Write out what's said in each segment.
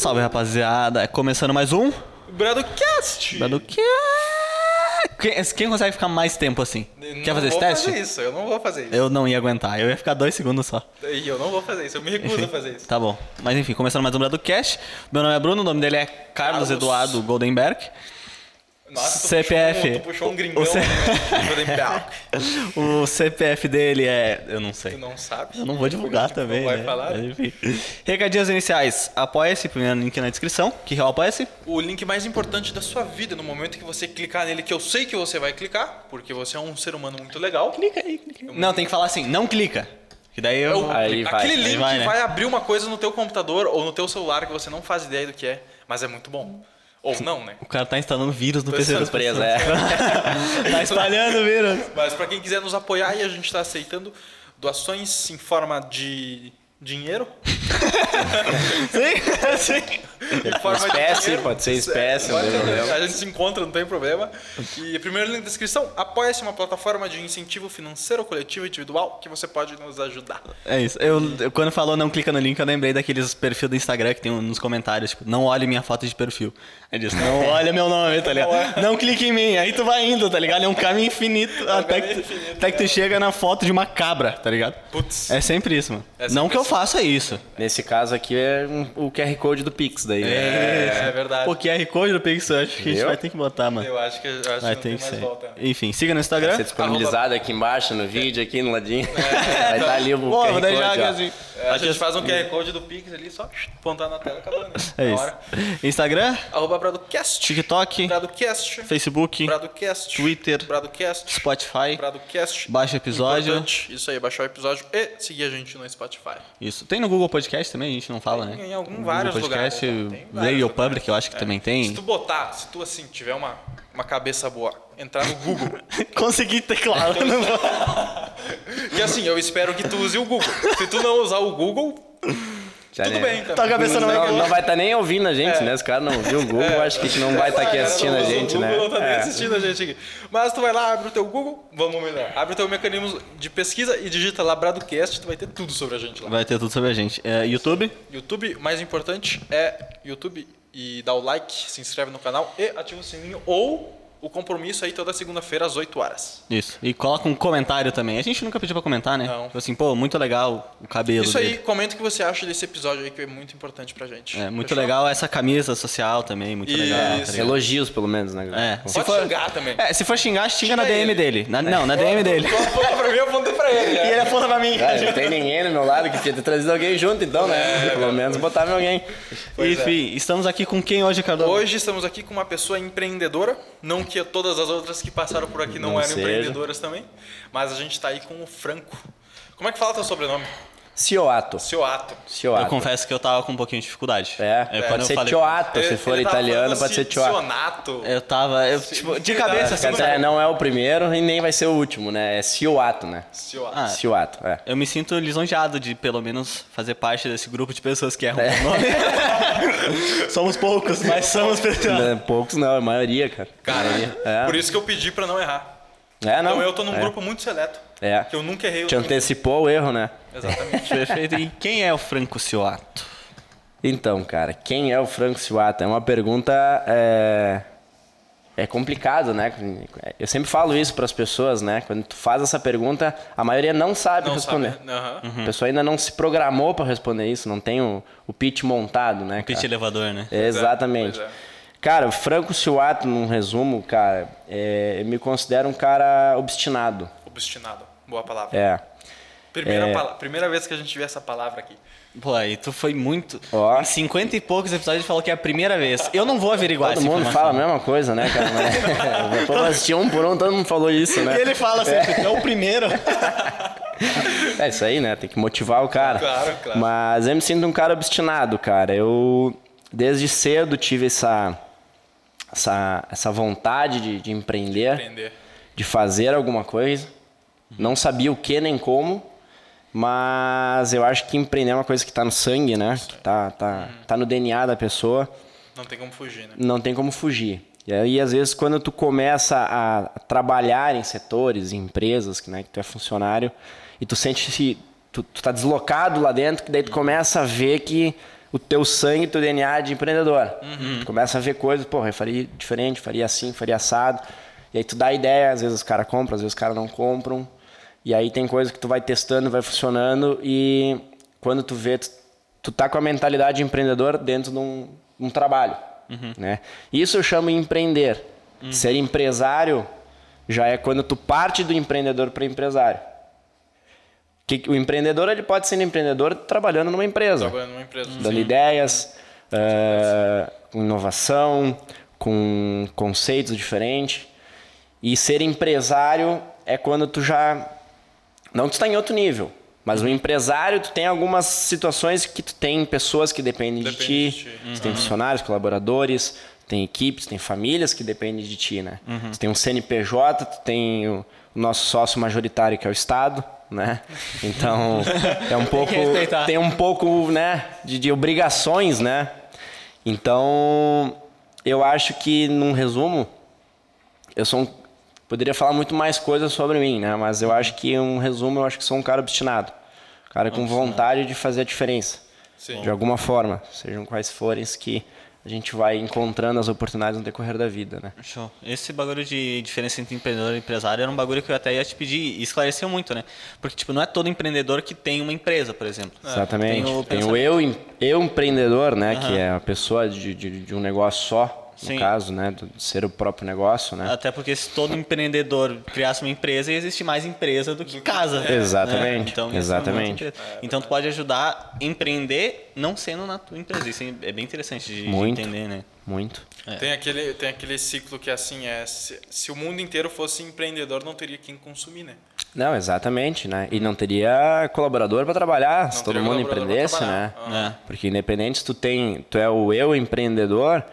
Salve rapaziada, começando mais um Bradocast! Bradocast. Quem, quem consegue ficar mais tempo assim? Eu Quer não fazer esse vou teste? fazer isso, eu não vou fazer isso. Eu não ia aguentar, eu ia ficar dois segundos só. E eu não vou fazer isso, eu me recuso a fazer isso. Tá bom. Mas enfim, começando mais um Bradocast. Meu nome é Bruno, o nome dele é Carlos, Carlos. Eduardo Goldenberg. Nossa, tu CPF. Puxou um, tu puxou um gringão. O C-. O CPF dele é. Eu não sei. Tu não sabe? Eu não vou divulgar também. Não vai né? falar? Mas, enfim. Recadinhos iniciais. Apoia-se, primeiro link na descrição. Que é o Apoia-se? O link mais importante da sua vida, no momento que você clicar nele, que eu sei que você vai clicar, porque você é um ser humano muito legal. Clica aí, clica aí. Não, tem que falar assim, não clica. Que daí eu. o- Aí vai, aquele aí link vai, vai, né? abrir uma coisa no teu computador ou no teu celular que você não faz ideia do que é, mas é muito bom. Ou não, né? O cara tá instalando vírus no Tô PC das pessoas. é. tá espalhando vírus. Mas para quem quiser nos apoiar, e a gente está aceitando doações em forma de dinheiro. Sim, sim. Espécie, pode ser espécie, Pode ser. problema. A gente se encontra, não tem problema. E primeiro link na descrição, apoia-se uma plataforma de incentivo financeiro, coletivo e individual que você pode nos ajudar. É isso. Eu, eu- quando falou não clica no link, eu lembrei daqueles perfil do Instagram que tem um- nos comentários, tipo, não olhe minha foto de perfil. Aí diz, não olha meu nome, tá ligado? Não clique em mim. Aí tu vai indo, tá ligado? É um caminho infinito até, caminho que tu, infinito, até que tu chega na foto de uma cabra, tá ligado? Putz. É sempre isso, mano. É sempre não que eu faça isso. Nesse caso aqui é um- o QR Code do Pix daí. né? É, é verdade. Pô, QR Code do Pix, eu acho que a gente vai ter que botar, mano. Eu acho que, eu acho que Vai não ter tem que mais ser. volta. Enfim, siga no Vai Instagram. ser disponibilizado aqui embaixo no vídeo, aqui no ladinho. É. Vai estar ali o Pô, QR vou deixar Code, assim. É, a gente faz um QR Code do Pix ali, só apontar na tela, acabou, né? É isso. Instagram, Arroba Bradocast. TikTok, Bradocast. Facebook, Bradocast. Twitter, Bradocast. Spotify. Bradocast. Baixa episódio. Importante, Isso aí, baixar o episódio e seguir a gente no Spotify. Isso. Tem no Google Podcast também, a gente não fala, né? Tem em algum- Google vários Podcast, lugares, Radio. Public, eu acho que também Se tem. tu botar, se tu assim tiver uma, uma cabeça boa, entrar no Google. Consegui teclado. que assim, eu espero que tu use o Google. Se tu não usar o Google, Já, tudo né? bem, então. Tua cabeça não é Não, não vai estar nem ouvindo a gente, né? Os caras não viu o Google, acho que não vai estar aqui Ah, assistindo a gente, Google, né? Não tá nem É. assistindo a gente aqui. Mas tu vai lá, abre o teu Google, vamos melhor. Abre o teu mecanismo de pesquisa e digita lá Bradocast, tu vai ter tudo sobre a gente lá. Vai ter tudo sobre a gente. É, YouTube, YouTube, mais importante é YouTube e dá o like, se inscreve no canal e ativa o sininho ou o compromisso aí toda segunda-feira às 8 horas. isso. E coloca um comentário também. A gente nunca pediu pra comentar, né? Não. Tipo assim, pô, muito legal o cabelo Isso aí, dele. comenta o que você acha desse episódio aí que é muito importante pra gente. É, muito Fechou? legal essa camisa social também, muito Isso. legal. tá? Elogios, pelo menos, né? É, se Pode for, xingar também. é, se for xingar, xinga na Xinga DM ele. dele. Na- não, na DM dele. Aponta pra mim, eu apontei pra ele. E né? ele aponta pra mim. Não tem ninguém no meu lado que tinha ter trazido alguém junto, então, né? Pelo menos botava alguém. Pois é. Enfim, estamos aqui com quem hoje, Cardoso? Hoje estamos aqui com uma pessoa empreendedora, não que todas as outras que passaram por aqui não, Não eram seja. empreendedoras também, mas a gente está aí com o Franco. Como é que fala teu sobrenome? Cioato. Cioato. Cioato. Eu confesso que eu tava com um pouquinho de dificuldade. É, quando pode ser falei- Cioato, se for italiano, pode ser ci- Cioato. Cionato. Eu tava, eu, tipo, de cabeça, assim, É, não é o primeiro e nem vai ser o último, né? É Cioato, né? Cioato. Ah, Cioato, é. Eu me sinto lisonjeado de, pelo menos, fazer parte desse grupo de pessoas que erram o nome. somos poucos, mas somos pessoas. Não é Poucos não, é a maioria, cara. Cara, É. por isso que eu pedi pra não errar. É, não. Então eu tô num é. grupo muito seleto, É. que eu nunca errei. o Te antecipou o erro, né? Exatamente. Perfeito. E quem é o Franco Cioato? Então, cara, quem é o Franco Cioato? É uma pergunta. É, é complicado, né? Eu sempre falo isso para as pessoas, né? Quando tu faz essa pergunta, a maioria não sabe Não responder. sabe. Aham. A pessoa ainda não se programou para responder isso, não tem o, o pitch montado, né? Pitch cara? elevador, né? Exatamente. pois é. Cara, o Franco Cioato, num resumo, cara, é, eu me considero um cara obstinado. Obstinado. Boa palavra. É. Primeira, É. pala- primeira vez que a gente vê essa palavra aqui. Pô, aí tu foi muito. Ó. Em 50 e poucos episódios falou que é a primeira vez. Eu não vou averiguar Todo mundo fala a mesma coisa, né, cara? Mas, Depois eu assisti um por um, todo mundo falou isso, né? E ele fala sempre, é o primeiro. É isso aí, né? Tem que motivar o cara. Claro, claro. Mas eu me sinto um cara obstinado, cara. Eu, desde cedo, tive essa, essa, essa vontade de, de empreender, Aprender. de fazer alguma coisa. Não sabia o que nem como, mas eu acho que empreender é uma coisa que tá no sangue, né? Que tá, tá, tá no DNA da pessoa. Não tem como fugir, né? não tem como fugir. E aí, às vezes, quando tu começa a trabalhar em setores, em empresas, que, né, que tu é funcionário, e tu sente se tu, tu tá deslocado lá dentro, que daí tu começa a ver que o teu sangue, teu DNA de empreendedor. Tu começa a ver coisas, porra, eu faria diferente, faria assim, faria assado. E aí tu dá ideia, às vezes os caras compram, às vezes os caras não compram. E aí tem coisa que tu vai testando, vai funcionando e quando tu vê, tu, tu tá com a mentalidade de empreendedor dentro de um, um trabalho, né? Isso eu chamo de empreender. Ser empresário já é quando tu parte do empreendedor para empresário. Que, o empreendedor ele pode ser um empreendedor trabalhando numa empresa Trabalhando numa empresa. dando ideias, eh, com inovação, com conceitos diferentes. E ser empresário é quando tu já não tu está em outro nível, mas o empresário tu tem algumas situações que tu tem pessoas que dependem de Depende ti, de ti. tu tem funcionários, colaboradores, tem equipes, tem famílias que dependem de ti, né? Tu tem um CNPJ, tu tem o, o nosso sócio majoritário que é o Estado, né? Então é um pouco respeitar. tem um pouco, né, de, de obrigações, né? Então eu acho que num resumo eu sou um, poderia falar muito mais coisas sobre mim, né? Mas eu acho que um resumo eu acho que sou um cara obstinado, cara com vontade de fazer a diferença, Sim. de alguma forma, sejam quais forem que a gente vai encontrando as oportunidades no decorrer da vida, né? Show. Esse bagulho de diferença entre empreendedor e empresário era um bagulho que eu até ia te pedir e esclareceu muito, né? Porque, tipo, não é todo empreendedor que tem uma empresa, por exemplo. Exatamente. Tem o Tem o, eu, eu empreendedor, né? Aham. Que é a pessoa de, de, de um negócio só, no Sim. caso, né? De ser o próprio negócio, né? Até porque se todo empreendedor criasse uma empresa, ia existir mais empresa do que casa. Exatamente, Né? Então, isso é exatamente. muito interessante. Então tu pode ajudar a empreender não sendo na tua empresa. Isso é bem interessante de, de Muito. entender, né? Muito. Tem, aquele, tem aquele ciclo que é assim, é, se, se o mundo inteiro fosse empreendedor, não teria quem consumir, né? Não, exatamente, né? E não teria colaborador para trabalhar se Não todo teria mundo empreendesse, né? É. Porque independente se tu tem, tu é o eu empreendedor,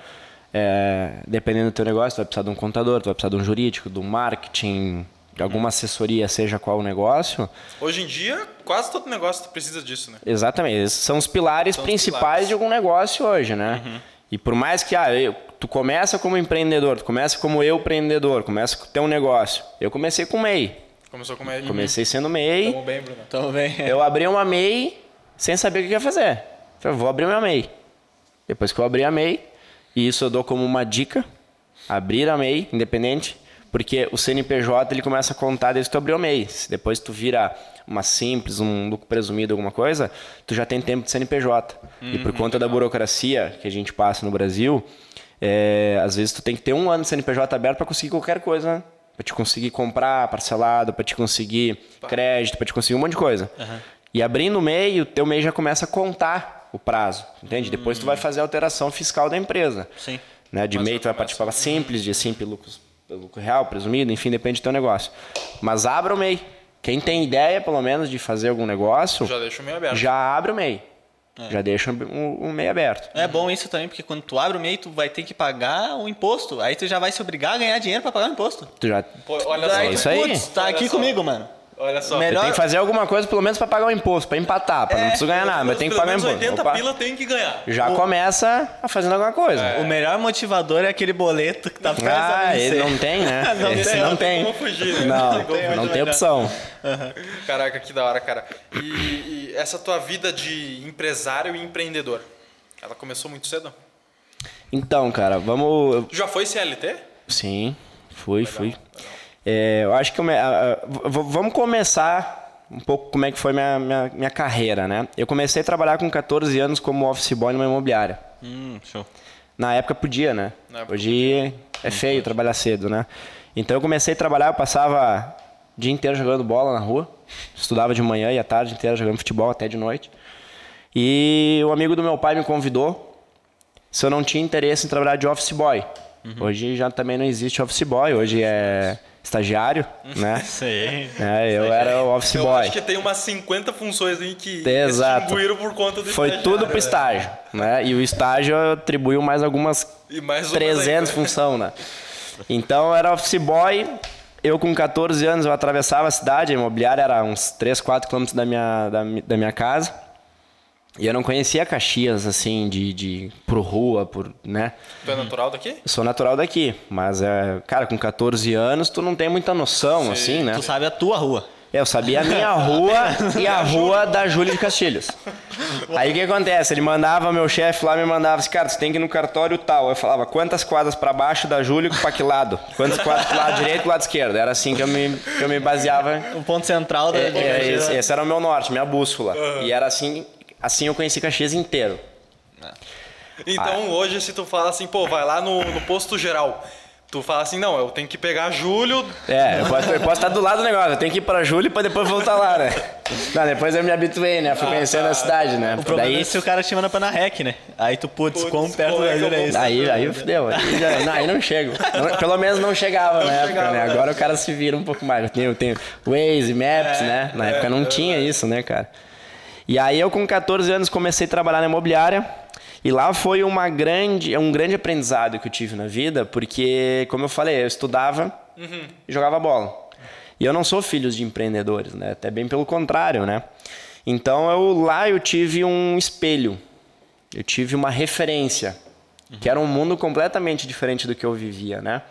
é, dependendo do teu negócio, tu vai precisar de um contador, tu vai precisar de um jurídico, de um marketing, de alguma assessoria, seja qual o negócio. Hoje em dia, quase todo negócio precisa disso, né? Exatamente, esses são os pilares São os principais pilares. de algum negócio hoje, né? E por mais que ah, eu- tu começa como empreendedor, tu começa como eu empreendedor, começa com o teu negócio. Eu comecei com MEI. Começou com ele. Comecei sendo MEI. Tamo bem, Bruno. Então vem. Eu abri uma MEI sem saber o que ia fazer. Falei, vou abrir uma MEI. Depois que eu abri a MEI, e isso eu dou como uma dica, abrir a MEI, independente, porque o CNPJ ele começa a contar desde que tu abriu a MEI. Se depois tu vira uma simples, um lucro presumido, alguma coisa, tu já tem tempo de CNPJ. e por conta da burocracia que a gente passa no Brasil, é, às vezes tu tem que ter um ano de CNPJ aberto para conseguir qualquer coisa, né? Pra te conseguir comprar parcelado, para te conseguir crédito, para te conseguir um monte de coisa. E abrindo o MEI, o teu MEI já começa a contar o prazo, entende? Depois tu vai fazer a alteração fiscal da empresa. Sim. Né? De Mas MEI tu vai participar simples, de simples lucro real, presumido, enfim, depende do teu negócio. Mas abra o MEI. Quem tem ideia, pelo menos, de fazer algum negócio, Já deixa o meio aberto. já abre o MEI. Já deixa o, o MEI aberto. É bom isso também, porque quando tu abre o MEI, tu vai ter que pagar o imposto. Aí tu já vai se obrigar a ganhar dinheiro pra pagar o imposto. Tu já Pô, olha Daí só. tu, isso aí. Putz, tá Olha aqui só. comigo, mano. Olha só. Melhor- tem que fazer alguma coisa, pelo menos, para pagar o imposto, para empatar, para não preciso ganhar nada, mas tem que pagar o imposto. 80 Opa, pila tem que ganhar. já começa a fazendo alguma coisa. O melhor motivador é aquele boleto que tá a Ah, ele não tem, né? Não Esse tem, não não tem. Como fugir, né? Não, tem, não mas tem opção. Caraca, que da hora, cara. E, e essa tua vida de empresário e empreendedor, ela começou muito cedo? Então, cara, vamos. Tu já foi CLT? Sim, fui, fui. É, eu acho que eu a- a- vamos começar um pouco como é que foi minha, minha, minha carreira, né? Eu comecei a trabalhar com 14 anos como office boy numa imobiliária. Hum, show. Na época podia, né? Época Hoje é feio trabalhar cedo, né? Então eu comecei a trabalhar, eu passava o dia inteiro jogando bola na rua. Estudava de manhã e à tarde inteira jogando futebol até de noite. E o amigo do meu pai me convidou se eu não tinha interesse em trabalhar de office boy. Hoje já também não existe office boy, hoje é estagiário, né? Sei. É, eu era o office Eu boy. acho que tem umas 50 funções aí que Exato. por conta do Foi tudo pro estágio, né? E o estágio atribuiu mais algumas E mais umas 300 ainda. função, né? Então eu era office boy, eu com 14 anos eu atravessava a cidade, a imobiliária era uns 3, 4 quilômetros da minha, da, da minha casa. E eu não conhecia Caxias, assim, de, de por rua, por, né? Tu é natural daqui? Eu sou natural daqui, mas, é, cara, com 14 anos tu não tem muita noção, assim, né? Tu sabe a tua rua. Eu sabia a minha rua e a rua da Júlia de Castilhos. Aí o que acontece? Ele mandava, meu chefe lá me mandava assim, cara, você tem que ir no cartório tal. Eu falava, quantas quadras para baixo da Júlia e para que lado? Quantas quadras pro lado direito e pro lado esquerdo? Era assim que eu me, que eu me baseava. O ponto central da. É, é, esse, esse era o meu norte, minha bússola. E era assim, assim eu conheci Caxias inteiro. Então hoje, se tu fala assim, pô, vai lá no, no posto geral. Tu fala assim, não, eu tenho que pegar Júlio. É, eu posso, eu posso estar do lado do negócio, eu tenho que ir pra Júlio pra depois voltar lá, né? Não, depois eu me habituei, né? Fui conhecendo a cidade, né? O problema Daí, é se o cara te manda pra na rec, né? Aí tu, putz, Putz, quão perto é da Júlia é isso? Aí, aí fudeu. Aí, já- não, aí não chego. Não- pelo menos não chegava na época, chegava, né? né? Agora o cara se vira um pouco mais. Eu tenho, eu tenho Waze, Maps, né? Na época não tinha isso, né, cara? E aí eu com 14 anos comecei a trabalhar na imobiliária. E lá foi uma grande, um grande aprendizado que eu tive na vida, porque, como eu falei, eu estudava e jogava bola. E eu não sou filho de empreendedores, né? Até bem pelo contrário, né? Então eu lá eu tive um espelho. Eu tive uma referência, que era um mundo completamente diferente do que eu vivia, né?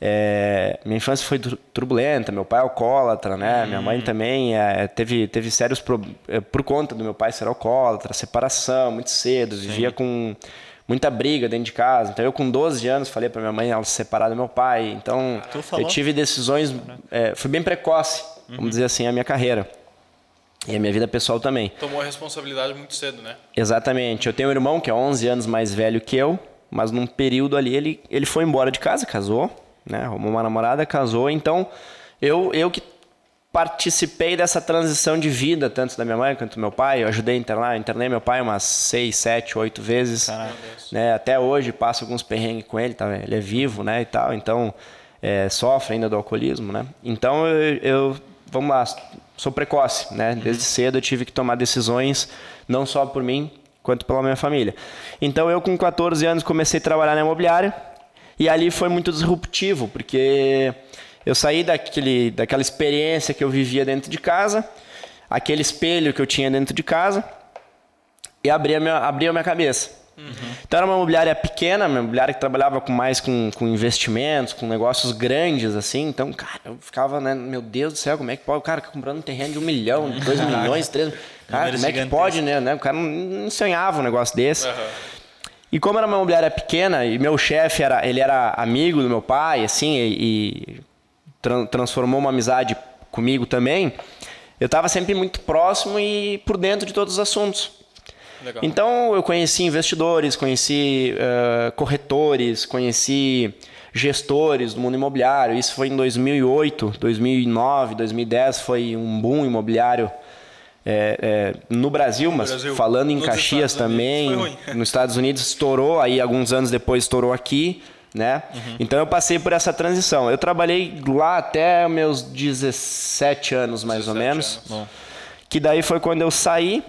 É, minha infância foi tur- turbulenta, meu pai é alcoólatra, né? Minha mãe também é, teve, teve sérios problemas por conta do meu pai ser alcoólatra, separação muito cedo, vivia com muita briga dentro de casa. Então eu com 12 anos falei para minha mãe ela se separar do meu pai. Então falou? eu tive decisões, é, fui bem precoce, vamos dizer assim, a minha carreira. E a minha vida pessoal também. Tomou a responsabilidade muito cedo, né? Exatamente. Eu tenho um irmão que é 11 anos mais velho que eu, mas num período ali ele, ele foi embora de casa, casou, né? Arrumou uma namorada, casou. Então, eu, eu que participei dessa transição de vida, tanto da minha mãe quanto do meu pai. Eu ajudei a internar, internei meu pai umas 6, 7, 8 vezes. Né? Até hoje passo alguns perrengues com ele, tá? ele é vivo né? e tal, então é, sofre ainda do alcoolismo. Né? Então, eu, eu vamos lá, sou precoce, né? Desde cedo eu tive que tomar decisões, não só por mim, quanto pela minha família. Então eu com 14 anos comecei a trabalhar na imobiliária e ali foi muito disruptivo, porque eu saí daquele, daquela experiência que eu vivia dentro de casa, aquele espelho que eu tinha dentro de casa e abri a minha, abri a minha cabeça. Então era uma imobiliária pequena, uma imobiliária que trabalhava com mais com, com investimentos, com negócios grandes, assim. Então, cara, eu ficava, né? Meu Deus do céu, como é que pode? O cara comprando um terreno de um milhão, dois milhões, três. Cara, como é que pode, né? O cara não, não sonhava um negócio desse. E como era uma imobiliária pequena e meu chefe era, ele era amigo do meu pai, assim, e, e tran- transformou uma amizade comigo também, eu estava sempre muito próximo e por dentro de todos os assuntos. Legal. Então eu conheci investidores, conheci eh, corretores, conheci gestores do mundo imobiliário. Isso foi em 2008, 2009, 2010 foi um boom imobiliário eh, eh, no Brasil, mas Brasil. falando em Caxias também. Nos Estados Unidos estourou, aí alguns anos depois estourou aqui. Né? Uhum. Então eu passei por essa transição. Eu trabalhei lá até meus 17 anos, mais ou 17 menos. anos. Que daí foi quando eu saí.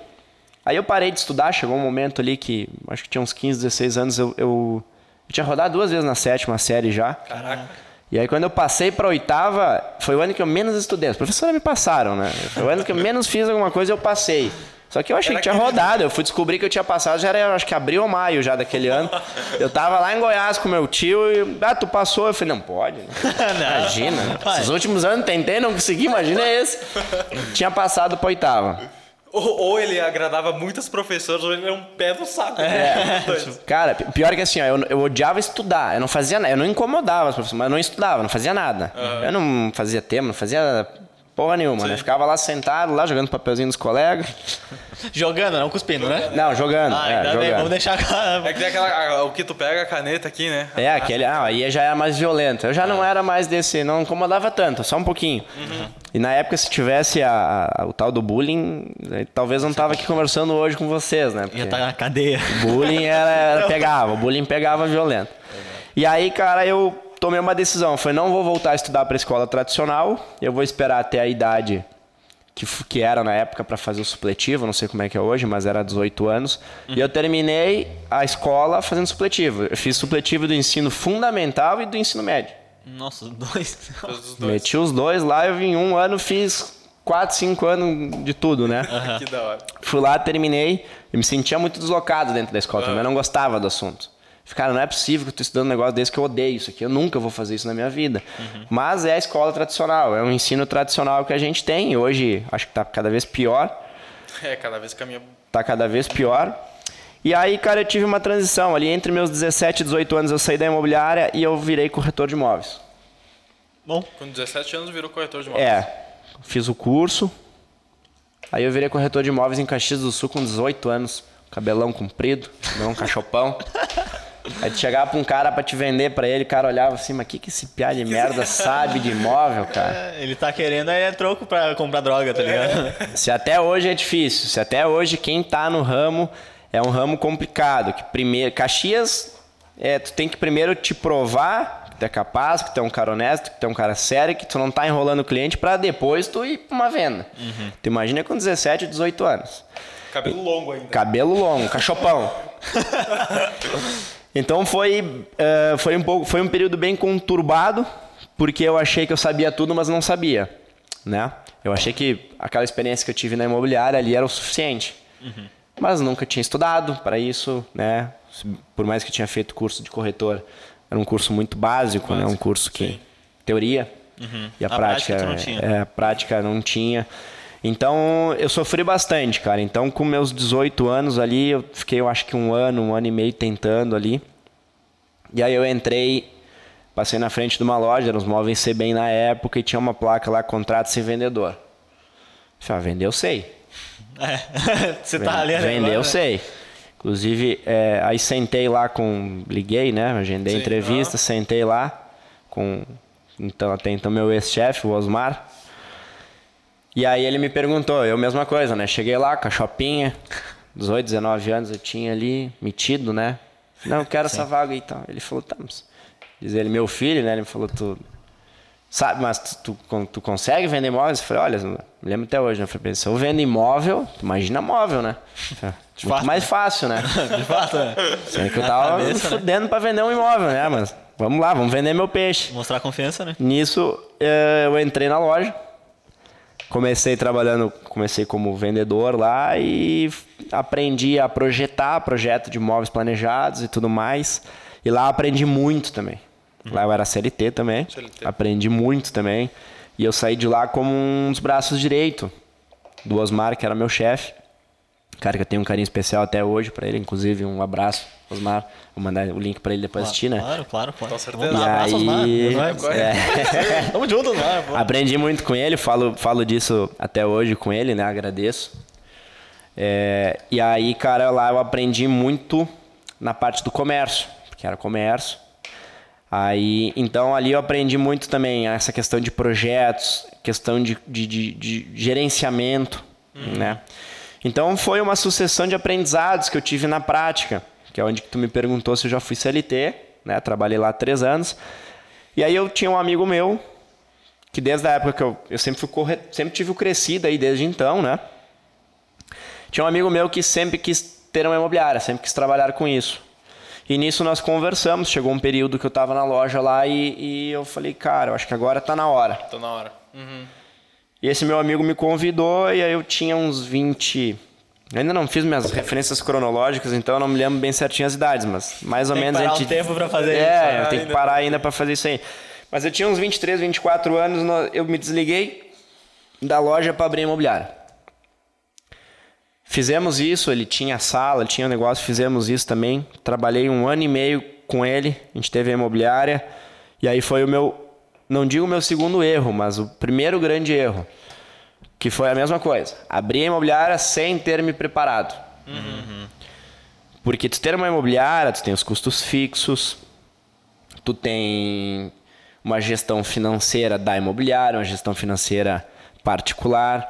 Aí eu parei de estudar, chegou um momento ali que acho que tinha uns 15, 16 anos, eu, eu, eu tinha rodado duas vezes na sétima série já. Caraca. E aí quando eu passei pra oitava, foi o ano que eu menos estudei. As professoras me passaram, né? Foi o ano que eu menos fiz alguma coisa e eu passei. Só que eu achei que tinha rodado. Eu fui descobrir que eu tinha passado, já era acho que abril ou maio já daquele ano. Eu tava lá em Goiás com meu tio e. Ah, tu passou? Eu falei, não pode. Né? Imagina. Esses últimos anos tentei, não consegui, imagina esse. Tinha passado pra oitava. Ou, ou ele agradava muitos professores, ou ele era um pé no saco. É. Os dois. Cara, pi- pior que assim, ó, eu, eu odiava estudar. Eu não fazia nada. Eu não incomodava os professores, mas eu não estudava, não fazia nada. Eu não fazia tema, não fazia porra nenhuma, né? Ficava lá sentado, lá jogando papelzinho nos colegas. Jogando, não cuspindo, né? Não, jogando. Ah, é, ainda bem, jogando. vamos deixar. É que tem aquela. O que tu pega a caneta aqui, né? É, aquele. Ah, aí já era mais violento. Eu já não era mais desse. Não incomodava tanto, só um pouquinho. E na época, se tivesse a- a- o tal do bullying, eh, talvez não tava aqui conversando hoje com vocês, né? Já Porque- tá na cadeia. bullying era, era- pegava, o bullying pegava violento. E aí, cara, eu tomei uma decisão. Foi, não vou voltar a estudar para escola tradicional. Eu vou esperar até a idade que, que era na época para fazer o supletivo. Não sei como é que é hoje, mas era 18 anos. E eu terminei a escola fazendo supletivo. Eu fiz supletivo do ensino fundamental e do ensino médio. Nossa, dois. Os dois. Meti os dois lá. Eu em um ano fiz 4, 5 anos de tudo, né? Que da hora. Fui lá, terminei. Eu me sentia muito deslocado dentro da escola também. Eu não gostava do assunto. Cara, não é possível que eu tô estudando um negócio desse que eu odeio isso aqui. Eu nunca vou fazer isso na minha vida. Mas é a escola tradicional, é um ensino tradicional que a gente tem. Hoje, acho que tá cada vez pior. É, cada vez caminha. Tá cada vez pior. E aí, cara, eu tive uma transição. Ali entre meus 17 e 18 anos eu saí da imobiliária e eu virei corretor de imóveis. Bom, Com 17 anos virou corretor de imóveis. É, fiz o curso. Aí eu virei corretor de imóveis em Caxias do Sul com 18 anos. Cabelão comprido, cabelão cachopão. Aí tu chegava pra um cara pra te vender pra ele, o cara olhava assim, mas o que, que esse piá de merda sabe de imóvel, cara? ele tá querendo é troco pra comprar droga, tá ligado? Se até hoje é difícil, se até hoje quem tá no ramo é um ramo complicado, que primeiro, Caxias, é, tu tem que primeiro te provar que tu é capaz, que tu é um cara honesto, que tu é um cara sério, que tu não tá enrolando o cliente pra depois tu ir pra uma venda. Tu imagina com 17, 18 anos. Cabelo longo ainda. Cabelo longo, cachopão. então foi, eh, foi, um pouco, foi um período bem conturbado, porque eu achei que eu sabia tudo, mas não sabia. Né? Eu achei que aquela experiência que eu tive na imobiliária ali era o suficiente. Mas nunca tinha estudado para isso, né? Por mais que tinha feito curso de corretor, era um curso muito básico, né? Um curso que teoria e a, A prática, prática não tinha. é, a prática não tinha. Então eu sofri bastante, cara. Então com meus 18 anos ali, eu fiquei, eu acho que um ano, um ano e meio tentando ali. E aí eu entrei, passei na frente de uma loja, eram os móveis C bem na época e tinha uma placa lá, contrato sem vendedor. Falei, ah, vender eu sei. É. Você tá ali Vender agora, eu né? sei. Inclusive, é, aí sentei lá com. Liguei, né? Agendei Sim, entrevista, aham. sentei lá com. Então, até então, meu ex-chefe, o Osmar. E aí ele me perguntou, eu mesma coisa, né? Cheguei lá com a chopinha, 18, 19 anos eu tinha ali, metido, né? Não, eu quero essa vaga e tal. Ele falou, tá, mas. Diz ele, meu filho, né? Ele me falou, tu. Sabe, mas tu, tu, tu consegue vender imóveis? Eu falei, olha, me lembro até hoje, né? Eu falei, se eu vendo imóvel, imagina móvel, né? Muito fato. mais fácil, né? De fato, né? Sendo que eu tava me cabeça, né? fudendo pra vender um imóvel, né? Mas vamos lá, vamos vender meu peixe. Mostrar confiança, né? Nisso, eh, eu entrei na loja. Comecei trabalhando, comecei como vendedor lá e aprendi a projetar projeto de imóveis planejados e tudo mais. E lá aprendi muito também. Lá eu era CLT também. CLT. Aprendi muito também. E eu saí de lá como um dos braços direito do Osmar, que era meu chefe. Cara que eu tenho um carinho especial até hoje pra ele, inclusive um abraço, Osmar. Vou mandar o link pra ele depois assistir, né? Claro, claro, claro. Com certeza. Um abraço, Osmar. Vai, aí, vai. é, Tamo junto, Osmar. pô. aprendi muito com ele, falo, falo disso até hoje com ele, né? Agradeço. É, e aí, cara, lá eu aprendi muito na parte do comércio, porque era comércio. Aí, então ali eu aprendi muito também essa questão de projetos, questão de, de, de- de gerenciamento, né? Então foi uma sucessão de aprendizados que eu tive na prática, que é onde tu me perguntou se eu já fui CLT, né? Trabalhei lá três anos. E aí eu tinha um amigo meu que desde a época que eu, eu sempre fui corre, sempre tive o crescido aí desde então, né? Tinha um amigo meu que sempre quis ter uma imobiliária, sempre quis trabalhar com isso. E nisso nós conversamos, chegou um período que eu estava na loja lá e, e eu falei, cara, eu acho que agora tá na hora. Tá na hora. Uhum. E esse meu amigo me convidou e aí eu tinha uns 20. Eu ainda não fiz minhas referências cronológicas, então eu não me lembro bem certinho as idades, mas mais ou Tem que menos parar a gente. um tempo pra fazer é, isso, É, eu tenho que parar ainda pra fazer isso aí. Mas eu tinha uns 23, 24 anos, no- eu me desliguei da loja para abrir imobiliária. Fizemos isso, ele tinha sala, tinha um negócio, fizemos isso também. Trabalhei um ano e meio com ele, a gente teve a imobiliária. E aí foi o meu, não digo o meu segundo erro, mas o primeiro grande erro. Que foi a mesma coisa. Abri a imobiliária sem ter me preparado. Porque tu ter uma imobiliária, tu tem os custos fixos, tu tem uma gestão financeira da imobiliária, uma gestão financeira particular,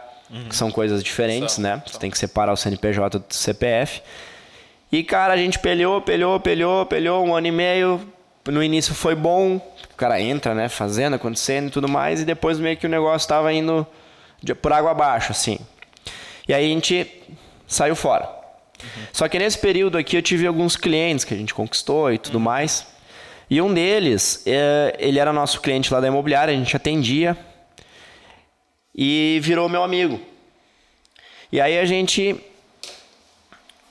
que são coisas diferentes, São, né? Tu tem que separar o CNPJ do CPF. E, cara, a gente pelhou, pelhou, pelhou, pelhou um ano e meio. No início foi bom, o cara entra, né? Fazendo, acontecendo e tudo mais. E depois meio que o negócio tava indo de- por água abaixo, assim. E aí a gente saiu fora. Só que nesse período aqui eu tive alguns clientes que a gente conquistou e tudo mais. E um deles, é, ele era nosso cliente lá da imobiliária, a gente atendia. E virou meu amigo. E aí a gente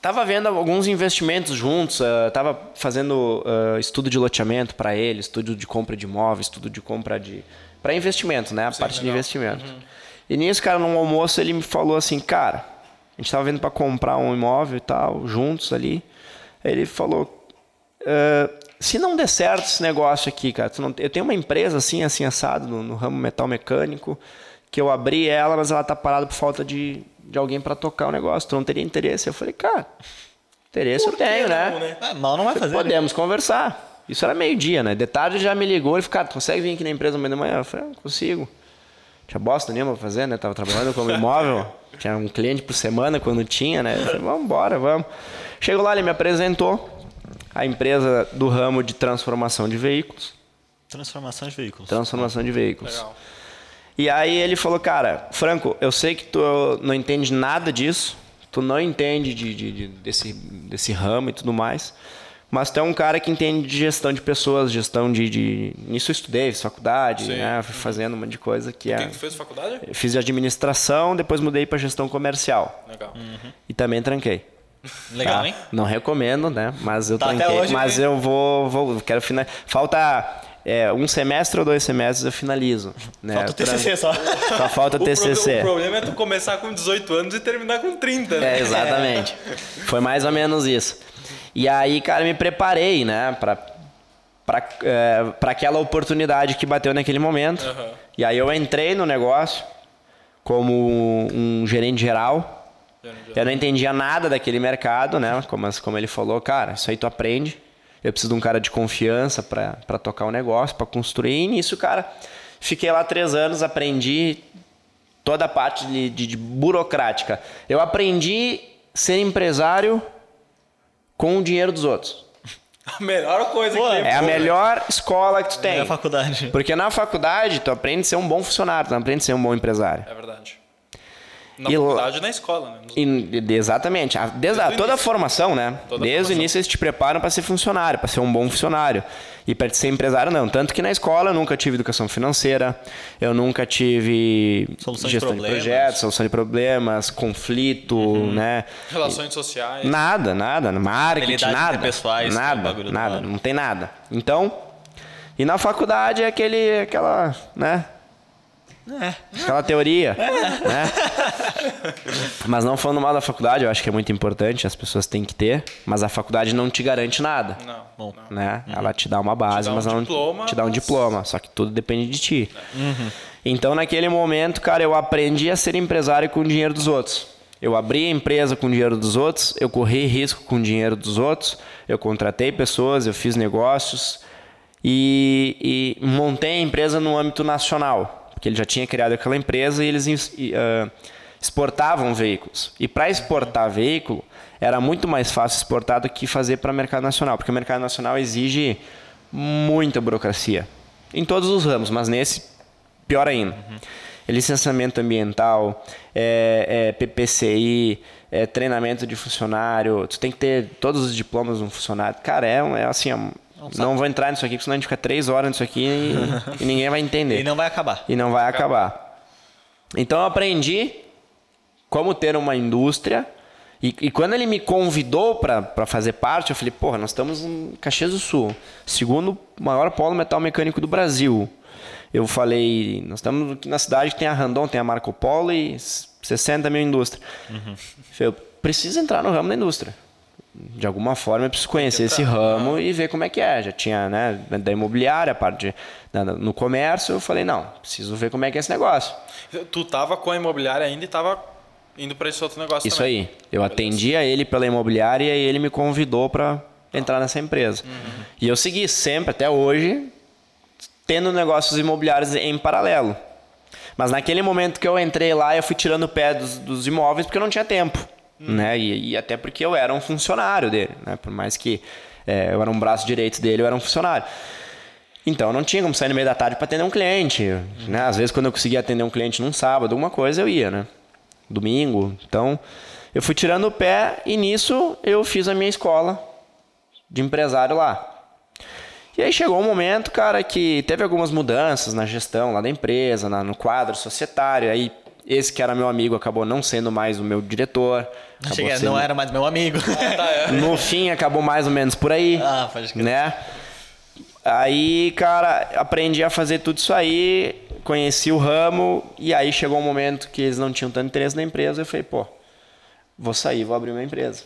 tava vendo alguns investimentos juntos, uh, tava fazendo uh, estudo de loteamento para ele, estudo de compra de imóveis, estudo de compra de para investimento, né, a Sim, parte legal. de investimento. Uhum. E nisso, cara, no almoço ele me falou assim, cara, a gente tava vendo para comprar um imóvel e tal, juntos ali. Ele falou, uh, se não der certo esse negócio aqui, cara, não, eu tenho uma empresa assim, assim assado no, no ramo metal mecânico, que eu abri ela, mas ela tá parada por falta de de alguém para tocar o negócio. Tu não teria interesse? Eu falei, cara, interesse Por eu tenho, né? não, né? né? mal não vai fazer. Né? Podemos né? conversar. Isso era meio-dia, né? De tarde já me ligou e falou, cara, tu consegue vir aqui na empresa amanhã de manhã? Eu falei, não consigo. Tinha bosta nenhuma pra fazer, né? Tava trabalhando como imóvel. tinha um cliente por semana quando tinha, né? Eu falei, vamos embora, vamos. Chegou lá, ele me apresentou a empresa do ramo de transformação de veículos. Transformação de veículos. Transformação de veículos. Legal. E aí ele falou, cara, Franco, eu sei que tu não entende nada disso, tu não entende de, de, de, desse, desse ramo e tudo mais, mas tu é um cara que entende de gestão de pessoas, gestão de... de... Nisso eu estudei, fiz faculdade, Sim. né? Fui fazendo um monte de coisa que o é... que, que tu fez faculdade? Eu fiz administração, depois mudei para gestão comercial. Legal. Uhum. E também tranquei. Legal, tá? hein? Não recomendo, né? Mas eu tá tranquei. Mas eu vou, vou quero final. Falta é, um semestre ou dois semestres eu finalizo. Né? Falta o TCC só. Só falta o, o TCC. Pro, o problema é tu começar com 18 anos e terminar com 30, né? É, exatamente. Foi mais ou menos isso. E aí, cara, me preparei, né, pra, pra, é, pra aquela oportunidade que bateu naquele momento. Uhum. E aí eu entrei no negócio como um gerente geral. gerente geral. Eu não entendia nada daquele mercado, né? Como, como ele falou, cara, isso aí tu aprende. Eu preciso de um cara de confiança para tocar o um negócio, para construir. E nisso, cara, fiquei lá três anos, aprendi toda a parte de, de, de burocrática. Eu aprendi ser empresário com o dinheiro dos outros. A melhor coisa Pô, que tem. É a melhor escola que tu tem. É a faculdade. Porque na faculdade tu aprende a ser um bom funcionário, tu não aprende a ser um bom empresário. É verdade. Na e, faculdade e na escola, né? E, exatamente. Desde, desde a, toda a formação, né? Toda desde formação. o início eles te preparam para ser funcionário, para ser um bom funcionário. E para ser empresário, não. Tanto que na escola eu nunca tive educação financeira, eu nunca tive solução gestão de, de, projetos, solução de problemas, conflito, uhum. né? Relações sociais. Nada, nada. Marketing, nada. Pessoais, nada, nada. Não tem nada. Então, e na faculdade é aquele, aquela, né? É. Aquela teoria. É. Né? Mas não falando mal da faculdade, eu acho que é muito importante, as pessoas têm que ter, mas a faculdade não te garante nada. Não. Bom, né? Uhum. Ela te dá uma base, dá um mas não diploma, te dá um mas... diploma, só que tudo depende de ti. Uhum. Então, naquele momento, cara, eu aprendi a ser empresário com o dinheiro dos outros. Eu abri a empresa com o dinheiro dos outros, eu corri risco com o dinheiro dos outros, eu contratei pessoas, eu fiz negócios e, e montei a empresa no âmbito nacional porque ele já tinha criado aquela empresa e eles uh, exportavam veículos. E para exportar veículo, era muito mais fácil exportar do que fazer para o mercado nacional, porque o mercado nacional exige muita burocracia. Em todos os ramos, mas nesse, pior ainda. Uhum. É licenciamento ambiental, é, é PPCI, é treinamento de funcionário, tu tem que ter todos os diplomas de um funcionário. Cara, é, é assim, é não, não vou entrar nisso aqui, porque senão a gente fica três horas nisso aqui e, e ninguém vai entender. E não vai acabar. E não vai acabar. Então eu aprendi como ter uma indústria. E, e quando ele me convidou para fazer parte, eu falei, porra, nós estamos em Caxias do Sul, segundo maior polo metal mecânico do Brasil. Eu falei, nós estamos aqui na cidade que tem a Randon, tem a Marco Polo e 60 mil indústria. Uhum. Eu preciso entrar no ramo da indústria de alguma forma eu preciso conhecer esse ramo e ver como é que é. Já tinha, né, da imobiliária, a parte de, no comércio, eu falei, não, preciso ver como é que é esse negócio. Tu tava com a imobiliária ainda e tava indo para esse outro negócio Isso também. aí. Eu Beleza. atendia ele pela imobiliária e ele me convidou para entrar nessa empresa. Uhum. E eu segui sempre, até hoje, tendo negócios imobiliários em paralelo. Mas naquele momento que eu entrei lá, eu fui tirando o pé dos, dos imóveis porque eu não tinha tempo. Hum. Né? E, e, até porque eu era um funcionário dele, né? Por mais que é, eu era um braço direito dele, eu era um funcionário. Então, eu não tinha como sair no meio da tarde para atender um cliente. Hum. Né? Às vezes, quando eu conseguia atender um cliente num sábado, alguma coisa, eu ia, né? Domingo. Então, eu fui tirando o pé e nisso eu fiz a minha escola de empresário lá. E aí chegou um momento, cara, que teve algumas mudanças na gestão lá da empresa, na, no quadro societário. Aí Esse que era meu amigo acabou não sendo mais o meu diretor. Cheguei, sendo- não era mais meu amigo. No fim, acabou mais ou menos por aí. Ah, pode crer. Né? Aí, cara, aprendi a fazer tudo isso aí, conheci o ramo, e aí chegou um momento que eles não tinham tanto interesse na empresa, eu falei, pô, vou sair, vou abrir uma empresa.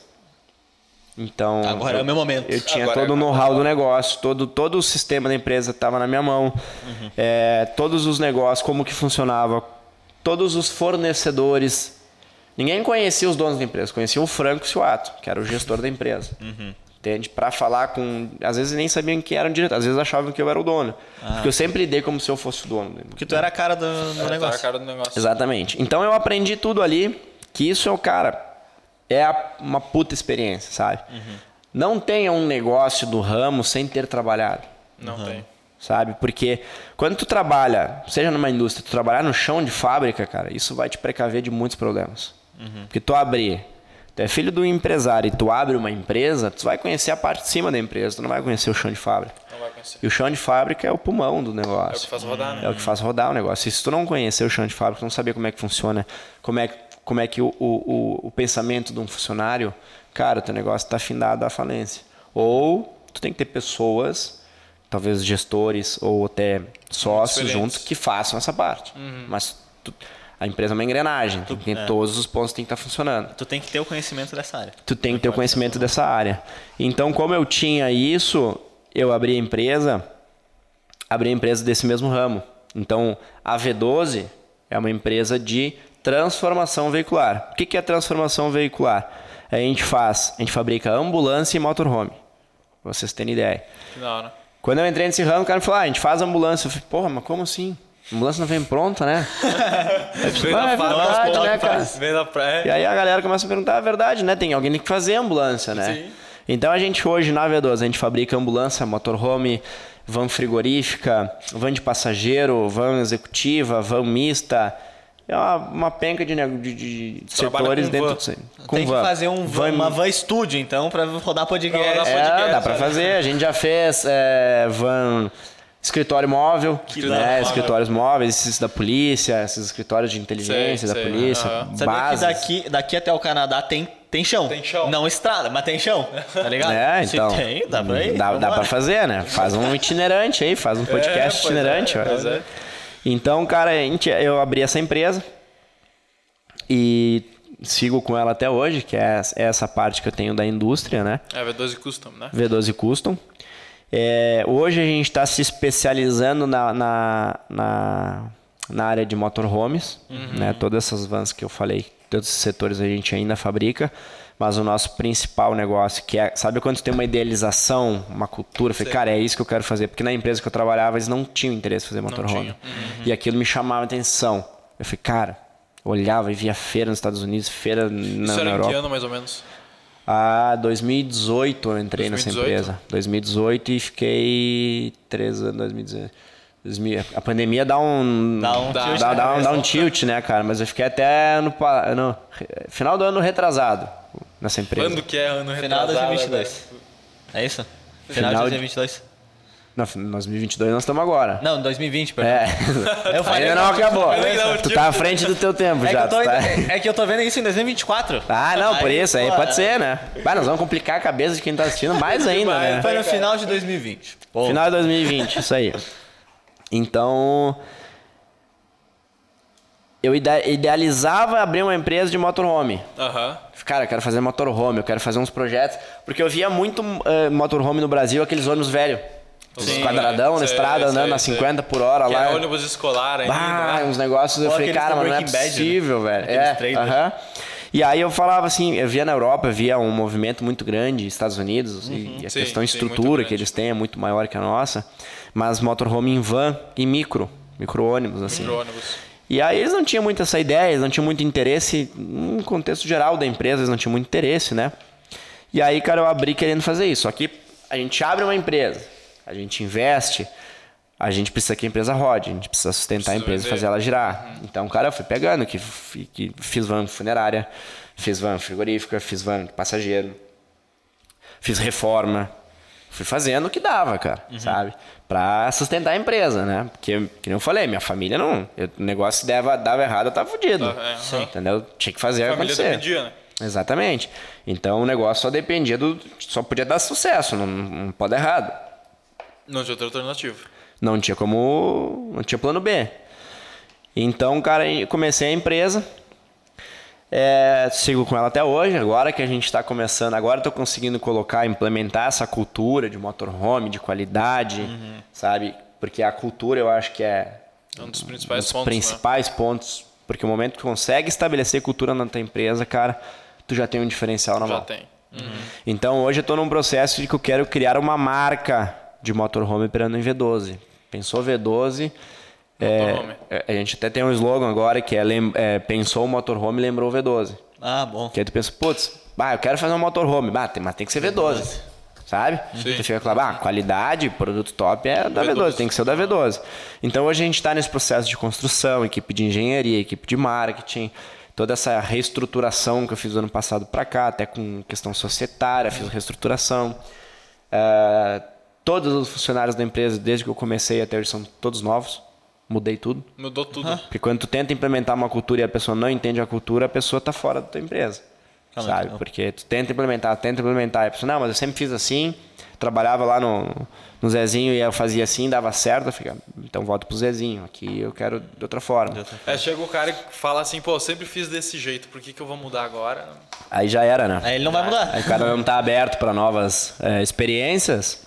Então. Agora é o meu momento. Eu tinha Agora todo é o know-how do negócio, todo, todo o sistema da empresa estava na minha mão, Uhum. é, todos os negócios, como que funcionava, todos os fornecedores. Ninguém conhecia os donos da empresa, conhecia o Franco Suato, que era o gestor da empresa. Uhum. Entende? Para falar com. Às vezes nem sabiam que era o diretor, às vezes achavam que eu era o dono. Porque eu sempre dei como se eu fosse o dono. Porque tu era a cara do, do Tá a negócio. cara do negócio. Exatamente. Então eu aprendi tudo ali, que isso é o cara. É a- uma puta experiência, sabe? Não tenha um negócio do ramo sem ter trabalhado, Não tem. Sabe? Porque quando tu trabalha, seja numa indústria, tu trabalhar no chão de fábrica, cara, isso vai te precaver de muitos problemas. Porque tu abrir, tu é filho do empresário e tu abre uma empresa, tu vai conhecer a parte de cima da empresa, tu não vai conhecer o chão de fábrica. Não vai conhecer. E o chão de fábrica é o pulmão do É o negócio. que faz rodar, É né? o que faz rodar o negócio. E se tu não conhecer o chão de fábrica, tu não saber como é que funciona, como é, que- como é que o, o, o, o pensamento de um funcionário, cara, o teu negócio está afindado à falência. Ou tu tem que ter pessoas, talvez gestores ou até sócios juntos, que façam essa parte. Mas tu- a empresa é uma engrenagem, tem que ter todos os pontos têm que estar funcionando Tu tem que ter o conhecimento dessa área. tu tem que ter o conhecimento dessa área. Então, como eu tinha isso, eu abri a empresa, abri a empresa desse mesmo ramo. Então, a V12 é uma empresa de transformação veicular. O que que é transformação veicular? A gente faz, a gente fabrica ambulância e motorhome. Pra vocês terem ideia. Que da hora. Quando eu entrei nesse ramo, o cara me falou, ah, a gente faz ambulância. Eu falei, porra, mas como assim? A ambulância não vem pronta, né? Ah, é verdade, né, cara? da praia. E aí a galera começa a perguntar, é verdade, né? Tem alguém que tem que fazer ambulância, né? Sim. Então a gente hoje na V12, a gente fabrica ambulância, motorhome, van frigorífica, van de passageiro, van executiva, van mista. É uma, uma penca de, de, de setores com dentro van. disso. Com tem van. que fazer um van, uma van estúdio, então, pra rodar podcast. Pra rodar É, podcast, dá pra olha. fazer. A gente já fez é, van escritório móvel, da né? escritórios móveis, esses da polícia, esses escritórios de inteligência Sei, da sei, polícia, aham. Sabia que daqui, daqui até o Canadá tem, tem chão. Tem chão. Não estrada, mas tem chão. Tá ligado? É, Se então. tem, dá pra ir. Dá, dá pra fazer, né? Faz um itinerante aí, faz um podcast pois itinerante. é, pois é. Então, cara, a gente, eu abri essa empresa e sigo com ela até hoje, que é essa parte que eu tenho da indústria, né? É, V12 Custom, né? V12 Custom. É, hoje a gente está se especializando na, na, na, na área de motorhomes. Né? Todas essas vans que eu falei, todos esses setores a gente ainda fabrica. Mas o nosso principal negócio, que é, sabe quando tem uma idealização, uma cultura, eu falei, cara, é isso que eu quero fazer. Porque na empresa que eu trabalhava, eles não tinham interesse em fazer motorhome. E aquilo me chamava a atenção. Eu falei, cara, olhava e via feira nos Estados Unidos, feira na, Isso na era em Europa. que ano, mais ou menos? Ah, 2018 eu entrei nessa 2018? empresa. 2018 e fiquei três anos, 2018. 2000 A pandemia dá um. Dá um dá, tilt dá, na dá um, dá um tilt, né, cara? Mas eu fiquei até no, no final do ano retrasado nessa empresa. Quando que é ano Final de retrasado? 2022. É isso? Final, Final de de- 2022. Não, em 2022 nós estamos agora. Não, 2020, perdão. É. Eu falei Ainda não acabou. falei que não, Tu tipo- tá à frente do teu tempo É que, já. eu tô, tá- é que eu tô vendo isso em 2024. Ah, não, por isso. Aí pô, pode ser, né? Vai, nós vamos complicar a cabeça de quem tá assistindo mais ainda, né? Foi no final de 2020. Pô, Final de 2020, isso aí. Então, eu ide- idealizava abrir uma empresa de motorhome. Aham. Cara, eu quero fazer motorhome, eu quero fazer uns projetos. Porque eu via muito eh, motorhome no Brasil, aqueles ônibus velhos. Os Sim, quadradão na sei, estrada, andando a sei. 50 por hora Que lá. era ônibus escolar ainda. Bah, né? uns negócios, eu falei, cara, mas não é né? possível, velho. Aqueles É, aham. E aí eu falava assim, eu via na Europa, eu via um movimento muito grande, Estados Unidos, e a Sim, questão de estrutura que eles têm é muito maior que a nossa, mas motorhome em van e micro, micro-ônibus, assim. Pro ônibus. E aí eles não tinham muito essa ideia, eles não tinham muito interesse, no contexto geral da empresa, eles não tinham muito interesse, né? E aí, cara, eu abri querendo fazer isso. Aqui a gente abre uma empresa, a gente investe, a gente precisa que a empresa rode, a gente precisa sustentar a Precisa empresa e fazer ela girar. Então, cara, eu fui pegando, que, que fiz van funerária, fiz van frigorífica, fiz van passageiro, fiz reforma, Fui fazendo o que dava, cara, sabe? Pra sustentar a empresa, né? Porque, que nem eu falei, minha família não. eu- o negócio se dava, dava errado, eu tava fudido. Aham. Entendeu? Tinha que fazer A família acontecer. dependia, né? Exatamente. Então o negócio só dependia do. Só podia dar sucesso, não, não pode dar errado. Não tinha outra alternativa. Não tinha como. Não tinha plano B. Então, cara, eu comecei a empresa. É, sigo com ela até hoje. Agora que a gente está começando, agora estou conseguindo colocar, implementar essa cultura de motorhome, de qualidade, sabe? Porque a cultura eu acho que é É um dos um principais dos pontos, né? principais pontos. Porque o momento que tu consegue estabelecer cultura na tua empresa, cara, tu já tem um diferencial na né? Já mão. tem. Então hoje eu estou num processo de que eu quero criar uma marca de motorhome operando em V12. Pensou V12? É, Motorhome. é, a gente até tem um slogan agora que é, lem- é, pensou o motorhome lembrou o V12. Ah, bom. Que aí tu pensa, putz, bah, eu quero fazer um motorhome, bah, tem, mas tem que ser V12. Sabe? Sim. Tu fica claro, ah, qualidade, produto top é da V12. V12, tem que ser o da V12. Então hoje a gente está nesse processo de construção, equipe de engenharia, equipe de marketing, toda essa reestruturação que eu fiz do ano passado para cá, até com questão societária, fiz reestruturação. É, todos os funcionários da empresa, desde que eu comecei até hoje, são todos novos. Mudei tudo. Mudou tudo. Porque quando tu tenta implementar uma cultura e a pessoa não entende a cultura, a pessoa tá fora da tua empresa. Calma, sabe? calma. Porque tu tenta implementar, tenta implementar, e a pessoa, não, mas eu sempre fiz assim, trabalhava lá no, no Zezinho e eu fazia assim, dava certo, eu fico, então volto pro Zezinho, aqui eu quero de outra forma. É, chega o cara e fala assim, pô, eu sempre fiz desse jeito, por que, que eu vou mudar agora? Aí já era, né? Aí ele não vai mudar. Aí o cara não tá aberto para novas é, experiências.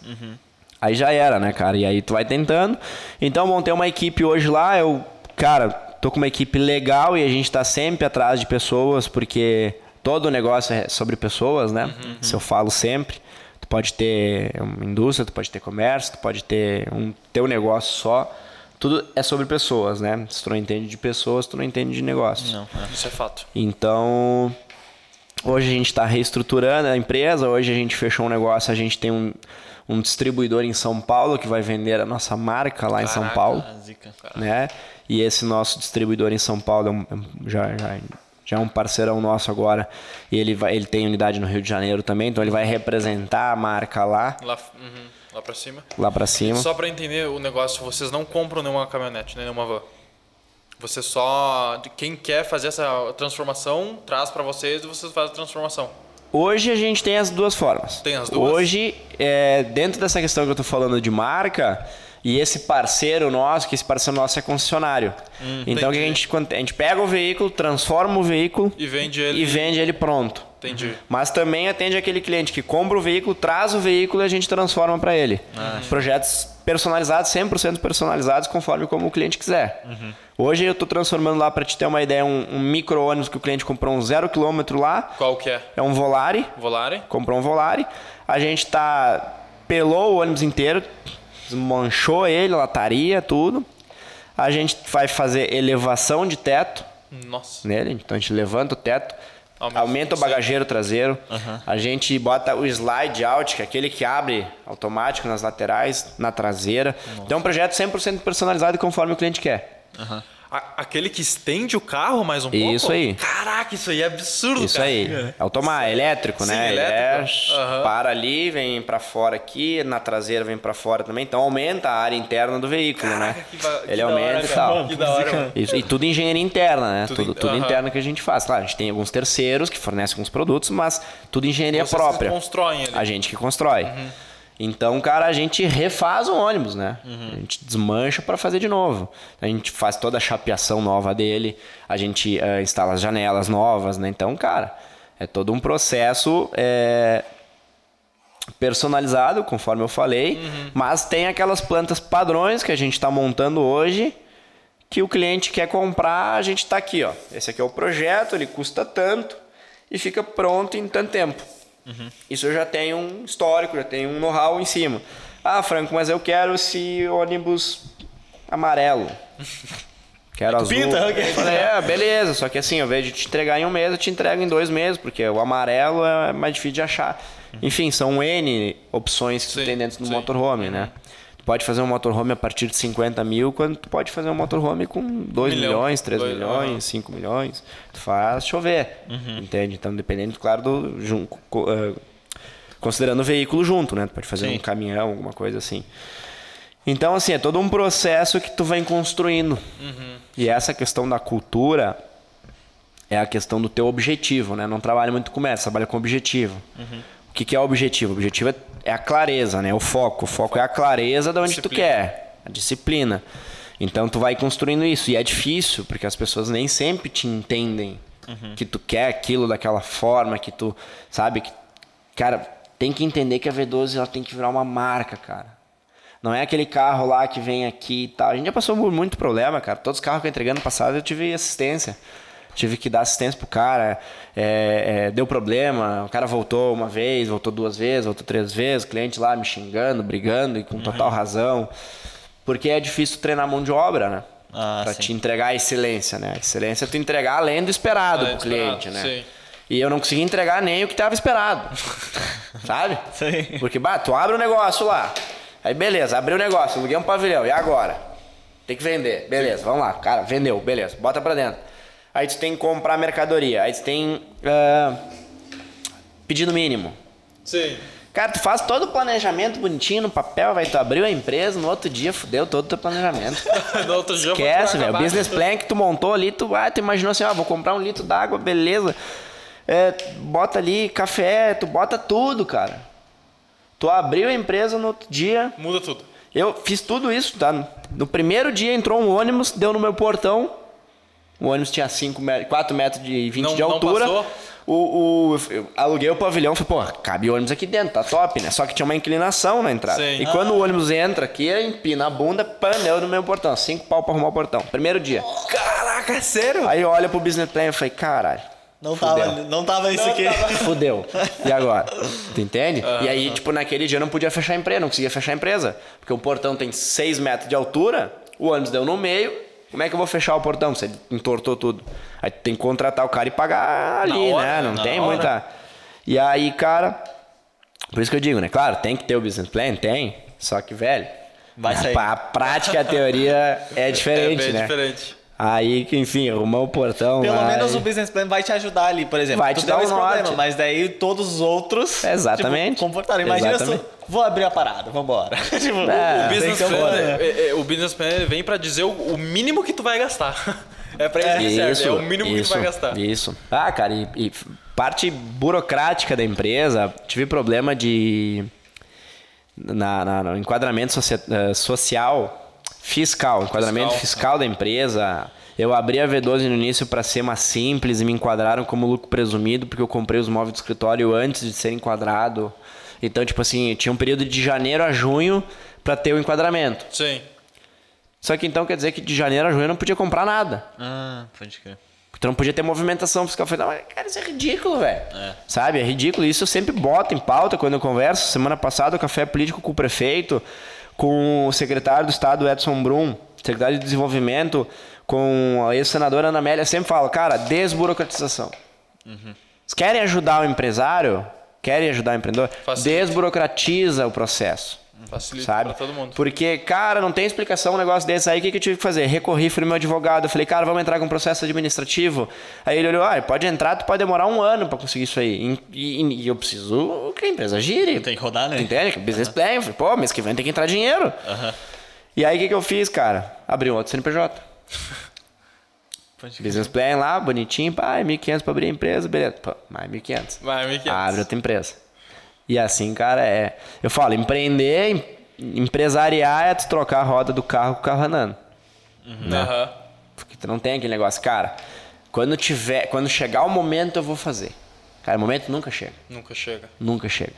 Aí já era, né, cara? E aí tu vai tentando. Então montei uma equipe hoje lá. Eu, cara, tô com uma equipe legal e a gente tá sempre atrás de pessoas, porque todo negócio é sobre pessoas, né? Isso eu falo sempre. Tu pode ter uma indústria, tu pode ter comércio, tu pode ter um teu negócio só. Tudo é sobre pessoas, né? Se tu não entende de pessoas, tu não entende de negócios. Não. é. Isso é fato. Então, hoje a gente está reestruturando a empresa. Hoje a gente fechou um negócio. A gente tem um, um distribuidor em São Paulo que vai vender a nossa marca lá em São Caraca. Paulo. Zica. Né? E esse nosso distribuidor em São Paulo é um- é já, já, já é um parceirão nosso agora. E ele, vai, ele tem unidade no Rio de Janeiro também. Então ele vai representar a marca lá, Lá, uhum, lá pra cima. lá para cima. Só pra entender o negócio, vocês não compram nenhuma caminhonete, né, nenhuma van. Você só. Quem quer fazer essa transformação, traz pra vocês e vocês fazem a transformação. Hoje a gente tem as duas formas. Tem as duas? Hoje, é, dentro dessa questão que eu tô falando de marca, e esse parceiro nosso, que esse parceiro nosso é concessionário. então o que a gente, a gente pega o veículo, transforma o veículo E vende ele. e vende ele pronto. Entendi. Mas também atende aquele cliente que compra o veículo, traz o veículo e a gente transforma para ele. Projetos personalizados, 100% personalizados, conforme como o cliente quiser. Hoje eu estou transformando lá, para te ter uma ideia, um, um micro-ônibus que o cliente comprou um zero quilômetro lá. Qual que é? É um Volare, Volare? comprou um Volare. A gente tá pelou o ônibus inteiro, desmanchou ele, lataria, tudo. A gente vai fazer elevação de teto Nossa. nele, então a gente levanta o teto, Aumenta aumenta, o o bagageiro traseiro, a gente bota o slide out, que é aquele que abre automático nas laterais, na traseira. Então é um projeto 100% personalizado conforme o cliente quer. A- aquele que estende o carro mais um pouco? Isso aí. Caraca, isso aí é absurdo, Isso cara. aí. É automático, elétrico, Sim, né? Ele elétrico. é, Aham. para ali, vem pra fora aqui, na traseira vem pra fora também. Então aumenta a área interna do veículo, né? que ba- que Ele da hora, aumenta e tal. Que da hora, mano. Isso, e tudo engenharia interna, né? Tudo Tudo, tudo aham. interno que a gente faz. Claro, a gente tem alguns terceiros que fornecem alguns produtos, mas tudo engenharia Vocês própria. constroem ali. A gente que constrói. Então, cara, a gente refaz o ônibus, né? A gente desmancha para fazer de novo. A gente faz toda a chapeação nova dele, a gente eh, instala as janelas novas, né? Então, cara, é todo um processo eh, personalizado, conforme eu falei, mas tem aquelas plantas padrões que a gente está montando hoje que o cliente quer comprar, a gente está aqui, ó. Esse aqui é o projeto, ele custa tanto e fica pronto em tanto tempo. Isso eu já tenho um histórico, já tenho um know-how em cima. Ah, Franco, mas eu quero esse ônibus amarelo. Quero azul. pinta, ok. Eu Falei, é, beleza. Só que assim, ao invés de te entregar em um mês, eu te entrego em dois meses, porque o amarelo é mais difícil de achar. Enfim, são N opções que tu Sim, tem dentro do sim. motorhome, né? Pode fazer um motorhome a partir de 50 mil, quando tu pode fazer um motorhome com 2 milhão. milhões, 3 Dois- milhões, aham. 5 milhões. Tu faz chover, entende? Então, dependendo, claro, do jun- co- eh, considerando o veículo junto, né? Tu pode fazer Sim. um caminhão, alguma coisa assim. Então, assim, é todo um processo que tu vem construindo. E essa questão da cultura é a questão do teu objetivo, né? Não trabalha muito com meta, trabalha com objetivo. O que, que é o objetivo? O objetivo é, é a clareza, né? O foco. O foco é a clareza de onde tu Disciplina. quer, a disciplina. Então tu vai construindo isso. E é difícil, porque as pessoas nem sempre te entendem que tu quer aquilo daquela forma, que tu, sabe? Que, cara, tem que entender que a V12 ela tem que virar uma marca, cara. Não é aquele carro lá que vem aqui e tal. A gente já passou por muito problema, cara. Todos os carros que eu entreguei no passado eu tive assistência. Tive que dar assistência pro cara. É, é, deu problema, o cara voltou uma vez, voltou duas vezes, voltou três vezes, cliente lá me xingando, brigando e com total razão. Porque é difícil treinar mão de obra, né? Ah, pra sim. te entregar a excelência, né? A excelência é tu entregar além do esperado Além pro cliente, esperado, né? sim. E eu não consegui entregar nem o que estava esperado. Sabe? Sim. Porque, bah, tu abre o negócio lá. Aí, beleza, abriu o negócio, aluguei um pavilhão. E agora? Tem que vender. Beleza, vamos lá. Cara, vendeu. Beleza, bota pra dentro. Aí tu tem que comprar mercadoria. Aí tu tem ah, pedido mínimo. Sim. Cara, tu faz todo o planejamento bonitinho no papel, vai tu abriu a empresa, no outro dia fudeu todo o teu planejamento. no outro dia Esquece, velho. O business plan que tu montou ali, tu, ah, tu imaginou assim, ó, vou comprar um litro d'água, beleza. É, bota ali café, tu bota tudo, cara. Tu abriu a empresa no outro dia. Muda tudo. Eu fiz tudo isso, tá? No primeiro dia entrou um ônibus, deu no meu portão. O ônibus tinha 5 metros, 4 metros de 20 Não- de não altura. passou? O, o, eu aluguei o pavilhão, falei, pô, cabe ônibus aqui dentro, tá top, né? Só que tinha uma inclinação na entrada. Sim. E quando o ônibus entra aqui, empina a bunda, deu no meu portão. Cinco pau pra arrumar o portão. Primeiro dia. Caraca, é sério? Aí eu olho pro business plan e falei, caralho, Não tava, não tava isso aqui. fudeu. E agora? Tu entende? E aí, tipo, naquele dia eu não podia fechar a empresa, não conseguia fechar a empresa. Porque o portão tem 6 metros de altura, o ônibus deu no meio. Como é que eu vou fechar o portão ele entortou tudo? Aí tu tem que contratar o cara e pagar ali, hora, né? Não tem hora. muita. E aí, cara. Por isso que eu digo, né? Claro, tem que ter o business plan, tem. Só que, velho. Vai a, sair. A prática e a teoria é É diferente, bem né? diferente. Aí, que, enfim, arrumou o portão. Pelo lá menos e- o business plan vai te ajudar ali, por exemplo. Vai tu te dar um esse problema, mas daí todos os outros Exatamente. tipo, comportaram. Imagina Exatamente. vou abrir a parada, vambora. tipo, É, O business plan, é- é- o business plan vem pra dizer o, o mínimo que tu vai gastar. É pra isso que serve, é o mínimo que tu vai gastar. Isso. Ah, cara, e, e parte burocrática da empresa, tive problema de. Na, na- no enquadramento socia- eh, social, fiscal, enquadramento Fiscal. fiscal, da empresa. Eu abri a V12 no início para ser mais simples e me enquadraram como lucro presumido, porque eu comprei os móveis do escritório antes de ser enquadrado. Então, tipo assim, tinha um período de janeiro a junho para ter o enquadramento. Sim. Só que então quer dizer que de janeiro a junho eu não podia comprar nada. Ah, pode crer. Porque tu não podia ter movimentação fiscal. Eu falei, não, mas, cara, isso é ridículo, velho. Sabe? É ridículo. Isso eu sempre boto em pauta quando eu converso. Semana passada, o café político com o prefeito, com o secretário do Estado, Edson Brum, secretário de Desenvolvimento, com a ex-senadora Ana Amélia. Sempre falo, cara, desburocratização. Vocês querem ajudar o empresário? Querem ajudar o empreendedor? Facilita. Desburocratiza o processo. Facilita Sabe? pra todo mundo. Porque, cara, não tem explicação um negócio desse aí. O que, que eu tive que fazer? Recorri, fui no meu advogado. Eu falei, cara, vamos entrar com um processo administrativo. Aí ele olhou, ah, pode entrar, tu pode demorar um ano pra conseguir isso aí. E, e- e eu preciso que a empresa gire. Tem que rodar, né? Entende? Business plan. Eu falei, pô, mês que vem tem que entrar dinheiro. E aí, o que, que eu fiz, cara? Abri um outro CNPJ. Business plan lá, bonitinho. Pá, é 1.500 pra abrir a empresa. Beleza. Pô, mais 1.500. Vai, 1.500. Abre outra empresa. E assim, cara, é. Eu falo, empreender, em- empresariar é tu trocar a roda do carro com o carro andando. Aham. Porque tu não tem aquele negócio, cara. Quando tiver, quando chegar o momento eu vou fazer. Cara, o momento nunca chega. Nunca chega. Nunca chega.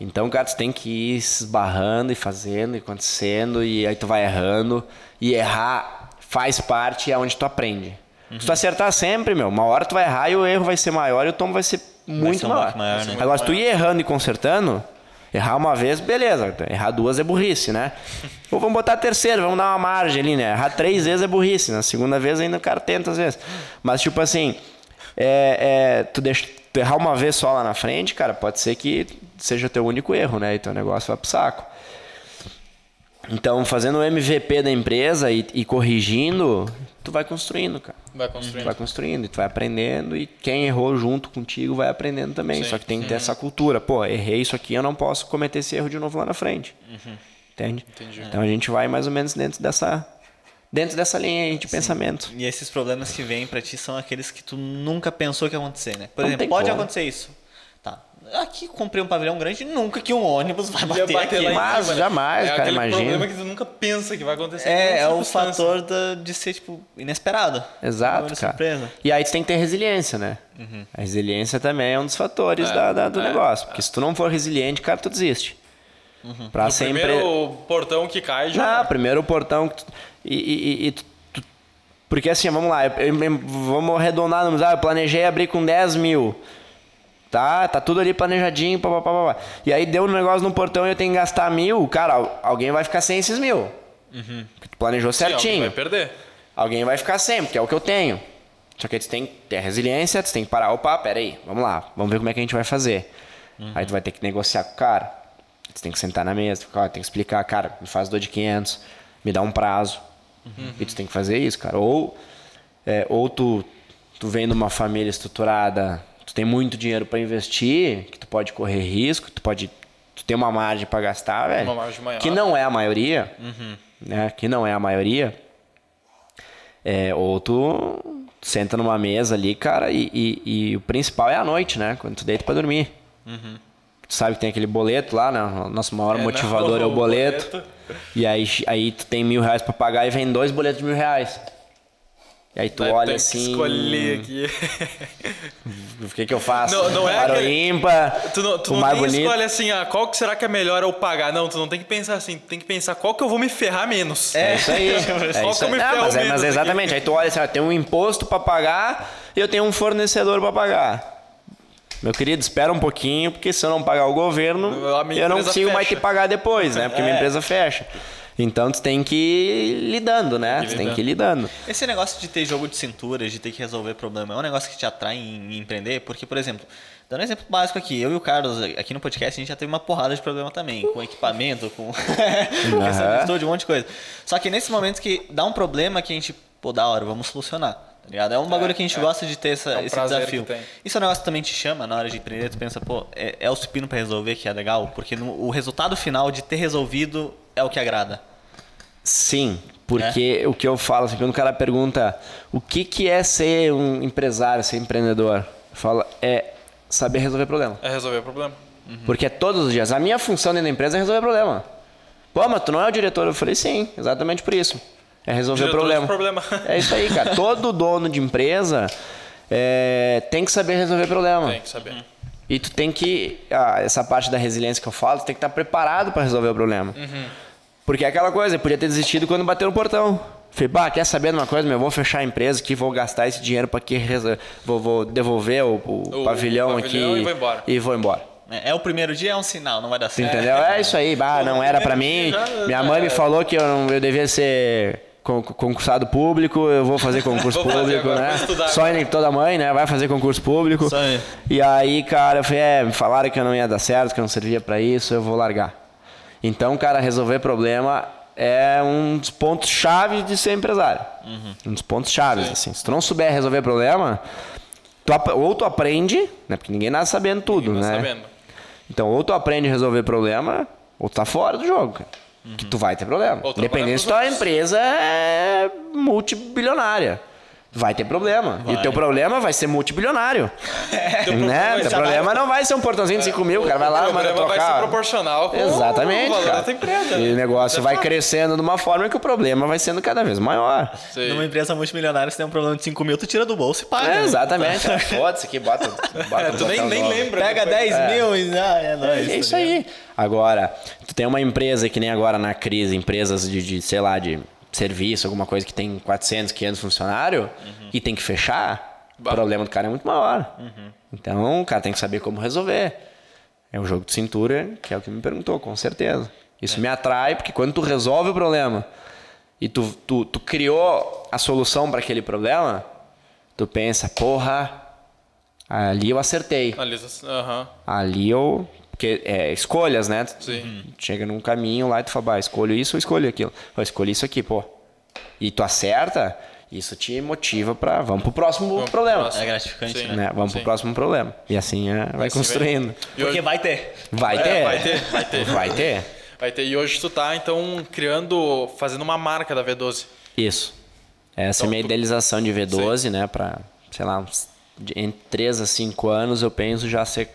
Então, cara, tu tem que ir se esbarrando e fazendo e acontecendo, e aí tu vai errando. E errar faz parte é onde tu aprende. Se tu acertar sempre, meu, uma hora tu vai errar e o erro vai ser maior e o tombo vai ser muito ser um maior. maior, né? Agora, se tu ir errando e consertando, errar uma vez, beleza. Errar duas é burrice, né? Ou vamos botar a terceira, vamos dar uma margem ali, né? Errar três vezes é burrice, na segunda vez ainda o cara tenta às vezes. Mas, tipo assim, é, é, tu, deixa, tu errar uma vez só lá na frente, cara, pode ser que seja teu único erro, né? E teu negócio vai pro saco. Então, fazendo o MVP da empresa e, e corrigindo, tu vai construindo, cara. Vai Tu construindo. vai construindo, e tu vai aprendendo e quem errou junto contigo vai aprendendo também. Sim. Só que tem que ter essa cultura. Pô, errei isso aqui, eu não posso cometer esse erro de novo lá na frente. Entende? Entendi. Então a gente vai mais ou menos dentro dessa dentro dessa linha aí de pensamento. E esses problemas que vêm pra ti são aqueles que tu nunca pensou que ia acontecer, né? Por Não exemplo, pode como. acontecer isso. Aqui comprei um pavilhão grande, nunca que um ônibus vai bater, bater aqui. Mas cima, né? jamais, é cara, imagina. problema que tu nunca pensa que vai acontecer. É, é o fator da- de ser, tipo, inesperado. Exato, cara. surpresa. E aí tu tem que ter resiliência, né? A resiliência também é um dos fatores É, da, da- do é, negócio. Porque se tu não for resiliente, cara, tu desiste. Pra No sempre. primeiro portão que cai já. Não, primeiro o portão. que tu- E, e- e- e tu- porque assim, vamos lá, eu- eu- eu- vamos arredondar números. Ah, eu planejei abrir com 10 mil. Tá, tá tudo ali planejadinho, pá, pá, pá, pá, pá. E aí deu um negócio no portão e eu tenho que gastar mil, cara, al- alguém vai ficar sem esses mil. Porque tu planejou Sim, alguém certinho. vai perder. Alguém vai ficar sem, porque é o que eu tenho. Só que aí tu tem que ter resiliência, tu tem que parar, opa, peraí, vamos lá, vamos ver como é que a gente vai fazer. Aí tu vai ter que negociar com o cara. Tu tem que sentar na mesa, ó, tem que explicar, cara, me faz dor de 500, me dá um prazo. E tu tem que fazer isso, cara. Ou, é, ou tu, tu vem de uma família estruturada, tu tem muito dinheiro para investir, que tu pode correr risco, tu pode tu tem uma margem para gastar, velho. Uma margem maior. Que não é a maioria, né? Que não é a maioria. É, ou tu senta numa mesa ali, cara, e, e- e o principal é a noite, né? Quando tu deita pra dormir. Tu sabe que tem aquele boleto lá, né? O nosso maior É, não, motivador é o boleto. boleto. E aí, aí tu tem mil reais pra pagar e vem dois boletos de mil reais. E aí tu Daí olha assim. Que escolher aqui. O que que eu faço? Não- não é Para o aquele- ímpar, Tu não, tu não tem bonito. escolha assim, ah, qual que será que é melhor eu pagar? Não, tu não tem que pensar assim, tu tem que pensar qual que eu vou me ferrar menos. É isso aí. Qual É que isso eu aí. me Não, mas, é, mas é aqui? exatamente. Aí tu olha assim, ó, tem um imposto pra pagar e eu tenho um fornecedor pra pagar. Meu querido, espera um pouquinho, porque se eu não pagar o governo, minha eu não consigo mais te fecha. pagar depois, né? Porque minha É. empresa fecha. Então tu tem que ir lidando, né? Tem que Tu tem que ir lidando. Esse negócio de ter jogo de cintura, de ter que resolver problema, é um negócio que te atrai em, em empreender? Porque, por exemplo, dando um exemplo básico aqui, eu e o Carlos, aqui no podcast, a gente já teve uma porrada de problema também, com equipamento, com estúdio, um monte de coisa. Só que nesse momento que dá um problema que a gente, pô, da hora, vamos solucionar. Tá ligado? É um bagulho que a gente gosta de ter essa, É um esse desafio. Isso é um negócio que também te chama na hora de empreender, tu pensa, pô, é, é o supino pra resolver que é legal, porque no- o resultado final de ter resolvido é o que agrada. Sim, porque o que eu falo, assim, quando o cara pergunta o que, que é ser um empresário, ser empreendedor, eu falo, é saber resolver problema. É resolver problema. Porque é todos os dias. A minha função dentro da empresa é resolver problema. Pô, mas tu não é o diretor? Eu falei, sim, exatamente por isso. É resolver o Diretor problema. problema. É isso aí, cara. Todo dono de empresa é, tem que saber resolver problema. Tem que saber. E tu tem que. ah, essa parte da resiliência que eu falo, tu tem que estar preparado para resolver o problema. Porque é aquela coisa, eu podia ter desistido quando bateu no portão. Falei, bah, quer saber de uma coisa? Meu, vou fechar a empresa aqui, vou gastar esse dinheiro para que resol- vou, vou devolver o, o O pavilhão, pavilhão aqui e vou embora. E vou embora. É, é o primeiro dia, é um sinal, não vai dar certo. entendeu? É isso aí, bah, não era pra mim. Já- Minha mãe me falou que eu, não, eu devia ser con- concursado público, eu vou fazer concurso Vou fazer público, agora, né? estudar Só em toda mãe, né? Vai fazer concurso público. Aí. E aí, cara, eu falei, é, me falaram que eu não ia dar certo, que eu não servia pra isso, eu vou largar. Então, cara, resolver problema é um dos pontos chave de ser empresário. Um dos pontos chaves, assim. Se tu não souber resolver problema, tu ou tu aprende, né? Porque ninguém nasce sabendo tudo, Não né? sabendo. Então, ou tu aprende a resolver problema, ou tu tá fora do jogo, cara. Que tu vai ter problema. Independente se tua empresa é multibilionária. Vai ter problema. E o teu problema vai ser multibilionário. Teu né? vai Teu problema não vai ser um portãozinho de 5 mil, o cara vai lá, o manda problema vai ser proporcional com Exatamente, o valor cara. da tua empresa. E o negócio vai crescendo de uma forma que o problema vai sendo cada vez maior. Sei. Numa empresa multimilionária, se tem um problema de 5 mil, tu tira do bolso e paga. É, né? exatamente. Ah, Foda-se aqui, bota. bota É, tu nem, nem lembra. Pega depois. 10 mil e ah, é nóis. É isso tá ligado? aí. Agora, tu tem uma empresa que nem agora na crise, empresas de, de, sei lá, de serviço, alguma coisa que tem 400, 500 funcionários e tem que fechar, o Bah. problema do cara é muito maior. Então, o cara tem que saber como resolver. É um jogo de cintura, que é o que me perguntou, com certeza. Isso me atrai, porque quando tu resolve o problema e tu, tu, tu criou a solução para aquele problema, tu pensa, porra, ali eu acertei. Ali. Ali eu. Porque é escolhas, né? Sim. Chega num caminho lá e tu fala, bah, escolho isso ou escolho aquilo. Eu escolhi isso aqui, pô. E tu acerta, isso te motiva pra. Vamos pro próximo Vamos pro problema. próximo. É gratificante, Sim. né? Né? Vamos Sim. pro próximo problema. E assim é, vai Assim construindo. E Porque hoje, vai ter. Vai É, ter. vai ter, vai ter. Vai ter. vai ter. E hoje tu tá, então, criando, fazendo uma marca da V12. Isso. Essa é a Então, minha tu- idealização de V12, né? Pra, sei lá, uns, de- entre 3 a 5 anos eu penso já ser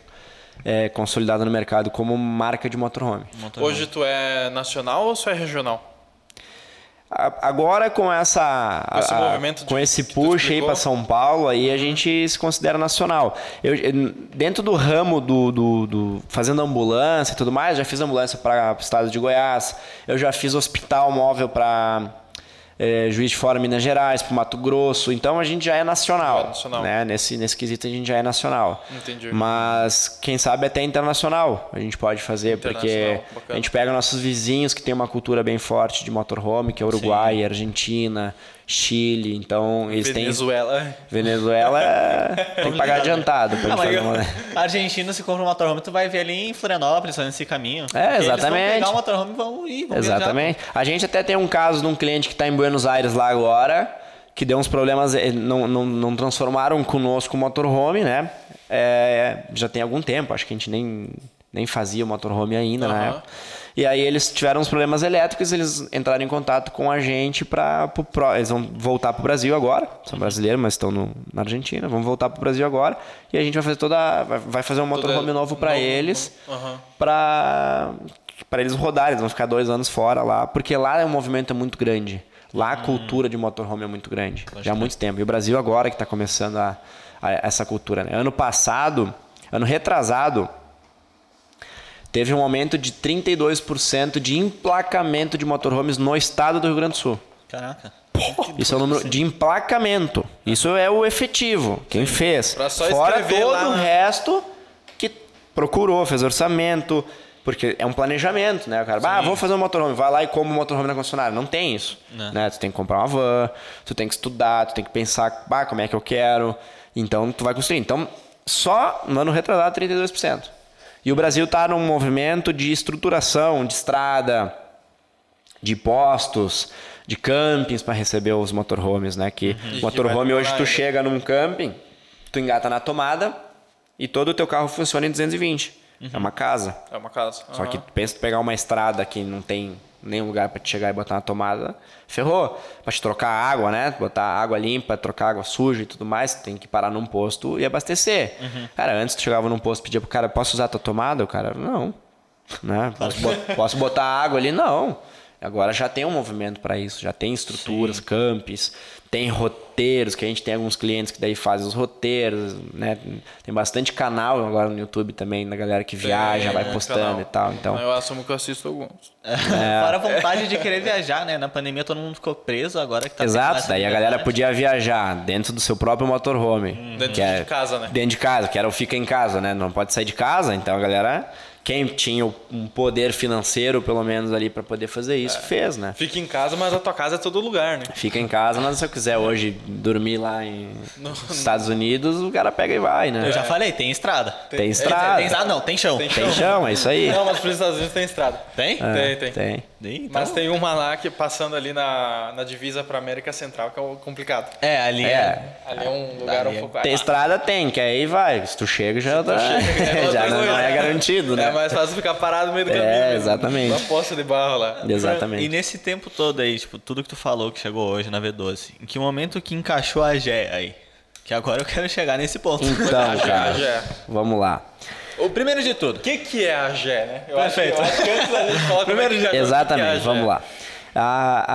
é, consolidado no mercado como marca de motorhome. Hoje tu é nacional ou só é regional? Agora com essa Com esse a- movimento de- com esse push aí para São Paulo aí a gente se considera nacional eu, eu- dentro do ramo do, do, do- fazendo ambulância e tudo mais já fiz ambulância para o estado de Goiás eu já fiz hospital móvel para Juiz de Fora Minas Gerais para Mato Grosso então a gente já é nacional, é nacional. né nesse nesse quesito a gente já é nacional Entendi. mas quem sabe até internacional a gente pode fazer porque bacana. a gente pega nossos vizinhos que tem uma cultura bem forte de motorhome, que é Uruguai, Argentina, Chile, então eles Venezuela. têm Venezuela é- tem que pagar adiantado pra Ah, fazer uma... a Argentina, se compra um motorhome, tu vai ver ali em Florianópolis, fazendo esse caminho. Porque exatamente. Eles vão pegar o motorhome e vão ir, vão Exatamente. A gente até tem um caso de um cliente que está em Buenos Aires lá agora, que deu uns problemas, eh, não, não, não transformaram conosco o motorhome, né? É, já tem algum tempo, acho que a gente nem, nem fazia o motorhome ainda na Aham. época. E aí eles tiveram uns problemas elétricos, eles entraram em contato com a gente para eles vão voltar pro Brasil agora. São brasileiros, mas estão no- na Argentina. Vão voltar pro Brasil agora e a gente vai fazer toda vai, fazer um motorhome novo para eles Aham. para para eles rodarem, eles vão ficar dois anos fora lá, porque lá o movimento é muito grande. Lá a cultura de motorhome é muito grande, já há muito tempo. E o Brasil agora que está começando a, a- essa cultura. Né? Ano passado, ano retrasado, teve um aumento de 32% de emplacamento de motorhomes no estado do Rio Grande do Sul. Caraca. Isso é o número de emplacamento. Isso é o efetivo. Quem fez. Pra só Fora todo lá o na- resto que procurou, fez orçamento. Porque é um planejamento, né? O cara, ah, vou fazer um motorhome, vai lá e compra um motorhome na concessionária. Não tem isso. Não. Né? Tu tem que comprar uma van, tu tem que estudar, tu tem que pensar, ah, como é que eu quero. Então, tu vai construir. Então, só no ano retrasado, 32%. E o Brasil está num movimento de estruturação de estrada, de postos, de campings para receber os motorhomes, né? Que que motorhome hoje tu demorar chega num camping, tu engata na tomada e todo o teu carro funciona em 220. É uma casa. É uma casa. Só Aham. que pensa tu pegar uma estrada que não tem nenhum lugar para te chegar e botar na tomada, ferrou. Para te trocar água, né? Botar água limpa, trocar água suja e tudo mais, tem que parar num posto e abastecer. Cara, antes tu chegava num posto e pedia pro cara, posso usar tua tomada? O cara, não. Né? Posso botar água ali? Não. Agora já tem um movimento para isso, já tem estruturas, campos, tem roteiros, que a gente tem alguns clientes que daí fazem os roteiros, né? Tem bastante canal agora no YouTube também, da galera que viaja, Tem, vai postando canal. e tal. Então, Eu assumo que eu assisto alguns. É. Fora a vontade de querer viajar, né? Na pandemia todo mundo ficou preso, agora que tá Exato, daí a galera podia viajar dentro do seu próprio motorhome. Dentro que é de casa, né? Dentro de casa, que era o fica em casa, né? Não pode sair de casa, então a galera, quem tinha um poder financeiro, pelo menos ali, para poder fazer isso, fez, né? Fica em casa, mas a tua casa é todo lugar, né? Fica em casa, mas se eu quiser hoje dormir lá em No- Estados Unidos, o cara pega e vai, né? Eu já falei, tem estrada. Tem estrada. Tem estrada não, tem chão. Tem Tem chão, é isso aí. Não, mas para os Estados Unidos tem estrada. Tem? É, tem, tem. Tem. Tem, então- Mas tem uma lá que passando ali na, na divisa para América Central, que é o complicado. É, ali É. é. Ali é um lugar Dali um é- pouco. Tem estrada, tem, que aí vai. Se tu chega, já, tá- chega, é já não, não é garantido, né? É mais fácil ficar parado no meio do É, caminho. mesmo. exatamente. Uma poça de barro lá. Exatamente. E nesse tempo todo aí, tipo, tudo que tu falou que chegou hoje na V12, em que momento que encaixou a Gé aí? Que agora eu quero chegar nesse ponto. Então, cara, Gé. vamos lá. o primeiro de tudo. O que, que é a Gé, né? Eu Perfeito. Acho, que- eu acho que antes da gente falar é que já- o que que é a Exatamente, Gé? vamos lá. A,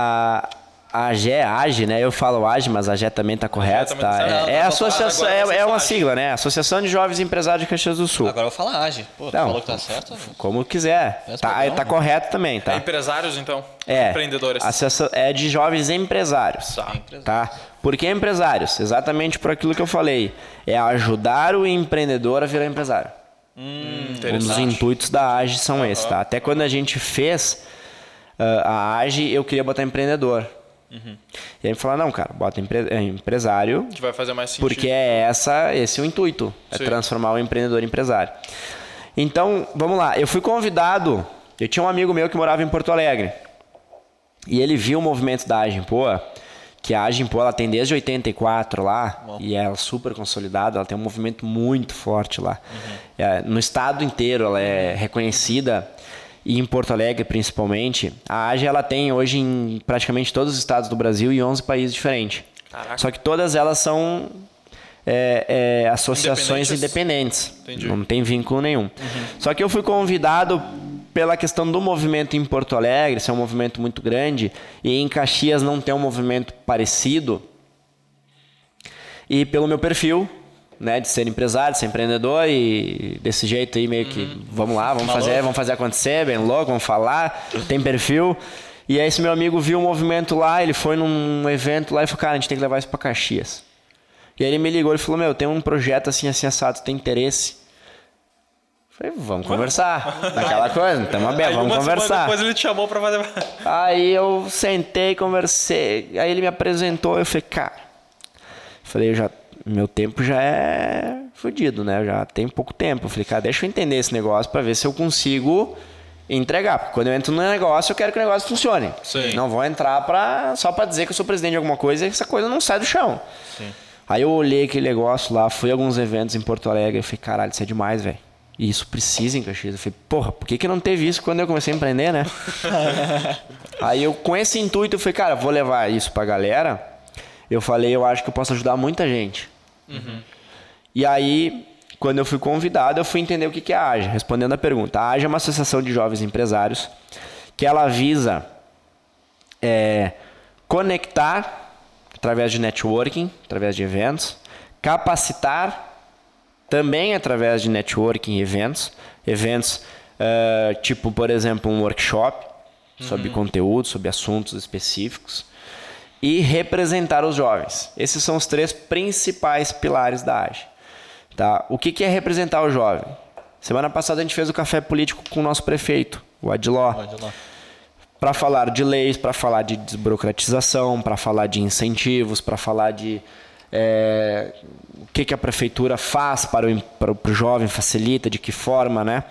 a, a GE AGE, né? Eu falo AGE, mas a GE também tá correto, também tá tá? certo. É, é associação, é, é uma sigla, né? Associação de Jovens Empresários de Caxias do Sul. Agora eu vou falar Age. Pô, tu Não. falou que tá certo? Como quiser. Tá, padrão, tá correto também, tá? É empresários, então? É. Empreendedores. Associação- é de jovens empresários. Tá. Tá? Por que empresários? Exatamente por aquilo que eu falei. É ajudar o empreendedor a virar empresário. Hum, Um dos intuitos da AGE são esses, tá? Até quando a gente fez ah, a AGE, eu queria botar empreendedor. Uhum. E aí me falaram, não, cara, bota empre- empresário, Que vai fazer mais sentido. porque é essa, esse é o intuito, é Sim. transformar o empreendedor em empresário. Então, vamos lá. Eu fui convidado. Eu tinha um amigo meu que morava em Porto Alegre. E ele viu o movimento da Agimpoa, que a Agimpoa ela tem desde 84 lá, Bom. e é super consolidada, ela tem um movimento muito forte lá. É, no estado inteiro ela é reconhecida, e em Porto Alegre principalmente. A AGE ela tem hoje em praticamente todos os estados do Brasil e 11 países diferentes. Caraca. Só que todas elas são é, é, associações Independentes. independentes. Não tem vínculo nenhum. Só que eu fui convidado pela questão do movimento em Porto Alegre, ser um movimento muito grande, e em Caxias não ter um movimento parecido. E pelo meu perfil, né, de ser empresário, de ser empreendedor e desse jeito aí meio que vamos lá, vamos Maluco. fazer, vamos fazer acontecer, bem louco, vamos falar, tem perfil. E aí esse meu amigo viu o movimento lá, ele foi num evento lá e falou, cara, a gente tem que levar isso para Caxias. E aí ele me ligou e falou, meu, tem um projeto assim, assim, assado, tem interesse? Falei, vamos conversar. Daquela coisa, estamos Aí abertos, vamos conversar. depois ele te chamou pra fazer. Aí eu sentei, conversei, aí ele me apresentou, eu falei, cara, falei, eu já, meu tempo já é fodido, né? Eu já tenho pouco tempo. Eu falei, cara, deixa eu entender esse negócio pra ver se eu consigo entregar. Porque quando eu entro no negócio, eu quero que o negócio funcione. Sim. Não vou entrar pra, só pra dizer que eu sou presidente de alguma coisa e essa coisa não sai do chão. Aí eu olhei aquele negócio lá, fui a alguns eventos em Porto Alegre e falei, caralho, isso é demais, velho. E isso precisa em Caxias. Eu falei, porra, por que, que não teve isso quando eu comecei a empreender, né? Aí eu, com esse intuito, eu falei, cara, vou levar isso pra galera. Eu falei, eu acho que eu posso ajudar muita gente. E aí, quando eu fui convidado, eu fui entender o que que é a AGE. Respondendo a pergunta. A AGE é uma associação de jovens empresários que ela visa é, conectar através de networking, através de eventos, capacitar também através de networking e eventos, eventos eh, tipo, por exemplo, um workshop sobre conteúdo, sobre assuntos específicos e representar os jovens. Esses são os três principais pilares da AGE. Tá? O que, que é representar o jovem? Semana passada a gente fez o café político com o nosso prefeito, o Adiló para falar de leis, para falar de desburocratização, para falar de incentivos, para falar de é, o que, que a prefeitura faz para o, para o jovem, facilita, de que forma, né?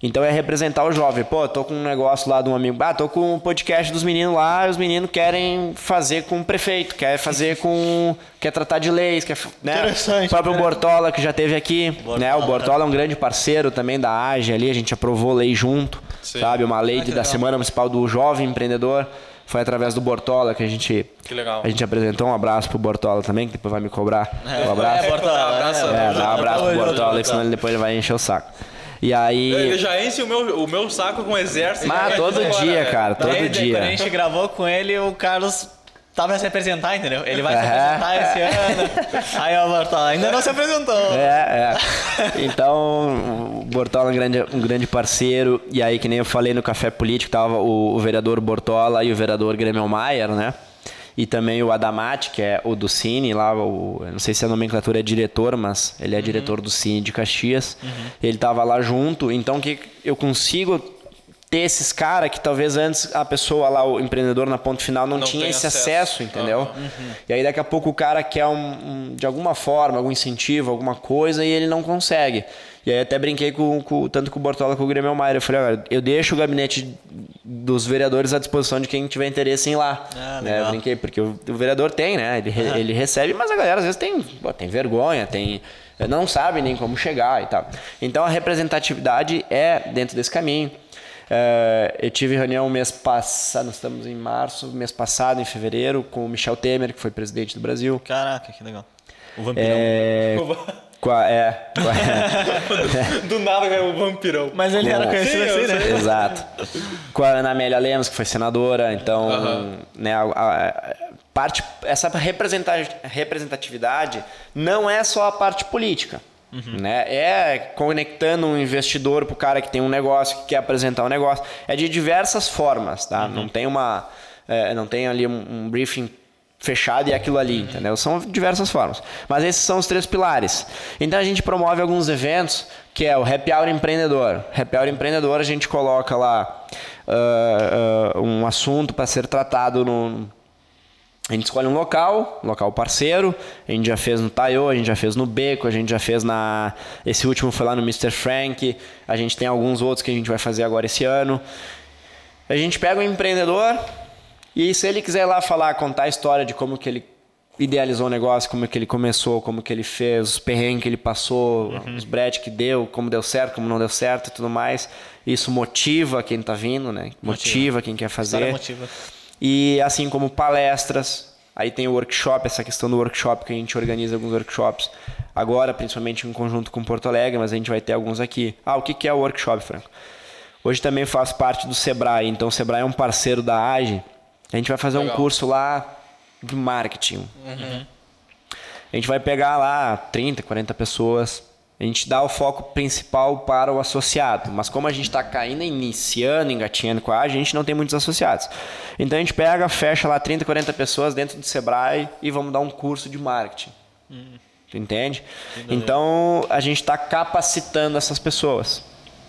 Então é representar o jovem. Pô, tô com um negócio lá de um amigo. Ah, tô com um podcast dos meninos lá e os meninos querem fazer com o prefeito, quer fazer com. quer tratar de leis, quer. Né? Interessante, O próprio né? Bortola, que já teve aqui. Bortola, né? O Bortola é um grande parceiro também da AGE ali, a gente aprovou lei junto, Sim. sabe? Uma lei Ah, da. Semana Municipal do Jovem Empreendedor. Foi através do Bortola que a gente, Que legal. a gente apresentou. Um abraço pro Bortola também, que depois vai me cobrar. um abraço. É, Bortola, Abraço, é, É, dá um abraço pro Bortola, que senão ele depois ele vai encher o saco. E aí. Ele já enche o meu, o meu saco com o exército. Mas todo dia, cara, todo Daí, dia. Quando a gente gravou com ele, o Carlos tava pra se apresentar, entendeu? Ele vai se apresentar esse ano. Aí, ó, Bortola, ainda não se apresentou. É, é. Então, o Bortola é um grande, um grande parceiro. E aí, que nem eu falei no Café Político, tava o, o vereador Bortola e o vereador Grêmio Maier, né? E também o Adamati, que é o do Cine, lá, o, não sei se a nomenclatura é diretor, mas ele é diretor do Cine de Caxias. Ele tava lá junto, então que eu consigo ter esses caras que talvez antes a pessoa lá, o empreendedor na ponto final, não, Não tinha esse acesso. acesso, entendeu? E aí daqui a pouco o cara quer um, um- de alguma forma, algum incentivo, alguma coisa e ele não consegue. E aí até brinquei com, com- tanto com o Bortola como com o Grêmio Maia. Eu falei, olha, eu deixo o gabinete dos vereadores à disposição de quem tiver interesse em ir lá. Ah, né? Eu brinquei, porque o, o vereador tem, né? Ele, re- ele recebe, mas a galera às vezes tem, pô, tem vergonha, tem não sabe nem como chegar e tal. Então a representatividade é dentro desse caminho. É, eu tive reunião mês passado, nós estamos em março, mês passado, em fevereiro, com o Michel Temer, que foi presidente do Brasil. Caraca, que legal. O vampirão. É, com a, é, com a- Do nada é o vampirão. Mas ele era com- conhecido Sim, assim, né? Exato. Com a Ana Amélia Lemos, que foi senadora, então, né, a, a- a parte, essa representa- representatividade não é só a parte política. Né? É conectando um investidor pro cara que tem um negócio, que quer apresentar um negócio. É de diversas formas, tá? Não tem uma. é, não tem ali um, um briefing fechado e aquilo ali, entendeu? São diversas formas. Mas esses são os três pilares. Então a gente promove alguns eventos, que é o Happy Hour Empreendedor. Happy Hour Empreendedor a gente coloca lá ah, ah, um assunto para ser tratado no, A gente escolhe um local, um local parceiro. A gente já fez no Tayo, a gente já fez no Beco, a gente já fez na. Esse último foi lá no Mr. Frank. A gente tem alguns outros que a gente vai fazer agora esse ano. A gente pega um empreendedor e se ele quiser ir lá falar, contar a história de como que ele idealizou o negócio, como que ele começou, como que ele fez, os perrengues que ele passou, uhum. os bretes que deu, como deu certo, como não deu certo e tudo mais. Isso motiva quem está vindo, né? Motiva, motiva quem quer fazer. Motiva. E assim como palestras, aí tem o workshop, essa questão do workshop que a gente organiza alguns workshops. Agora, principalmente em conjunto com Porto Alegre, mas a gente vai ter alguns aqui. Ah, o que é o workshop, Franco? Hoje também faz parte do Sebrae, então o Sebrae é um parceiro da AGE. A gente vai fazer Legal. um curso lá de marketing. Uhum. A gente vai pegar lá 30, 40 pessoas. A gente dá o foco principal para o associado. Mas como a gente está caindo, iniciando, engatinhando com a a gente não tem muitos associados. Então a gente pega, fecha lá 30, 40 pessoas dentro do Sebrae e vamos dar um curso de marketing. Uhum. Tu entende? Então a gente está capacitando essas pessoas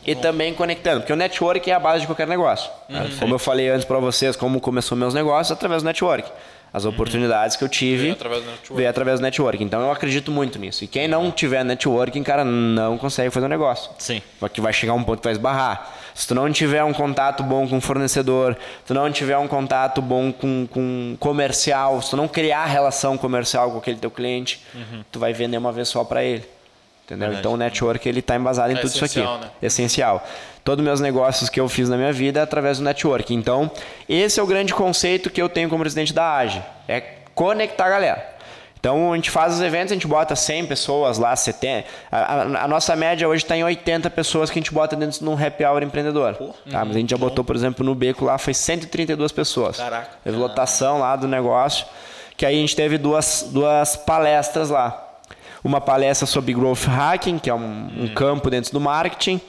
e também conectando, porque o network é a base de qualquer negócio. Uhum. Como eu falei antes para vocês, como começou meus negócios através do network. As uhum. oportunidades que eu tive veio através, veio através do network. Então eu acredito muito nisso. E quem não tiver networking, cara, não consegue fazer um negócio. Sim. Porque vai chegar um ponto que vai esbarrar. Se tu não tiver um contato bom com o fornecedor, se tu não tiver um contato bom com, com comercial, se tu não criar relação comercial com aquele teu cliente, uhum. tu vai vender uma vez só para ele. Entendeu? Então o network ele está embasado em é tudo isso aqui. Né? Essencial. Todos os meus negócios que eu fiz na minha vida é através do network. Então, esse é o grande conceito que eu tenho como presidente da AGE. É conectar a galera. Então a gente faz os eventos, a gente bota 100 pessoas lá, 70. A, a, a nossa média hoje está em 80 pessoas que a gente bota dentro de um happy hour empreendedor. Pô, tá? Mas a gente já botou, por exemplo, no Beco lá, foi 132 pessoas. Caraca. Teve lotação lá do negócio. Que aí a gente teve duas, duas palestras lá uma palestra sobre growth hacking, que é um, um hum. campo dentro do marketing.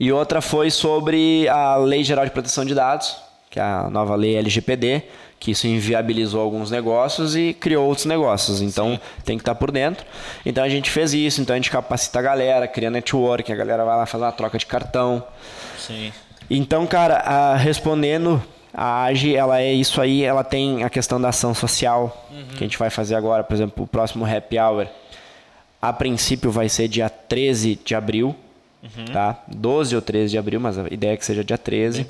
E outra foi sobre a Lei Geral de Proteção de Dados, que é a nova lei LGPD, que isso inviabilizou alguns negócios e criou outros negócios. Então Sim. tem que estar por dentro. Então a gente fez isso, então a gente capacita a galera, cria network, a galera vai lá fazer uma troca de cartão. Sim. Então, cara, a, respondendo a AGE, ela é isso aí, ela tem a questão da ação social, uhum. que a gente vai fazer agora, por exemplo, o próximo Happy Hour. A princípio vai ser dia 13 de abril, uhum. tá? 12 ou 13 de abril, mas a ideia é que seja dia 13.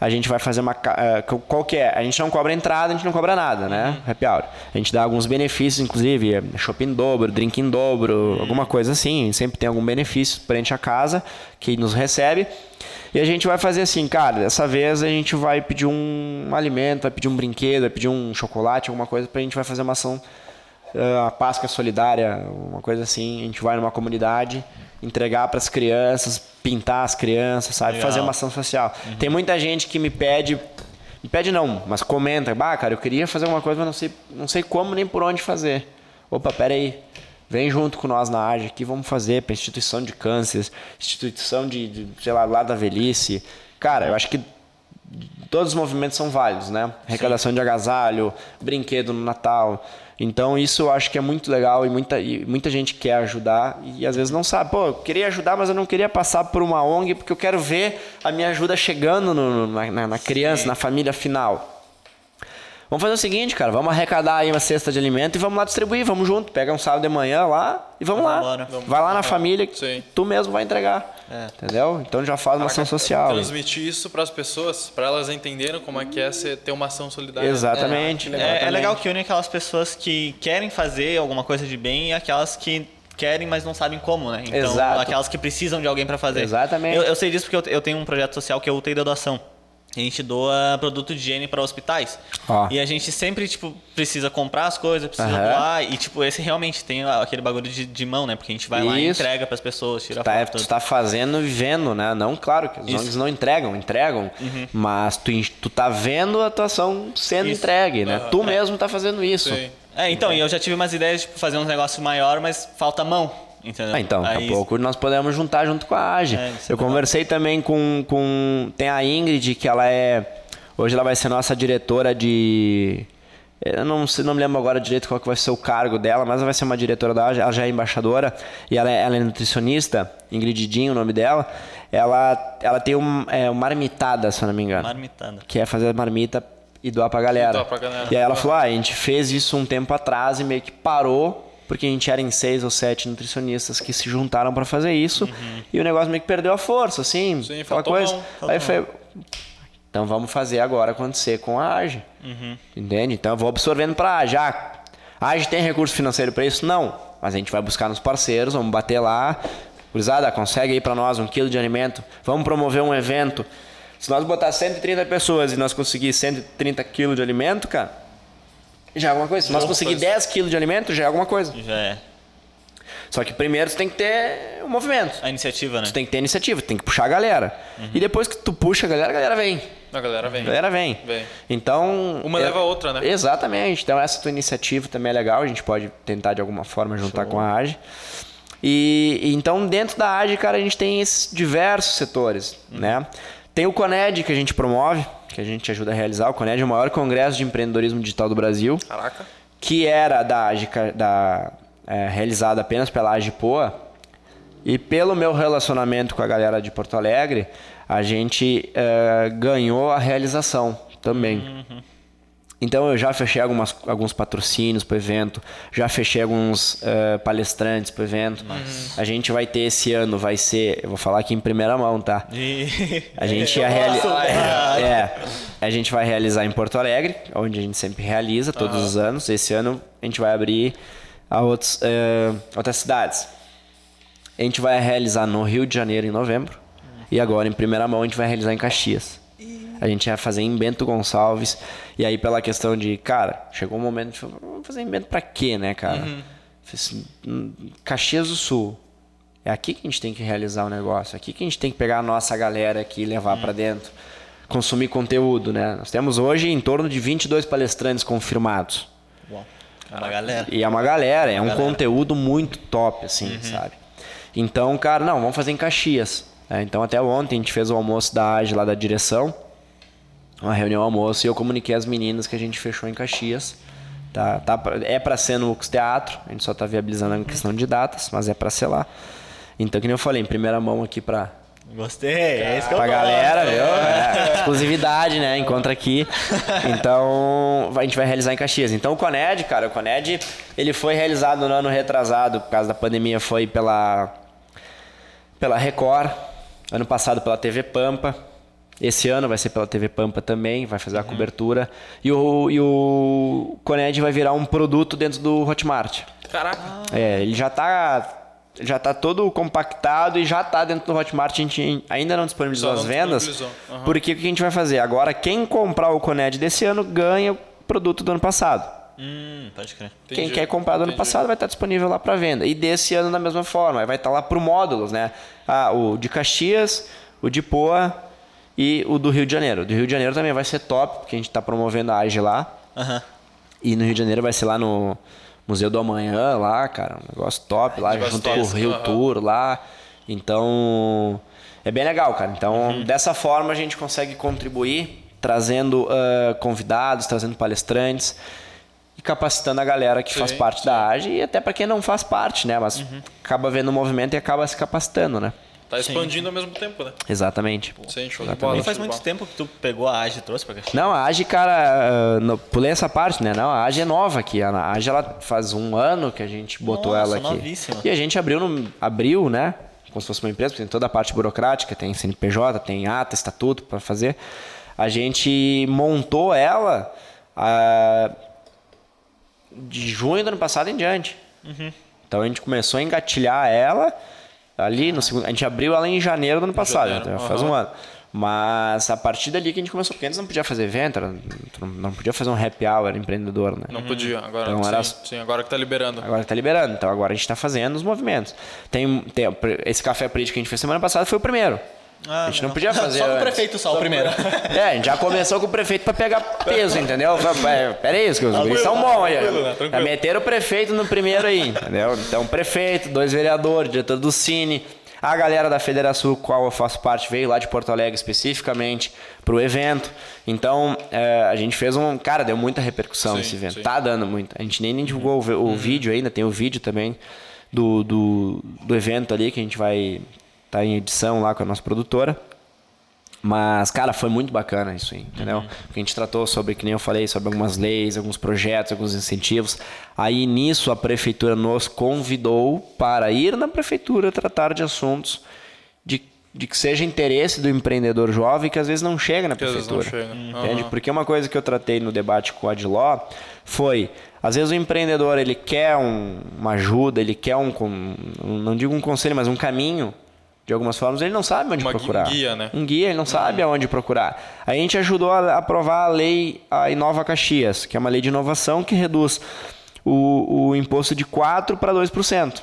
A gente vai fazer uma. Uh, qual que é? A gente não cobra entrada, a gente não cobra nada, né? Uhum. Happy Hour. A gente dá alguns benefícios, inclusive, shopping dobro, drink em dobro, uhum. alguma coisa assim. Sempre tem algum benefício frente à casa que nos recebe. E a gente vai fazer assim, cara, dessa vez a gente vai pedir um alimento, vai pedir um brinquedo, vai pedir um chocolate, alguma coisa, pra gente vai fazer uma ação, a Páscoa solidária, uma coisa assim. A gente vai numa comunidade, entregar para as crianças, pintar as crianças, sabe? Legal. Fazer uma ação social. Uhum. Tem muita gente que me pede me pede não, mas comenta, bah, cara, eu queria fazer uma coisa, mas não sei, não sei como nem por onde fazer. Opa, pera aí. Vem junto com nós na AGE aqui, vamos fazer para instituição de câncer, instituição de, de, sei lá, lá da velhice. Cara, eu acho que todos os movimentos são válidos, né? Arrecadação Sim. de agasalho, brinquedo no Natal. Então isso eu acho que é muito legal e muita, e muita gente quer ajudar e às vezes não sabe. Pô, eu queria ajudar, mas eu não queria passar por uma ONG porque eu quero ver a minha ajuda chegando no, na, na, criança, Sim. na família final. Vamos fazer o seguinte, cara, vamos arrecadar aí uma cesta de alimento e vamos lá distribuir, vamos junto. Pega um sábado de manhã lá e vamos, lá. Vamos. Vai lá na família, Sim. tu mesmo vai entregar. É. Entendeu? Então já faz uma ação social. Transmitir isso para as pessoas, para elas entenderem como é que é ter uma ação solidária. Exatamente. É, é, é legal que une aquelas pessoas que querem fazer alguma coisa de bem e aquelas que querem, mas não sabem como, né? Então, Exato. aquelas que precisam de alguém para fazer. Exatamente. Eu, eu, sei disso porque eu, eu tenho um projeto social que é o UTI da doação. A gente doa produto de higiene para hospitais. E a gente sempre, tipo, precisa comprar as coisas, precisa uhum. doar. E, tipo, esse realmente tem aquele bagulho de, de mão, né? Porque a gente vai Isso. lá e entrega para as pessoas, tira tá, foto. Tu tá fazendo e vendo, né? Não, claro, que os Isso. ONGs não entregam, entregam. Uhum. Mas tu, tu tá vendo a atuação sendo isso. entregue, né? Uhum. Tu é. mesmo tá fazendo isso. Sim. É, então, e eu já tive umas ideias de tipo, fazer uns negócios maior, mas falta mão. Entendeu? Ah, então, daqui Aí... a pouco nós podemos juntar junto com a AGE. É, eu conversei também com, com. Tem a Ingrid, que ela é. Hoje ela vai ser nossa diretora de. Eu não, não me lembro agora direito qual que vai ser o cargo dela, mas ela vai ser uma diretora da AGE, ela já é embaixadora e ela é, ela é nutricionista, Ingrid Dinho, o nome dela. Ela, ela tem um, é, uma marmitada, se eu não me engano. Marmitada. Que é fazer marmita e doar pra galera. doar pra galera. E aí ela falou: ah, a gente fez isso um tempo atrás e meio que parou, porque a gente era em seis ou sete nutricionistas que se juntaram pra fazer isso. E o negócio meio que perdeu a força, assim. Uhum. Sim, aquela coisa. mão, Aí foi. Então vamos fazer agora acontecer com a AGE. Uhum. Entende? Então eu vou absorvendo pra AGE. Ah, a AGE tem recurso financeiro pra isso? Não. Mas a gente vai buscar nos parceiros, vamos bater lá. Gurizada, consegue aí pra nós um quilo de alimento. Vamos promover um evento. Se nós botar 130 pessoas e nós conseguir 130 quilos de alimento, cara, já é alguma coisa. Se nós alguma conseguir coisa. 10 quilos de alimento, já é alguma coisa. Já é. Só que primeiro você tem que ter um movimento. A iniciativa, né? Tu tem que ter iniciativa, tem que puxar a galera. E depois que tu puxa a galera, a galera vem. A galera vem. A galera vem. Vem. Então. Uma é- leva a outra, né? Exatamente. Então essa tua iniciativa também é legal. A gente pode tentar de alguma forma juntar com a AGE. E, então dentro da AGE, cara, a gente tem esses diversos setores, né? Tem o Coned que a gente promove, que a gente ajuda a realizar. O Coned é o maior congresso de empreendedorismo digital do Brasil Caraca. que era da, da é, realizada apenas pela AGPOA, e pelo meu relacionamento com a galera de Porto Alegre, a gente é, ganhou a realização também. Então eu já fechei algumas, alguns patrocínios para o evento, já fechei alguns é, palestrantes para o evento. A gente vai ter esse ano, vai ser, eu vou falar aqui em primeira mão, tá? E... A gente ia realizar. É, a gente vai realizar em Porto Alegre, onde a gente sempre realiza todos os anos. Esse ano a gente vai abrir a outros, eh, outras cidades. A gente vai realizar no Rio de Janeiro em novembro. E agora, em primeira mão, a gente vai realizar em Caxias. A gente ia fazer em Bento Gonçalves. E aí, pela questão de, cara, chegou um momento de falar, vamos fazer em Bento pra quê, né, cara? Fiz, hum, Caxias do Sul. É aqui que a gente tem que realizar o negócio. É aqui que a gente tem que pegar a nossa galera aqui e levar pra dentro. Consumir conteúdo, né? Nós temos hoje em torno de 22 palestrantes confirmados. Uau. É uma galera. E é uma galera, é um conteúdo muito top, assim, sabe? Então, cara, não, vamos fazer em Caxias. É, então, até ontem a gente fez o almoço da AGE lá da direção, uma reunião almoço, e eu comuniquei às meninas que a gente fechou em Caxias. Tá, tá, é para ser no Ux Teatro, a gente só tá viabilizando a questão de datas, mas é para ser lá. Então, que nem eu falei, em primeira mão aqui pra, Gostei, é isso que eu pra gosto. galera, viu? É, exclusividade, né? Encontra aqui. Então, a gente vai realizar em Caxias. Então, o Coned, cara, o Coned, ele foi realizado no ano retrasado, por causa da pandemia, foi pela, pela Record. Ano passado pela TV Pampa. Esse ano vai ser pela TV Pampa também, vai fazer a cobertura. E o, e o Coned vai virar um produto dentro do Hotmart. Caraca. É, ele já tá já tá todo compactado e já tá dentro do Hotmart. A gente ainda não disponibilizou não as vendas. Aham. Porque o que a gente vai fazer? Agora, quem comprar o Coned desse ano ganha o produto do ano passado. Hum, pode crer. Quem Entendi, quer comprar do ano entendi. passado vai estar disponível lá para venda. E desse ano da mesma forma, vai estar lá por módulos, né? Ah, o de Caxias, o de Poa e o do Rio de Janeiro. O do Rio de Janeiro também vai ser top, porque a gente está promovendo a AGE lá. Aham. E no Rio de Janeiro vai ser lá no Museu do Amanhã, lá, cara. Um negócio top lá, negócio junto com o Rio aham. Tour lá. Então, é bem legal, cara. Então, dessa forma a gente consegue contribuir, trazendo ah, convidados, trazendo palestrantes e capacitando a galera que faz Sim, parte da AGE e até para quem não faz parte, né? Mas acaba vendo o movimento e acaba se capacitando, né? Tá expandindo ao mesmo tempo, né? Exatamente. Sim, show de Exatamente. bola. Não faz muito tempo que tu pegou a AGE e trouxe pra Caxias? Não, a AGE, cara, ah, no- pulei essa parte, né? Não, a AGE é nova aqui. A AGE, ela faz um ano que a gente botou Nossa, ela aqui. novíssima. E a gente abriu, no, abriu, né? Como se fosse uma empresa, porque tem toda a parte burocrática, tem CNPJ, tem ata, estatuto para fazer. A gente montou ela ah, de junho do ano passado em diante. Uhum. Então a gente começou a engatilhar ela ali no segundo. A gente abriu ela em janeiro do ano passado, Janeiro, então faz aham. um ano. Mas a partir dali que a gente começou, porque antes não podia fazer evento, não, podia fazer um happy hour empreendedor, né? Não podia, agora Então sim, era- sim, agora que tá liberando. Agora tá liberando, então agora a gente tá fazendo os movimentos. Tem, tem esse café político que a gente fez semana passada foi o primeiro. Ah, a gente não legal. podia fazer. Só com o prefeito só, o primeiro. É, a gente já começou com o prefeito pra pegar peso, entendeu? Pera pera aí, os guris são bons aí. né? Já Tranquilo. meteram o prefeito no primeiro aí, entendeu? Então, prefeito, dois vereadores, diretor do Cine. A galera da Federação, qual eu faço parte, veio lá de Porto Alegre especificamente pro evento. Então, é, a gente fez um. Cara, deu muita repercussão Sim, esse evento. sim. Tá dando muito. A gente nem, nem divulgou o vi- Uhum. o, vídeo ainda, tem o vídeo também do, do, do evento ali que a gente vai estar em edição lá com a nossa produtora. Mas, cara, foi muito bacana isso aí, entendeu? Uhum. Porque a gente tratou sobre, que nem eu falei, sobre algumas leis, alguns projetos, alguns incentivos. Aí nisso a prefeitura nos convidou para ir na prefeitura tratar de assuntos de, de que seja interesse do empreendedor jovem que às vezes não chega na Que prefeitura. não chega. Entende? Aham. Porque uma coisa que eu tratei no debate com o Adiló foi, às vezes o empreendedor ele quer um- uma ajuda, ele quer um, um- não digo um conselho, mas um caminho, de algumas formas, ele não sabe onde Uma procurar. guia, né? Um guia, ele não sabe aonde procurar. A gente ajudou a aprovar a lei a Inova Caxias, que é uma lei de inovação que reduz o, o imposto de 4% para 2%.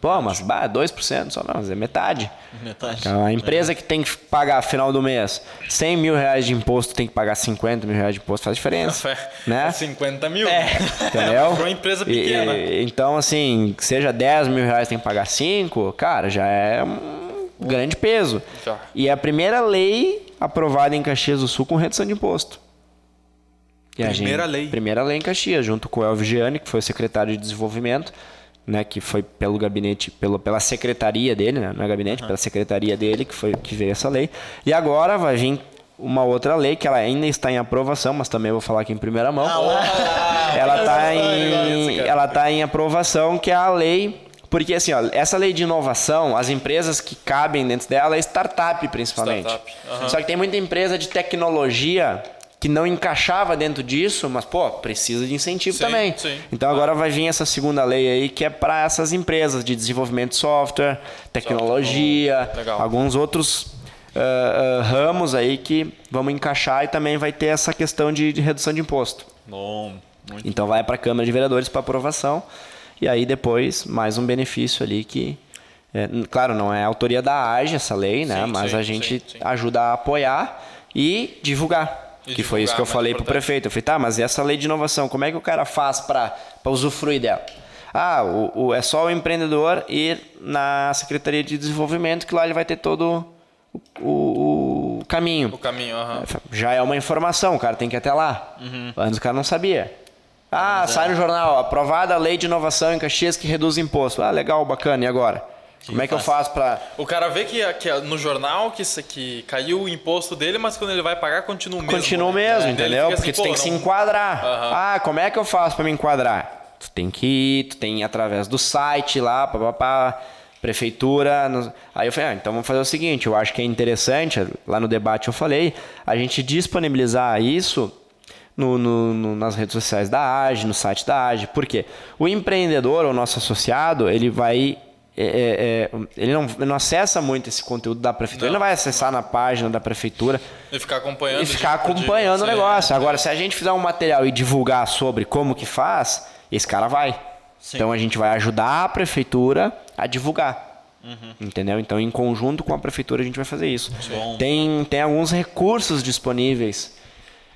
Pô, mas bah, 2% só não, mas é metade. Metade. Então, a empresa que tem que pagar final do mês 100 mil reais de imposto tem que pagar 50 mil reais de imposto, faz diferença. né? 50 mil. Entendeu? Pra uma empresa pequena. e- então, assim, seja 10 mil reais tem que pagar 5, cara, já é um grande peso. Já. E é a primeira lei aprovada em Caxias do Sul com redução de imposto. E Primeira lei. Primeira lei em Caxias, junto com o Elvio Gianni, que foi o secretário de desenvolvimento, né, que foi pelo gabinete, pelo, pela secretaria dele, né, não é gabinete, pela secretaria dele que foi que veio essa lei. E agora vai vir uma outra lei que ela ainda está em aprovação, mas também vou falar aqui em primeira mão. ela está em ela tá em aprovação, que é a lei porque assim, ó, essa lei de inovação, as empresas que cabem dentro dela é startup principalmente. Startup, aham. Só que tem muita empresa de tecnologia que não encaixava dentro disso, mas pô, precisa de incentivo Sim, também. sim. Então agora vai vir essa segunda lei aí que é para essas empresas de desenvolvimento de software, tecnologia, Legal. alguns outros ah, ah, ramos aí que vamos encaixar e também vai ter essa questão de, de redução de imposto. Bom, muito Então vai para a Câmara de Vereadores para aprovação e aí depois mais um benefício ali que é, claro não é autoria da AGE essa lei, né? Sim, Mas a gente ajuda a apoiar e divulgar. E que foi isso que eu falei mais pro importante. prefeito. Eu falei, tá, mas e essa lei de inovação, como é que o cara faz para usufruir dela? Ah, o, o- é só o empreendedor ir na Secretaria de Desenvolvimento, que lá ele vai ter todo o, o- caminho. O caminho, aham. Já é uma informação, o cara tem que ir até lá. Uhum. Antes o cara não sabia. Ah, sai no jornal, aprovada a lei de inovação em Caxias que reduz imposto. Ah, legal, bacana, e agora? Como é que eu faço pra. O cara vê que, que no jornal que, que caiu o imposto dele, mas quando ele vai pagar, continua o mesmo. Continua o né? mesmo, É, ele entendeu? fica Porque assim, tu tem pô, que se não- enquadrar. Aham. Ah, como é que eu faço pra me enquadrar? Tu tem que ir, tu tem ir através do site lá, papapá, prefeitura. nos- Aí eu falei, ah, então vamos fazer o seguinte, eu acho que é interessante, lá no debate eu falei, a gente disponibilizar isso no- no- no- nas redes sociais da AGE, no site da AGE. Por quê? O empreendedor, o nosso associado, ele vai. É, é, é, ele, não, não acessa muito esse conteúdo da prefeitura. ele não vai acessar na página da prefeitura E ficar acompanhando. e ficar tipo, de- acompanhando o sim. negócio. Agora, se a gente fizer um material e divulgar sobre como que faz, esse cara vai. Então a gente vai ajudar a prefeitura a divulgar. Entendeu? Então, em conjunto com a prefeitura, a gente vai fazer isso. Bom. Tem, tem alguns recursos disponíveis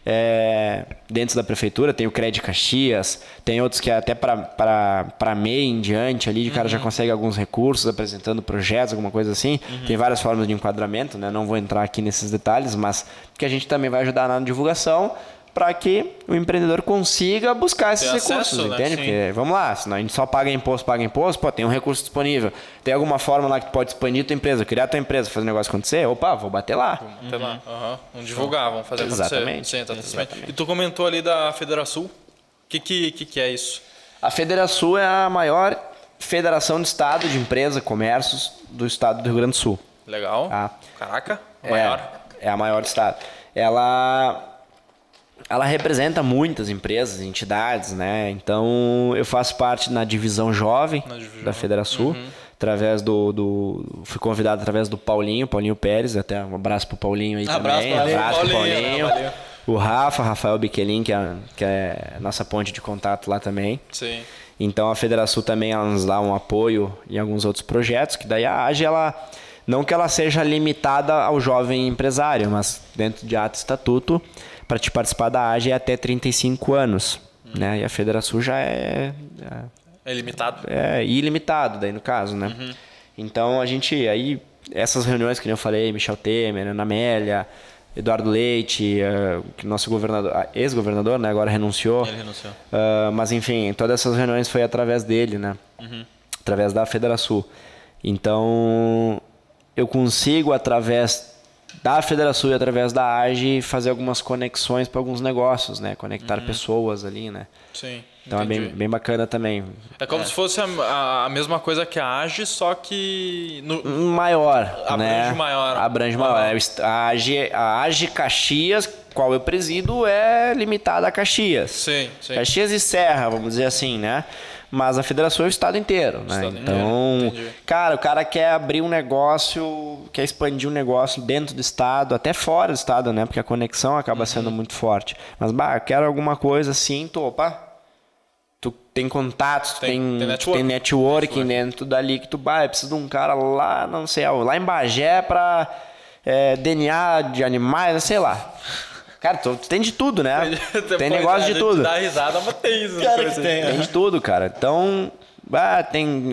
é, dentro da prefeitura. Tem o Crédito Caxias, tem outros que até para MEI em diante ali, o cara já consegue alguns recursos apresentando projetos, alguma coisa assim. Tem várias formas de enquadramento, né? Não vou entrar aqui nesses detalhes, mas que a gente também vai ajudar na divulgação para que o empreendedor consiga buscar esses Ter recursos, acesso, né? entende? Sim. Porque, vamos lá, senão a gente só paga imposto, paga imposto, pô, tem um recurso disponível. Tem alguma forma lá que tu pode expandir tua empresa, criar tua empresa, fazer o negócio acontecer? Opa, vou bater lá. Até lá. Aham. Vamos divulgar, vamos fazer acontecer. Exatamente. Sim, exatamente. E tu comentou ali da Federação. O que, que, que, que é isso? A Federação é a maior federação de estado de empresa, comércios do estado do Rio Grande do Sul. Legal. Ah. Caraca, É, maior. É a maior do estado. Ela ela representa muitas empresas, entidades, né? Então eu faço parte na divisão jovem Na divisão. da Federação, através do, do fui convidado através do Paulinho, Paulinho Pérez, até um abraço pro Paulinho aí Abraço, também, Paulinho. abraço pro Paulinho, Paulinho. O Rafa, Rafael Biquelin, que é, que é nossa ponte de contato lá também. Sim. Então a Federação também ela nos dá um apoio em alguns outros projetos, que daí a AGE, ela, não que ela seja limitada ao jovem empresário, mas dentro de ato e estatuto, para te participar da AGE é até 35 anos. Né? E a Federação já é, É limitado. é ilimitado, daí no caso, né? Então a gente, aí, essas reuniões que eu falei, Michel Temer, Ana Amélia, Eduardo Leite, que nosso governador, ah, ex-governador, né? Agora renunciou. Ele renunciou. Ah, mas enfim, todas essas reuniões foi através dele, né? Através da Federação. Então, eu consigo, através da Federação e através da AGE fazer algumas conexões para alguns negócios, né? Conectar pessoas ali, né? Sim. Então é bem, entendi. bem bacana também. É como se fosse a, a- mesma coisa que a AGE, só que. no- Maior, Abrange né? maior. Abrange Aham. maior. É A AGE, a AGE Caxias, qual eu presido, é limitada a Caxias. Sim, sim. Caxias e Serra, vamos dizer assim, né? Mas a federação é o estado inteiro, né? Estado então, inteiro, cara, o cara quer abrir um negócio, quer expandir um negócio dentro do estado, até fora do estado, né? Porque a conexão acaba Uhum. sendo muito forte. Mas, bah, eu quero alguma coisa assim, tu, opa, tu tem contatos, tu Tem- tem, tem network. tem networking dentro dali que tu, bah, eu preciso de um cara lá, não sei, lá em Bagé pra é, DNA de animais, sei lá. Cara, tu, tu tem de tudo, né? tem negócio de tudo. Dá risada, mas tem isso. Cara, que tem, assim. Tem de tudo, cara. Então, ah, tem.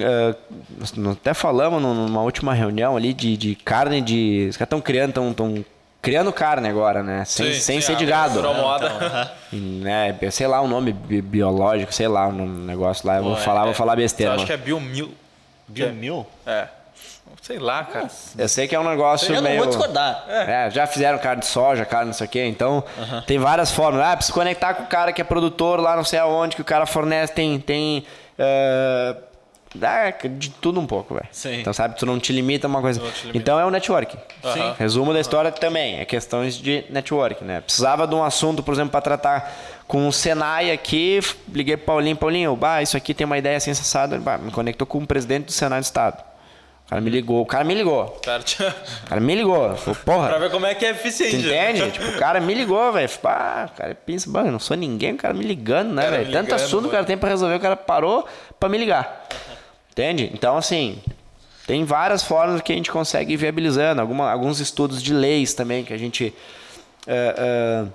nós até falamos numa última reunião ali de, de carne de. Os caras estão criando, estão tão criando carne agora, né? Sem, Sim, sem sim, ser de gado. virou moda. E, né, sei lá o nome bi- biológico, sei lá o nome- negócio lá. Eu vou Pô, falar, é- vou falar Eu besteira. acho mano. que é biomil. Biomil? É. Sei lá, cara. Eu sei que é um negócio Eu não meio. vou discordar. É, já fizeram carne de soja, carne não sei o quê, então tem várias formas. Ah, preciso conectar com o cara que é produtor lá não sei aonde, que o cara fornece, tem. tem ah, de tudo um pouco, velho. Sim. Então, sabe, tu não te limita a uma coisa. Não. Então é o network. Sim. Resumo da história também, é questões de network, né? Precisava de um assunto, por exemplo, para tratar com o Senai aqui, liguei pro Paulinho, Paulinho, bah, isso aqui tem uma ideia assim, sensada, bah, me conectou com o presidente do Senai do Estado. O cara me ligou, o cara me ligou. Cara, tinha- O cara me ligou. Falou, porra. pra ver como é que é Tu eficiente. entende? tipo, o cara me ligou, velho. Ah, o cara pensa, "Bah, eu não sou ninguém, o cara me ligando, né, velho? Tanto assunto que o cara tem pra resolver, o cara parou pra me ligar. Entende? Então, assim, tem várias formas que a gente consegue ir viabilizando. Alguma, alguns estudos de leis também que a gente. eh, eh,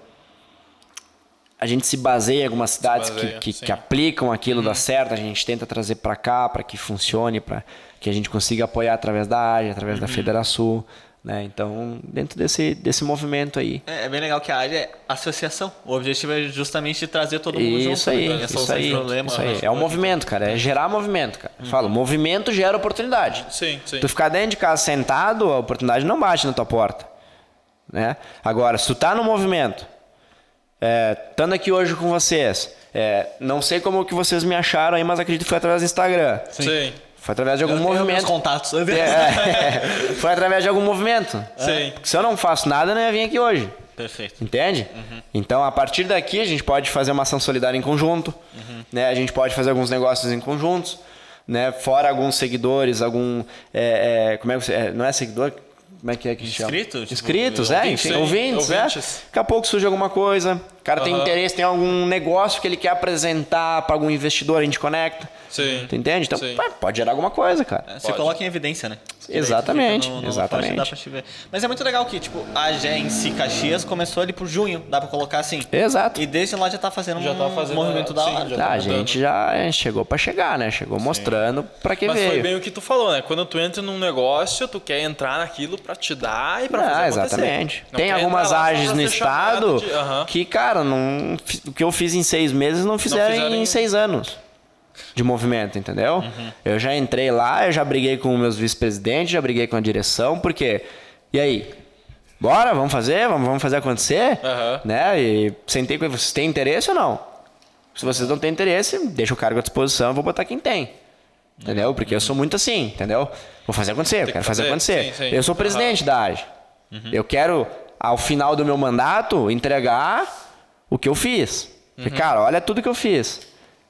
a gente se baseia em algumas cidades que- baseia, que, sim. que aplicam aquilo, dá certo, a gente tenta trazer para cá para que funcione, para que a gente consiga apoiar através da AGE, através da Federação. Né? Então, dentro desse, desse movimento aí. É, é bem legal que a área é associação. O objetivo é justamente trazer todo mundo junto. Isso aí, né? É isso aí, problema, isso aí. né? É um movimento, cara. É gerar movimento, cara. Eu Falo, movimento gera oportunidade. Sim, sim. Tu ficar dentro de casa sentado, a oportunidade não bate na tua porta. Né? Agora, se tu tá no movimento, é, estando aqui hoje com vocês, é, não sei como que vocês me acharam aí, mas acredito que foi através do Instagram. Sim. Foi através de algum Eu meus movimento. contatos. É, foi através de algum movimento. Sim. Porque se eu não faço nada, eu não ia vir aqui hoje. Perfeito. Entende? Então, a partir daqui, a gente pode fazer uma ação solidária em conjunto, né? A gente pode fazer alguns negócios em conjuntos, né? Fora alguns seguidores, algum... é, é, como é que você... é, não é seguidor? Como é que é que chama? Inscrito? Tipo, Inscritos, é, ouvintes, enfim, sim, ouvintes, é. ouvintes. Daqui a pouco surge alguma coisa, o cara tem Aham. interesse, tem algum negócio que ele quer apresentar para algum investidor, a gente conecta. Sim. Tu entende? Então, Sim. pode gerar alguma coisa, cara. É, Você Pode. coloca em evidência, né? Exatamente, no- no- exatamente. pra. Mas é muito legal que, tipo, a si Caxias começou ali por junho, dá pra colocar assim. Exato. E desde lá já tá fazendo Já um tá fazendo, movimento da sim, hora. já Ah, a tá gente já chegou para chegar, né? Chegou mostrando para que Mas veio. foi bem o que tu falou, né? Quando tu entra num negócio, tu quer entrar naquilo pra te dar e pra Ah, fazer acontecer. exatamente. Tem algumas AGEs pra no estado de- Aham. que, cara, não, fi- o que eu fiz em seis meses não fizeram, fizeram em em- seis anos de movimento, entendeu? Uhum. Eu já entrei lá, eu já briguei com meus vice-presidentes, já briguei com a direção, porque. E aí? Bora, vamos fazer? Vamos, vamos fazer acontecer? Aham. Né? E sentei com vocês têm interesse ou não? Se vocês não têm interesse, deixa o cargo à disposição, eu vou botar quem tem. Entendeu? Porque eu sou muito assim, entendeu? Vou fazer acontecer, eu que quero fazer, fazer, acontecer. sim, sim. Eu sou presidente da AGE. Eu quero, ao final do meu mandato, entregar o que eu fiz. Porque, cara, olha tudo que eu fiz.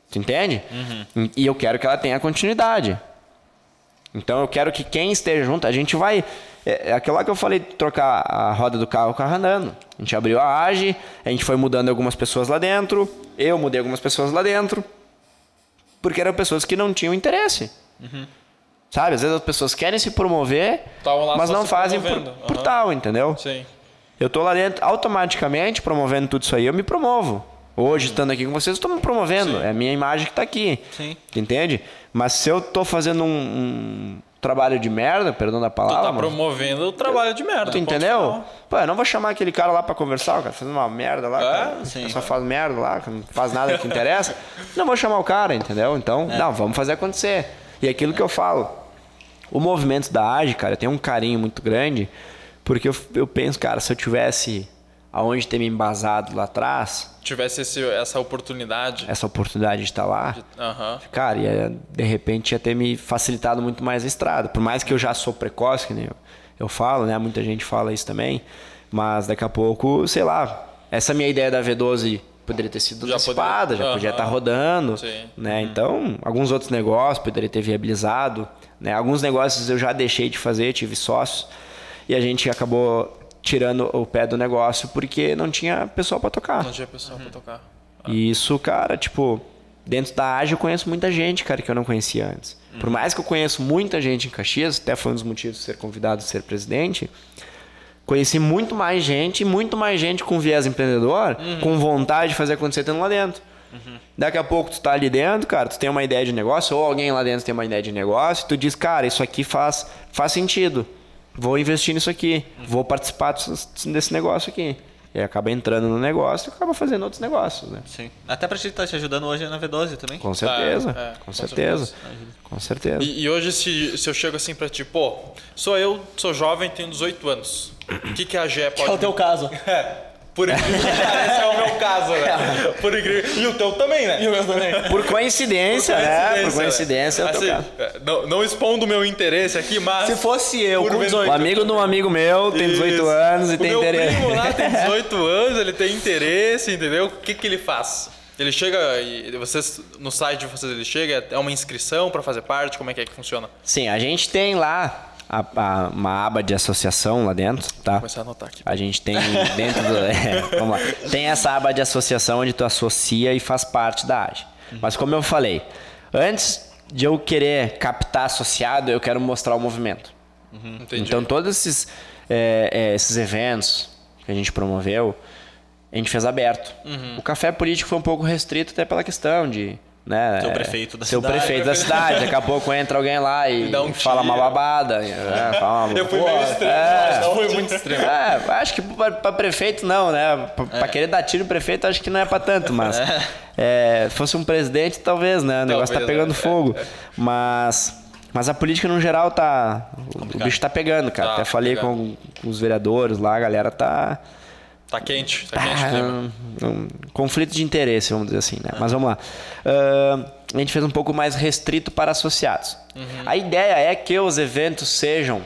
Tu entende? E eu quero que ela tenha continuidade. Então eu quero que quem esteja junto, a gente vai. É é aquilo lá que eu falei, de trocar a roda do carro, o carro andando. A gente abriu a AGE, a gente foi mudando algumas pessoas lá dentro, eu mudei algumas pessoas lá dentro, porque eram pessoas que não tinham interesse. Sabe? Às vezes as pessoas querem se promover, mas não fazem por, promovendo. por tal, entendeu? Sim. Eu tô lá dentro, automaticamente promovendo tudo isso aí, eu me promovo. Hoje, estando aqui com vocês, eu estou me promovendo. É a minha imagem que está aqui. Sim. Entende? Mas se eu tô fazendo um, um trabalho de merda, perdão da Tu palavra, tá mano, promovendo o trabalho de merda. tu entendeu? Pô, eu não vou chamar aquele cara lá pra conversar, o cara fazendo uma merda lá, É, cara, sim. só faz merda lá, não faz nada que interessa. Não vou chamar o cara, entendeu? Então, É. não, vamos fazer acontecer. E aquilo que eu falo, o movimento da AGE, cara, tem um carinho muito grande, Porque eu, eu penso, cara, se eu tivesse aonde ter me embasado lá atrás, Tivesse esse- essa oportunidade. essa oportunidade de estar lá, Aham. cara, ia, de repente ia ter me facilitado muito mais a estrada. Por mais que eu já sou precoce, que eu, eu falo, né? Muita gente fala isso também. Mas daqui a pouco, sei lá, essa minha ideia da V12 poderia ter sido Já antecipada, poderia- já podia Aham. estar rodando. Sim. Né? Então, alguns outros negócios poderia ter viabilizado. Né? Alguns negócios eu já deixei de fazer, tive sócios. E a gente acabou tirando o pé do negócio porque não tinha pessoal para tocar. Não tinha pessoal pra tocar. E isso, cara, tipo, dentro da AGE eu conheço muita gente, cara, que eu não conhecia antes. Por mais que eu conheço muita gente em Caxias, até foi um dos motivos de ser convidado a ser presidente, conheci muito mais gente, muito mais gente com viés empreendedor, com vontade de fazer acontecer estando lá dentro. Daqui a pouco tu tá ali dentro, cara, tu tem uma ideia de negócio, ou alguém lá dentro tem uma ideia de negócio, e tu diz, cara, isso aqui faz, faz sentido. Vou investir nisso aqui, vou participar desse negócio aqui. E aí acaba entrando no negócio e acaba fazendo outros negócios, né? Sim. Até pra gente estar te ajudando hoje na V12 também. Com certeza, é, com, com certeza, certeza. com certeza. E, e hoje, se, se eu chego assim pra ti, pô, sou eu, sou jovem, tenho 18 anos. O que, que a GE pode. É o teu caso. É, por incrível que pareça, é o meu caso, né? Por incrível. E o teu também, né? E o meu também. Por coincidência, né? Por coincidência, né? é o teu caso. é, não, não expondo o meu interesse aqui, mas. Se fosse eu Por com ven- 18. Um amigo de um amigo meu tem 18 Isso. anos e o tem meu interesse. primo lá tem 18 anos, ele tem interesse, entendeu? O que, que ele faz? Ele chega e vocês no site de vocês ele chega, é uma inscrição pra fazer parte, como é que é que funciona? Sim, a gente tem lá a- a- uma aba de associação lá dentro, tá? Vou começar a anotar aqui. A gente tem dentro do. é, vamos lá. Tem essa aba de associação onde tu associa e faz parte da AGE. Mas como eu falei, antes de eu querer captar associado, eu quero mostrar o movimento. Entendi. Então todos esses, é, é, esses eventos que a gente promoveu, a gente fez aberto. Uhum. O café político foi um pouco restrito até pela questão de. Né, é, prefeito da ser o cidade. prefeito da cidade. Daqui a pouco entra alguém lá e, dá um e fala uma babada. é, fala uma- eu fui Pô, meio extremo, é. não foi muito extremo. é, acho que pra, pra prefeito não, né? Pra, pra querer dar tiro no prefeito, acho que não é pra tanto, mas. É, fosse um presidente, talvez, né? O negócio tá Talvez, pegando fogo. Mas. Mas a política no geral tá. O bicho tá pegando, cara. Tá, Até falei com, com os vereadores lá, a galera tá. Tá quente, tá quente Ah, um, um conflito de interesse, vamos dizer assim, né? Mas vamos lá. Ah, a gente fez um pouco mais restrito para associados. A ideia é que os eventos sejam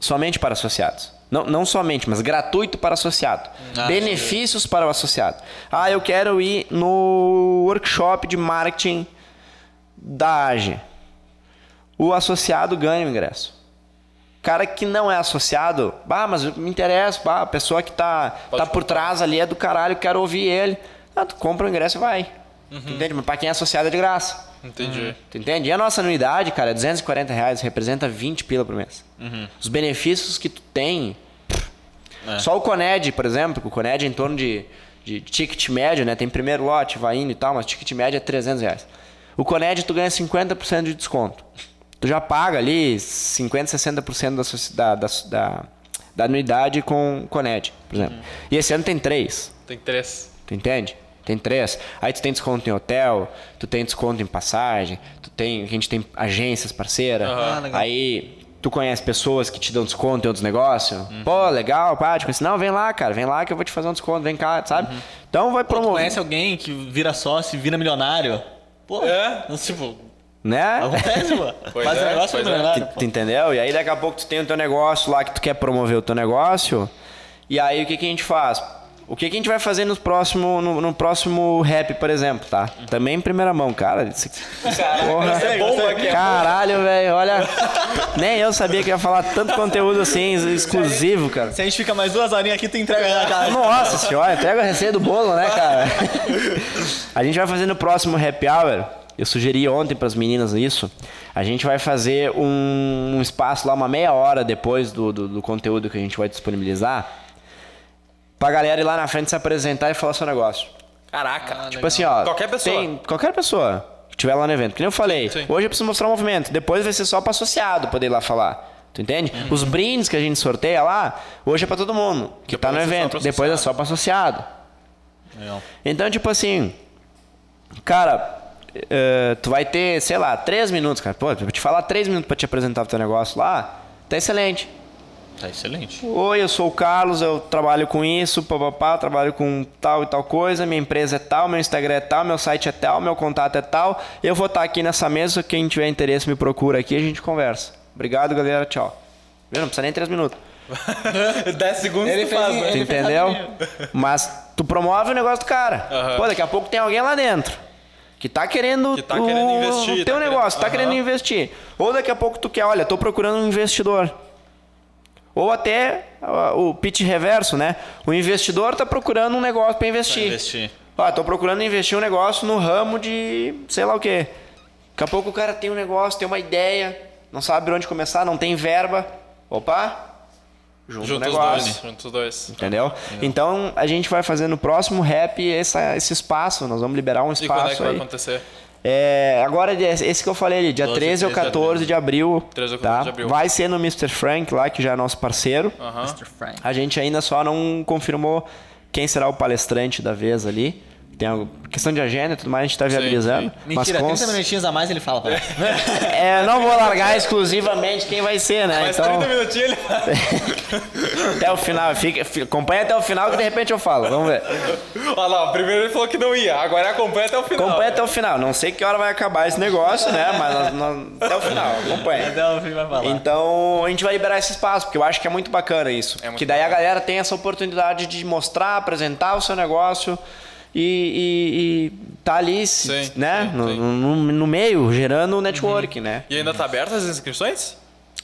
somente para associados. Não, não somente, mas gratuito para associado. Ah, Benefícios para o associado. Ah, eu quero ir no workshop de marketing da AGE. O associado ganha o ingresso. Cara que não é associado, bah, mas me interessa, bah, a pessoa que tá, tá por trás ali é do caralho, quero ouvir ele. Ah, tu compra o ingresso e vai. Uhum. Entende? Mas pra quem é associado é de graça. Entendi. Tu entende? E a nossa anuidade, cara, é 240 reais, representa 20 pila por mês. Uhum. Os benefícios que tu tem. É. Só o Coned, por exemplo, o Coned é em torno de, de ticket médio, né? Tem primeiro lote, vai indo e tal, mas ticket médio é 300 reais. O Coned tu ganha 50% de desconto. Tu já paga ali 50, 60% da, da, da, da, da anuidade com o Coned, por exemplo. Uhum. E esse ano tem três. Tem três. Tu entende? Tem três. Aí tu tem desconto em hotel, tu tem desconto em passagem, tu tem, a gente tem agências. Ah, legal. Aí tu conhece pessoas que te dão desconto em outros negócios. Pô, legal, pá, te conhece. Não, vem lá, cara, vem lá que eu vou te fazer um desconto, vem cá, sabe? Então vai promover. conhece alguém que vira sócio e vira milionário? Pô, É? tipo, Né? acontece. Pois Faz é, um negócio é. milionário. Tu, tu entendeu? E aí daqui a pouco tu tem o teu negócio lá que tu quer promover o teu negócio. E aí o que, que a gente faz? O que, que a gente vai fazer no próximo, no, no próximo rap, por exemplo, tá? Também em primeira mão, cara. Isso, porra. É bomba aqui. Caralho, velho, olha. Nem eu sabia que ia falar tanto conteúdo assim, exclusivo, cara. Se a gente fica mais duas horinhas aqui, tu entrega na cara. Nossa senhora, entrega a receita do bolo, né, cara? A gente vai fazer no próximo happy hour. Eu sugeri ontem para as meninas isso. A gente vai fazer um, um espaço lá, uma meia hora depois do, do, do conteúdo que a gente vai disponibilizar. Pra galera ir lá na frente se apresentar e falar seu negócio. Caraca. Tipo assim, ó. Qualquer pessoa. Tem, qualquer pessoa que estiver lá no evento. Que nem eu falei. Sim. Hoje eu preciso mostrar o movimento. Depois vai ser só para associado poder ir lá falar. Tu entende? Uhum. Os brindes que a gente sorteia lá, hoje é para todo mundo que Depois tá no só evento. Depois é só para associado. Legal. Então, tipo assim, cara, eh, tu vai ter, sei lá, três minutos, cara. Pô, eu vou te falar três minutos pra te apresentar o teu negócio lá, tá excelente. Tá excelente. Oi, eu sou o Carlos, eu trabalho com isso, papapá, trabalho com tal e tal coisa, minha empresa é tal, meu Instagram é tal, meu site é tal, meu contato é tal. Eu vou estar aqui nessa mesa, quem tiver interesse me procura aqui, a gente conversa. Obrigado, galera, tchau. Viu? Não precisa nem três minutos. 10 segundos Ele tu fez- faz, né? Entendeu? Mas tu promove o negócio do cara. Aham. Pô, daqui a pouco tem alguém lá dentro que tá querendo Que tá o, querendo investir, o tá teu querendo- negócio, tá Aham. querendo investir. Ou daqui a pouco tu quer, olha, tô procurando um investidor. Ou até o pitch reverso, né? O investidor tá procurando um negócio para investir. Investir. Ah, tô procurando investir um negócio no ramo de sei lá o quê. Daqui a pouco o cara tem um negócio, tem uma ideia, não sabe onde começar, não tem verba. Opa! Junta o Juntos os negócio. dois. Juntos os dois. Entendeu? Então a gente vai fazer no próximo rap essa, esse espaço. Nós vamos liberar um E quando é que espaço vai aí. acontecer? É, agora, esse que eu falei ali, dia 12, 13 ou 13 de 14 de abril. 13 ou tá? 14 de abril. Vai ser no Mr. Frank lá, que já é nosso parceiro. Frank. A gente ainda só não confirmou quem será o palestrante da vez ali. Tem a questão de agenda e tudo mais, a gente tá viabilizando. sim. Mas Mentira, com- 30 minutinhos a mais ele fala. Pra É, não vou largar exclusivamente quem vai ser, né? Mais então, 30 minutinhos ele até o final. Fica, fi- acompanha até o final que de repente eu falo. Vamos ver. Olha lá, primeiro ele falou que não ia, agora acompanha até o final. Acompanha até o final. Não sei que hora vai acabar esse negócio, né? Mas nós- nós- até o final. Acompanha. Até o fim vai falar. Então a gente vai liberar esse espaço, porque eu acho que é muito bacana isso. É muito que daí a galera tem essa oportunidade de mostrar, apresentar o seu negócio e, e, e tá ali, Sim, né? sim, no, sim. no, no meio, gerando network, né? E ainda tá aberto as inscrições?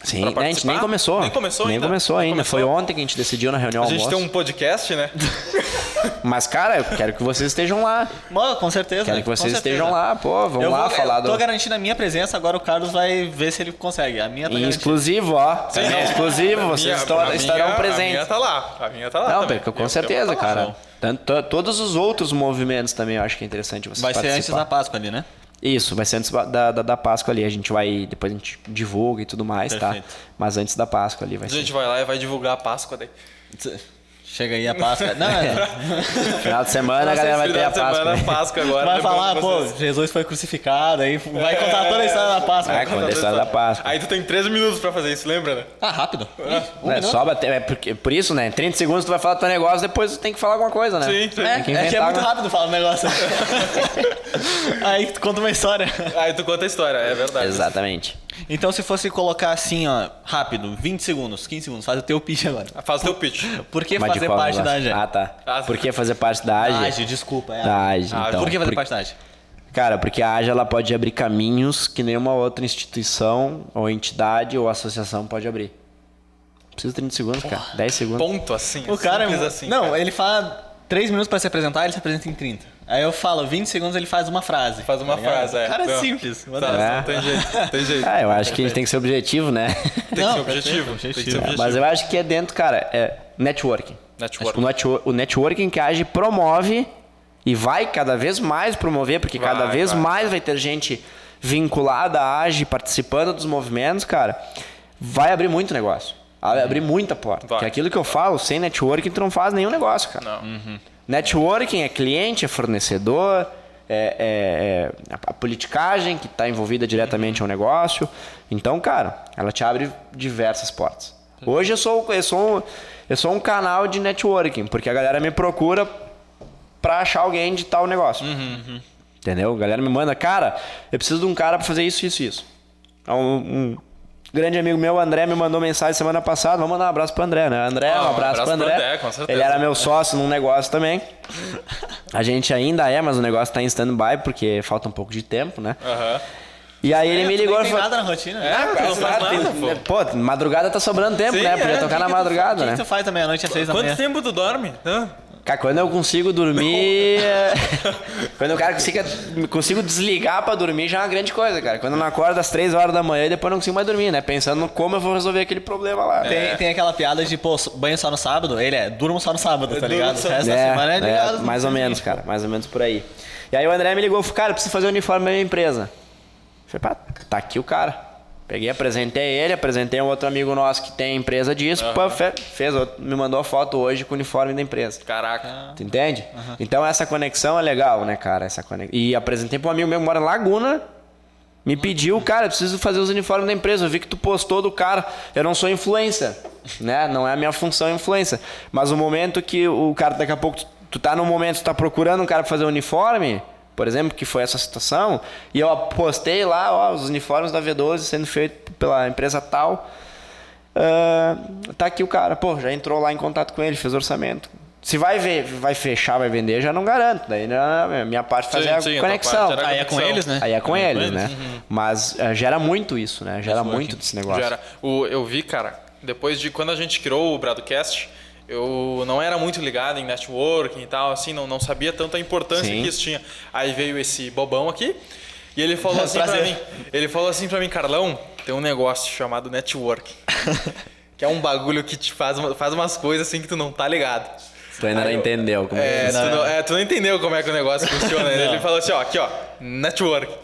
Sim, né, a gente nem começou. Nem começou Nem ainda? começou ainda. começou? Foi ontem que a gente decidiu na reunião A gente almoço. tem um podcast, né? Mas, cara, eu quero que vocês estejam lá. Mano, com certeza. Quero que vocês certeza. estejam lá, pô. Vamos eu lá vou, falar eu tô do. garantindo a minha presença, agora o Carlos vai ver se ele consegue. A minha tá exclusivo, ó. Em exclusivo, vocês Minha- estarão minha- A presentes. minha tá lá. A minha tá lá. Não, também. com certeza, lá. Tanto, to- todos os outros movimentos também eu acho que é interessante vocês Vai ser antes participar. da Páscoa ali, né? Isso, vai ser antes da, da, da Páscoa ali. A gente vai. Depois a gente divulga e tudo mais, Perfeito. tá? Mas antes da Páscoa ali vai A ser. gente vai lá e vai divulgar a Páscoa daí. Chega aí a Páscoa. Não, é. Final de semana a galera vai ter a Final de Páscoa. semana, né? Páscoa agora. vai lembrando falar, pô. Jesus foi crucificado, aí vai contar toda a história da Páscoa. Vai contar a história da Páscoa. Aí tu tem 13 minutos pra fazer isso, lembra, né? Ah, rápido. Um Né, minuto. só bater, é porque, por isso, né? 30 segundos tu vai falar teu negócio, depois tu tem que falar alguma coisa, né? Sim, sim. É, Tem que é que é muito rápido falar o negócio. aí tu conta uma história. Aí tu conta a história, é verdade. Exatamente. Então se fosse colocar assim, ó, rápido, 20 segundos, 15 segundos, faz o teu pitch agora. Faz o teu pitch. Por que Mas fazer qual parte da? AGE? Ah, tá. Ah, Por que fazer parte da AGE? AGE, desculpa. É Da AGE. Ah, então. Por que fazer Por- parte da AGE? Cara, porque a AGE ela pode abrir caminhos que nenhuma outra instituição, ou entidade, ou associação pode abrir. Precisa de 30 segundos, cara. 10 segundos. Ponto assim. O cara é... assim. Não, cara. ele fala 3 minutos pra se apresentar, ele se apresenta em 30. Aí eu falo 20 segundos, ele faz uma frase. Faz uma tá frase, é. O cara é Não. simples. Tá. Não tem jeito, tem jeito. Ah, eu acho que a gente tem que ser objetivo, né? Tem que ser objetivo. Tem que ser objetivo. Mas eu acho que é dentro, cara, é networking. Networking. Acho que o, netwo- o networking que a AGE promove e vai cada vez mais promover, porque Vai, cada vez vai. mais vai ter gente vinculada à AGE, participando dos movimentos, cara, vai abrir muito negócio. Vai abrir muita porta. Vai. Que é aquilo que eu falo, sem networking tu não faz nenhum negócio, cara. Não. Networking é cliente, é fornecedor, é, é- é a politicagem que está envolvida diretamente ao negócio. Então, cara, ela te abre diversas portas. Hoje eu sou, eu sou, um- eu sou um canal de networking, porque a galera me procura para achar alguém de tal negócio. Entendeu? A galera me manda, cara, eu preciso de um cara para fazer isso, isso, isso. Então, Um, um grande amigo meu, o André, me mandou mensagem semana passada. Vamos mandar um abraço pro André, né? André, Ah, um um abraço, abraço pro pro André. André, com certeza. Ele era meu sócio num negócio também. A gente ainda é, mas o negócio tá em stand-by porque falta um pouco de tempo, né? Aham. E aí ele É, me ligou e falou. nada na rotina. É, né? tu não faz Exato, nada, tem- pô. Pô, madrugada tá sobrando tempo, Sim, né? Podia é, tocar na que que tu- madrugada, O que né? tu faz da meia-noite às 6 da Quanto manhã? tempo tu dorme? Hã? Cara, quando eu consigo dormir. é- quando o cara consiga, consigo desligar pra dormir já é uma grande coisa, cara. Quando eu não acordo às 3 horas da manhã e depois não consigo mais dormir, né? Pensando como eu vou resolver aquele problema lá. Tem, tem aquela piada de, pô, banho só no sábado? Ele é, durmo só no sábado, tá ligado? só- O resto da É, semana é é, ligado. mais ou menos, cara. Mais ou menos por aí. E aí o André me ligou e falou, cara, eu preciso fazer o uniforme da minha empresa. Eu falei, pá, tá aqui o cara. Peguei, apresentei ele, apresentei um outro amigo nosso que tem empresa disso, pô, fe- fez, me mandou a foto hoje com o uniforme da empresa. Caraca. Tu entende? Então essa conexão é legal, né, cara? Essa conex... E apresentei pra um amigo meu que mora em Laguna. Me pediu, cara, eu preciso fazer os uniformes da empresa. Eu vi que tu postou do cara. Eu não sou influencer. né? Não é a minha função influência. Mas o momento que o cara, daqui a pouco, tu, tu tá no momento, tu tá procurando um cara pra fazer um uniforme, por exemplo, que foi essa situação, e eu postei lá, ó, os uniformes da V12 sendo feito pela empresa tal. Ah, tá aqui o cara, pô, já entrou lá em contato com ele, fez orçamento. Se vai ver, vai fechar, vai vender, já não garanto. Daí né, a minha parte fazer Sim, a sim, a conexão. era- Aí é com eles, né? Aí é com Aí eles, né? Mas eh, gera muito isso, né? Gera Networking. muito desse negócio. Já era. O, eu vi, cara, depois de quando a gente criou o Bradcast, eu não era muito ligado em networking e tal, assim, não, não sabia tanto a importância Sim. que isso tinha. Aí veio esse bobão aqui e ele falou assim pra Prazer. mim, ele falou assim pra mim, Carlão, tem um negócio chamado networking. que é um bagulho que te faz, faz umas coisas assim que tu não tá ligado. Tu ainda não entendeu como É, é. tu não, é, tu não entendeu como é que o negócio funciona. Ele falou assim, ó, aqui ó, network.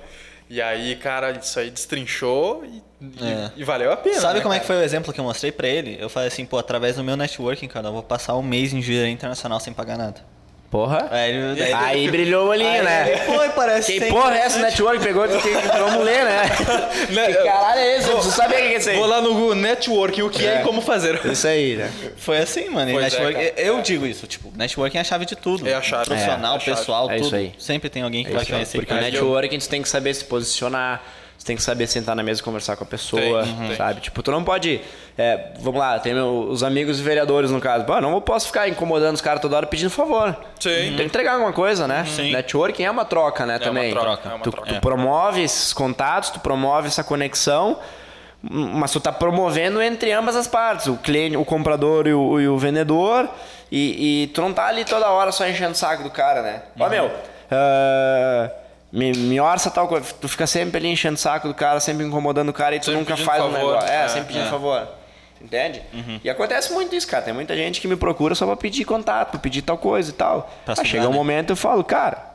E aí, cara, isso aí destrinchou e, e- É. e valeu a pena. Sabe né, como é que cara? foi o exemplo que eu mostrei pra ele? Eu falei assim, pô, através do meu networking, cara, eu vou passar um mês em engenharia internacional sem pagar nada. Porra. Aí, ele- daí- Aí brilhou o olhinho, Aí né? Pô, parece Que ser porra é essa network? Pegou que, que, vamos ler, né? Que caralho é esse? Eu preciso saber o que é isso aí. Vou lá no Google Networking, o que é, e como fazer. Isso aí, né? Foi assim, mano. Pois é, network, cara. eu digo isso, tipo, networking é a chave de tudo. É a chave. Profissional, É, a chave. pessoal, É tudo. isso aí. Sempre tem alguém que É vai aí. conhecer. Porque networking tu tem que saber se posicionar, você tem que saber sentar na mesa e conversar com a pessoa, Tem, uhum. sabe? Tipo, tu não pode. é, vamos lá, tem meu- os amigos vereadores no caso. Pô, não posso ficar incomodando os caras toda hora pedindo favor. Sim. Tem que entregar alguma coisa, né? Sim. Networking é uma troca, né? uma também. troca, é uma tu, troca. tu É. promove esses contatos, tu promove essa conexão. Mas tu tá promovendo entre ambas as partes, o cliente, o comprador e o, e o vendedor, e, e tu não tá ali toda hora só enchendo o saco do cara, né? Ó, meu, ah, me, me orça tal coisa, tu fica sempre ali enchendo o saco do cara, sempre incomodando o cara e tu Sempre nunca faz um favor. negócio. É, É, sempre pedindo é. favor. Entende? E acontece muito isso, cara. Tem muita gente que me procura só pra pedir contato, pra pedir tal coisa e tal. Pra Aí sugar, chega um né? momento eu falo, cara,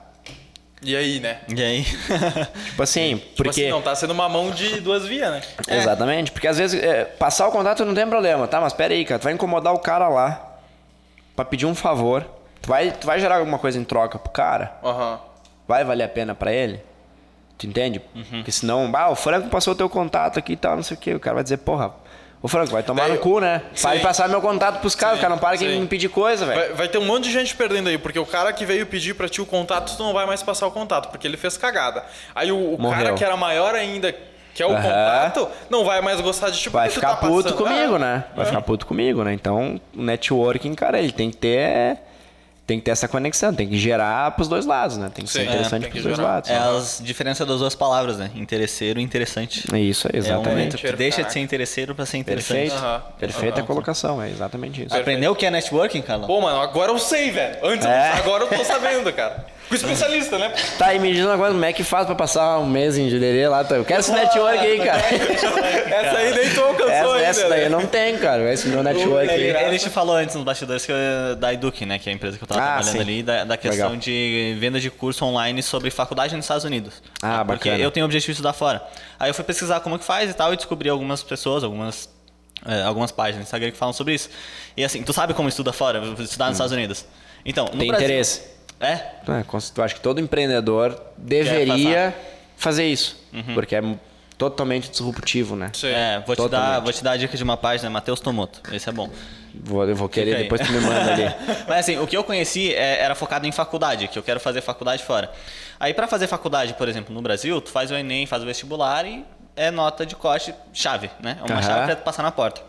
E aí, né? E aí? tipo assim, Tipo porque. assim, não tá sendo uma mão de duas vias, né? Exatamente, porque às vezes é, passar o contato não tem problema, tá? Mas pera aí, cara, tu vai incomodar o cara lá pra pedir um favor. Tu vai, tu vai gerar alguma coisa em troca pro cara? Aham. Vai valer a pena pra ele? Tu entende? Porque senão, ah, o Franco passou o teu contato aqui e tal, não sei o quê. O cara vai dizer, porra, ô Franco, vai tomar Daí- no cu, né? Vai passar meu contato pros caras, o cara não para que sim. me pedir coisa, velho. Vai, vai ter um monte de gente perdendo aí, porque o cara que veio pedir pra ti o contato, tu não vai mais passar o contato, porque ele fez cagada. Aí o, o cara que era maior ainda, que é o Aham. contato, não vai mais gostar de ti porque Vai tu ficar tá puto passando. comigo, Ah, né? Vai é. ficar puto comigo, né? Então, o networking, cara, ele tem que ter. Tem que ter essa conexão, tem que gerar pros dois lados, né? Tem que ser Sim, é, interessante tem que pros dois lados. É as diferenças das duas palavras, né? Interesseiro e interessante. É isso, É um exatamente. momento que deixa de ser interesseiro pra ser interessante. Perfeito. Aham. Perfeita Aham. colocação, é exatamente isso. Aprendeu o que é networking, Carlão? Pô, mano, agora eu sei, velho. Antes eu É. agora eu tô sabendo, cara. Com especialista, né? Tá, e me diz coisa, como é que faz pra passar um mês em Jurerê lá? tá? Eu quero esse network aí, cara. Essa aí nem tu alcançou Essa, ainda. essa daí né? eu não tenho, cara. Esse meu network Ele, aí. ele te falou antes nos bastidores que eu- da Eduque, né? Que é a empresa que eu tava Ah, trabalhando sim. ali, da, da questão Legal. de venda de curso online sobre faculdade nos Estados Unidos. Ah, Porque bacana. eu tenho o objetivo de estudar fora. Aí eu fui pesquisar como que faz e tal, e descobri algumas pessoas, algumas, é, algumas páginas no Instagram que falam sobre isso. E assim, tu sabe como estuda fora, estudar nos Estados Unidos. Então, no Hum. Tem Brasil- interesse. É? É, eu acho que todo empreendedor deveria fazer isso. Porque é totalmente disruptivo, né? Sim. É, vou te, dar, vou te dar a dica de uma página, Matheus Tomoto. Esse é bom. Vou, eu vou querer, depois tu me manda ali. Mas assim, o que eu conheci é- era focado em faculdade, que eu quero fazer faculdade fora. Aí pra fazer faculdade, por exemplo, no Brasil, tu faz o Enem, faz o vestibular e é nota de corte chave, né? É uma Aham. chave pra tu passar na porta.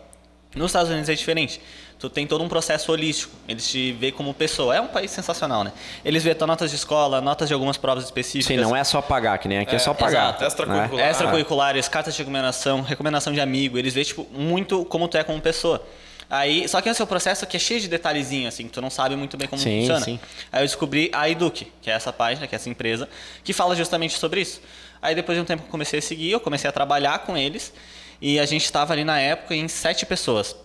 Nos Estados Unidos é diferente. Tu tem todo um processo holístico. Eles te veem como pessoa. É um país sensacional, né? Eles veem tuas notas de escola, notas de algumas provas específicas. Sim, não é só pagar, que nem aqui é, só pagar. exato. né? Extracurricular. Extracurriculares, cartas de recomendação, recomendação de amigo, eles veem, tipo, muito como tu é como pessoa. Aí, só que esse é o processo que é cheio de detalhezinho, assim, que tu não sabe muito bem como Sim, funciona. sim. Aí eu descobri a Eduque, que é essa página, que é essa empresa, que fala justamente sobre isso. Aí depois de um tempo que eu comecei a seguir, eu comecei a trabalhar com eles, e a gente estava ali na época em sete pessoas.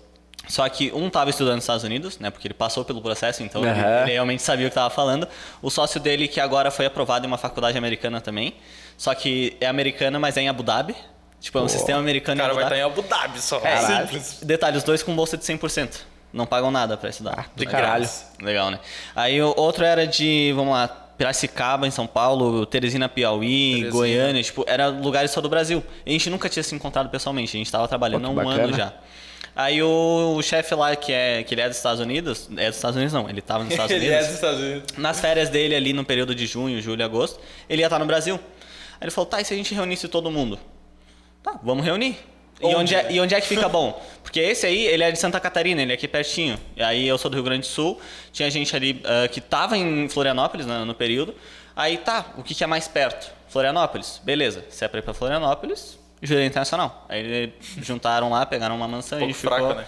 Só que um estava estudando nos Estados Unidos, né? Porque ele passou pelo processo, então ele, Aham. ele realmente sabia o que estava falando. O sócio dele, que agora foi aprovado em uma faculdade americana também. Só que é americana, mas é em Abu Dhabi. Tipo, é um sistema O americano cara em Abu vai estar em Abu Dhabi só. É, Simples. Detalhe, os dois com bolsa de 100%. Não pagam nada pra estudar. do caralho. Legal, né? Aí o outro era de, vamos lá, Piracicaba, em São Paulo, Teresina, Piauí, Teresina. Goiânia, tipo, era lugares só do Brasil. E a gente nunca tinha se encontrado pessoalmente, a gente tava trabalhando há Pô, um ano bacana. já. Aí o, o chefe lá, que, é, que ele é dos Estados Unidos, é dos Estados Unidos não, ele tava nos Estados Ele Unidos. é dos Estados Unidos. Nas férias dele ali no período de junho, julho, agosto, ele ia estar no Brasil. Aí ele falou, tá, e se a gente reunisse todo mundo? Tá, vamos reunir. E Onde, onde, é, né? e onde é que fica bom? Porque esse aí, ele é de Santa Catarina, ele é aqui pertinho. E aí eu sou do Rio Grande do Sul, tinha gente ali ah, que tava em Florianópolis né, no período. Aí tá, o que, que é mais perto? Florianópolis. Beleza, se é pra ir pra Florianópolis, Júlia Internacional. Aí juntaram lá, pegaram uma mansão Pouco e a gente ficou, fraca, né?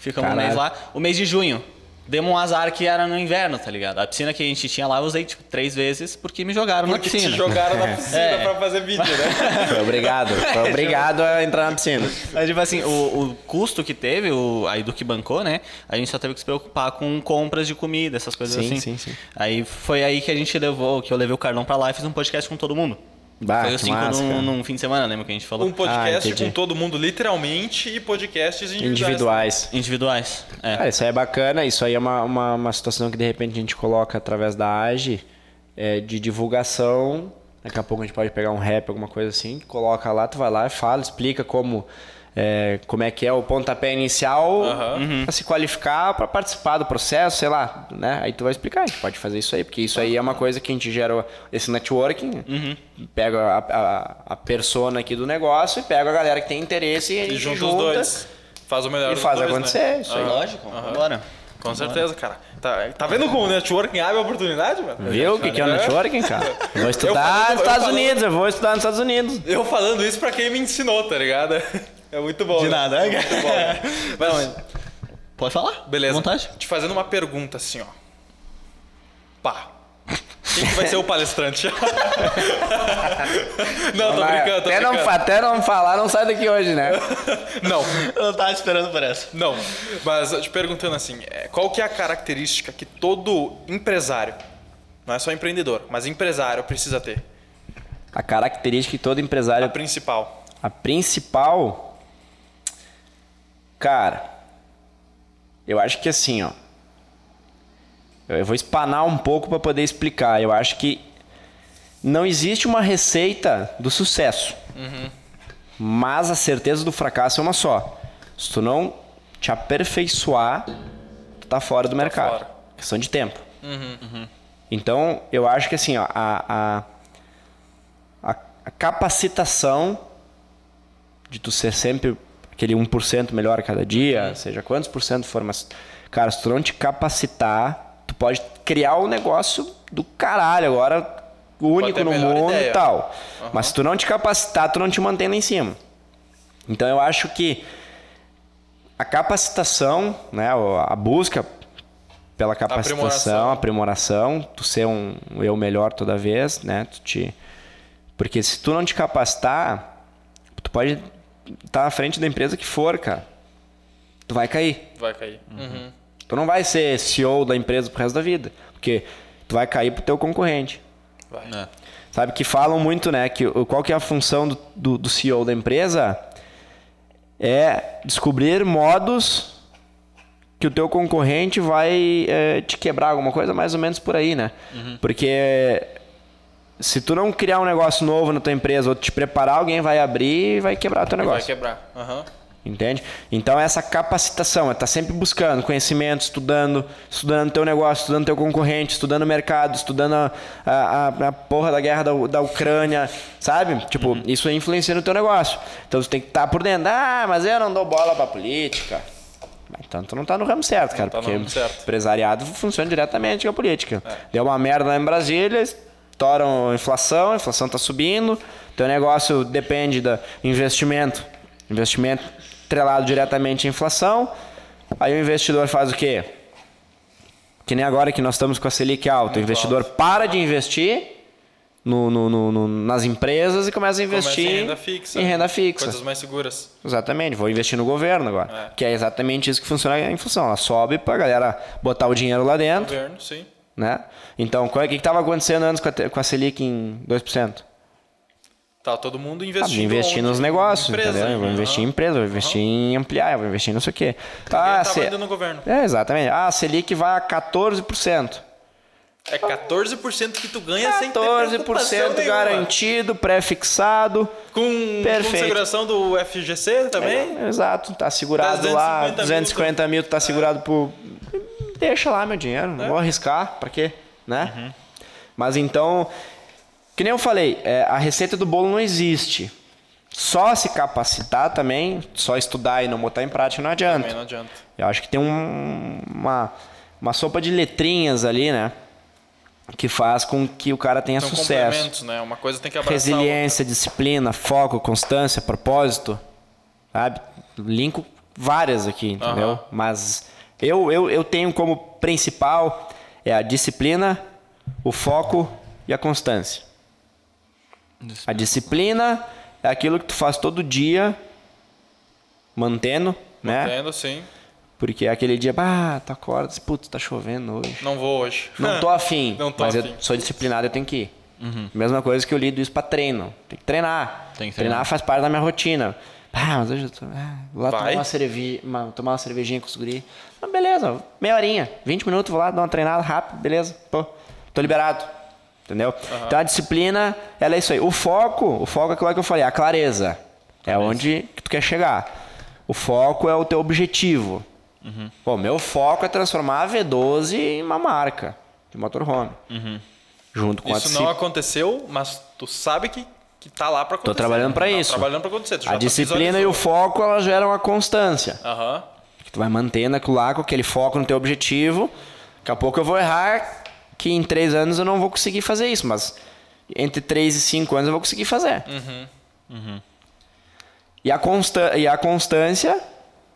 ficamos um Caralho. mês lá. O mês de junho, demos um azar que era no inverno, tá ligado? A piscina que a gente tinha lá eu usei tipo três vezes porque me jogaram Porque na te piscina. jogaram na piscina É. pra fazer vídeo, né? Foi obrigado. Foi obrigado a entrar na piscina. Mas, tipo assim, o, o custo que teve, o, aí do que bancou, né? A gente só teve que se preocupar com compras de comida, essas coisas Sim, assim. sim, sim. Aí foi aí que a gente levou, que eu levei o Carlão pra lá e fiz um podcast com todo mundo. Bah, foi que os cinco massa, num, num fim de semana, lembra que a gente falou? Um podcast Ah, com todo mundo, literalmente, e podcasts individuais. Individuais. Individuais. É. Cara, isso aí é bacana. Isso aí é uma, uma, uma situação que de repente a gente coloca através da AGE é, de divulgação. Daqui a pouco a gente pode pegar um rap, alguma coisa assim, coloca lá, tu vai lá e fala, explica como, é, como é que é o pontapé inicial Aham. pra se qualificar para participar do processo, sei lá, né? Aí tu vai explicar, a gente pode fazer isso aí, porque isso aí é uma coisa que a gente gera esse networking, pega a, a, a persona aqui do negócio e pega a galera que tem interesse e, a E gente junta junta os dois. Faz o melhor e faz dois, acontecer. né? Isso aí. Lógico, Aham. bora. Com certeza, cara. Tá, tá vendo como o networking abre a oportunidade, mano? Viu o que, que é o networking, cara? Vou estudar falando- nos Estados falando- Unidos, eu vou estudar nos Estados Unidos. Eu falando isso pra quem me ensinou, tá ligado? É muito bom. De né? nada, né, Muito bom. né? Mas, Pode falar? beleza. Vontade. Te fazendo uma pergunta assim, ó. Pá. Quem que vai ser o palestrante? não, tô brincando, tô até, não, brincando. fa- até não falar, não sai daqui hoje, né? Não, Eu não tava esperando por essa. não. Mas eu te perguntando assim, é, qual que é a característica que todo empresário, não é só empreendedor, mas empresário precisa ter? A característica que todo A empresário. principal. A principal. Cara. Eu acho que assim, ó. Eu vou espanar um pouco para poder explicar. Eu acho que não existe uma receita do sucesso. Mas a certeza do fracasso é uma só. Se tu não te aperfeiçoar, tu tá fora do mercado. fora. Questão de tempo. Então, eu acho que assim, ó, a, a, a capacitação de tu ser sempre aquele 1% melhor a cada dia, seja quantos por cento for, mas, cara, se tu não te capacitar, tu pode criar um negócio do caralho agora, único no mundo ideia. e tal. Mas se tu não te capacitar, tu não te mantém lá em cima. Então eu acho que a capacitação, né, a busca pela capacitação, aprimoração, tu ser um eu melhor toda vez, né, tu te porque se tu não te capacitar, tu pode estar à frente da empresa que for, cara. Tu vai cair. Vai cair. Uhum. Tu não vai ser CEO da empresa pro resto da vida, porque tu vai cair pro teu concorrente. Vai. É. Sabe que falam muito, né? Que qual que é a função do, do, do CEO da empresa? É descobrir modos que o teu concorrente vai eh, te quebrar alguma coisa mais ou menos por aí, né? Porque se tu não criar um negócio novo na tua empresa ou te preparar, alguém vai abrir e vai quebrar o teu Vai negócio. quebrar. Aham. Entende? Então essa capacitação, é estar sempre buscando conhecimento, estudando, estudando teu negócio, estudando teu concorrente, estudando o mercado, estudando a, a, a- porra da guerra da, da Ucrânia, sabe? Tipo, isso aí influencia no teu negócio. Então tu tem que estar por dentro. Ah, mas eu não dou bola pra política. Então tu não tá no ramo certo, cara. tá no porque ramo certo. empresariado funciona diretamente com a política. Deu uma merda lá em Brasília, estouram a inflação, a inflação tá subindo, teu negócio depende do investimento. Investimento atrelado diretamente à inflação. Aí o investidor faz o quê? Que nem agora que nós estamos com a Selic alta. O investidor para de investir no- no- no- nas empresas e começa a Começa investir em renda fixa. em renda fixa. Coisas mais seguras. Exatamente, vou investir no governo agora. É. Que é exatamente isso que funciona a inflação. Ela sobe pra galera botar o dinheiro lá dentro, Governo, sim. Né? Então, é- o que estava acontecendo antes com a, com a Selic em 2%? Tá todo mundo Ah, investindo. investir onde? nos negócios, Empresa, entendeu? Eu vou né? investir em empresa, vou investir em ampliar, vou investir em não sei o quê. Ah, tava se- indo no governo. É, exatamente. Ah, a Selic vai a 14%. É 14% que tu ganha sem ter preocupação 14% nenhuma. garantido, pré-fixado. Com, com seguração do FGC também? É, exato, tá segurado Tá lá, 250 mil, 250 mil, tá segurado por. Deixa lá meu dinheiro, É. não vou arriscar, pra quê? Né? Uhum. Mas então, que nem eu falei, é, a receita do bolo não existe. Só se capacitar também, só estudar e não botar em prática não adianta. Também não adianta. Eu acho que tem um- uma, uma sopa de letrinhas ali, né? Que faz com que o cara tenha São sucesso. né? Uma coisa tem que abraçar Resiliência, disciplina, foco, constância, propósito. Sabe? Linko várias aqui, entendeu? Mas eu, eu, eu tenho como principal é a disciplina, o foco e a constância. A disciplina é aquilo que tu faz todo dia, mantendo, né? Entendo, sim. Porque é aquele dia, bah, tu acorda, putz, tá chovendo hoje. Não vou hoje. Não tô afim, Não tô mas afim. eu sou disciplinado, eu tenho que ir. Mesma coisa que eu lido isso pra treino. Tem que treinar. Tem que treinar. treinar. faz parte da minha rotina. Ah, mas hoje eu tô, ah, vou lá tomar uma, cerveja, uma, tomar uma cervejinha com os guri. Ah, beleza, meia horinha, 20 minutos, vou lá dar uma treinada rápido, beleza. Pô, tô liberado. Entendeu? Então a disciplina, ela é isso aí. O foco, o foco é aquilo que eu falei, a clareza. É onde que tu quer chegar. O foco é o teu objetivo. Pô, meu foco é transformar a V12 em uma marca de motorhome. Junto com a Isso não aconteceu, mas tu sabe que, que tá lá pra acontecer. Tô trabalhando pra Tá isso. trabalhando pra acontecer. A tá disciplina e o foco, elas geram a constância. Aham. Que tu vai mantendo aquilo lá com aquele foco no teu objetivo. Daqui a pouco eu vou errar, que em três anos eu não vou conseguir fazer isso, mas entre três e cinco anos eu vou conseguir fazer. E, a consta e a constância,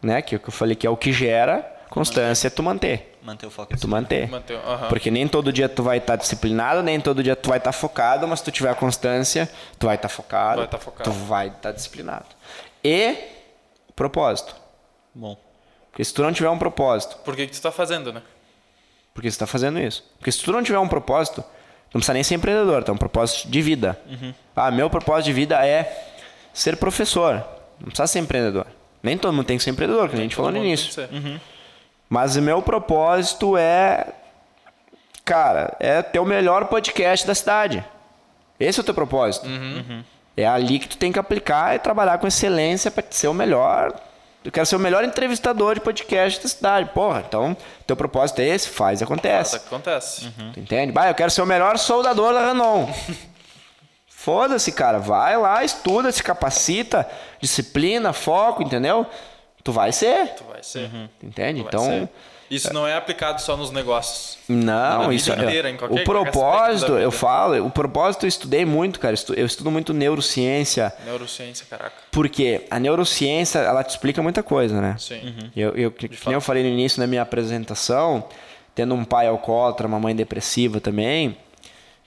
né, que é que eu falei que é o que gera, constância é tu manter. Manter o foco. Tu manter. Manter. Porque nem todo dia tu vai estar disciplinado, nem todo dia tu vai estar focado, mas se tu tiver constância, tu vai estar focado, Vai tá focado. tu vai estar disciplinado. E propósito. Bom. Porque se tu não tiver um propósito, Por que, que tu tá fazendo, né? por que você está fazendo isso? Porque se tu não tiver um propósito, tu não precisa nem ser empreendedor, é um propósito de vida. Ah, meu propósito de vida é ser professor. Não precisa ser empreendedor. Nem todo mundo tem que ser empreendedor, que a gente falou no início. ser. Mas o meu propósito é. Cara, é ter o melhor podcast da cidade. Esse é o teu propósito. É ali que tu tem que aplicar e trabalhar com excelência para ser o melhor. Eu quero ser o melhor entrevistador de podcast da cidade. Porra, então, teu propósito é esse? Faz e acontece. acontece. Tu entende? Bah, eu quero ser o melhor soldador da Renault. Foda-se, cara. Vai lá, estuda, se capacita, disciplina, foco, entendeu? Tu vai ser. Tu vai ser. Entende? Tu vai Então. ser. Isso não é aplicado só nos negócios. Não, Na isso é. inteira, em qualquer o propósito, eu falo, o propósito eu estudei muito, cara. Eu estudo muito neurociência, Neurociência, caraca. porque a neurociência, ela te explica muita coisa, né? Sim. Eu, eu, que, nem eu falei no início da minha apresentação, tendo um pai alcoólatra, uma mãe depressiva também,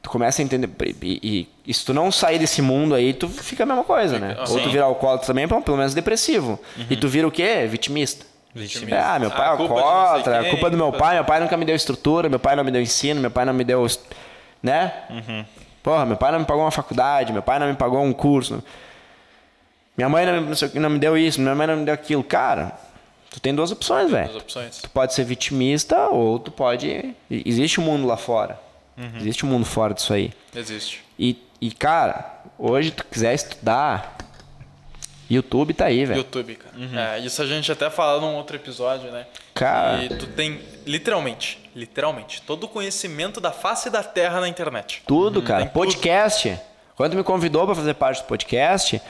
tu começa a entender. E, e- e se tu não sair desse mundo aí, tu fica a mesma coisa, né? Fica- Ou tu vira alcoólatra também, pelo menos depressivo. E tu vira o quê? Vitimista. Vitimista. Ah, meu pai é alcoólatra, a culpa do meu pai, meu pai nunca me deu estrutura, meu pai não me deu ensino, meu pai não me deu. Né? Porra, meu pai não me pagou uma faculdade, meu pai não me pagou um curso. Minha mãe não, me- não me deu isso, minha mãe não me deu aquilo. Cara, tu tem duas opções, velho. opções. Tu pode ser vitimista ou tu pode. Existe um mundo lá fora. Existe um mundo fora disso aí. Existe. E, e, cara, hoje tu quiser estudar, YouTube tá aí, velho. YouTube, cara. É, isso a gente até falou num outro episódio, né? Cara. E tu tem, literalmente, literalmente, todo o conhecimento da face da terra na internet. Tudo, cara. Tem tudo. podcast. Quando tu me convidou pra fazer parte do podcast,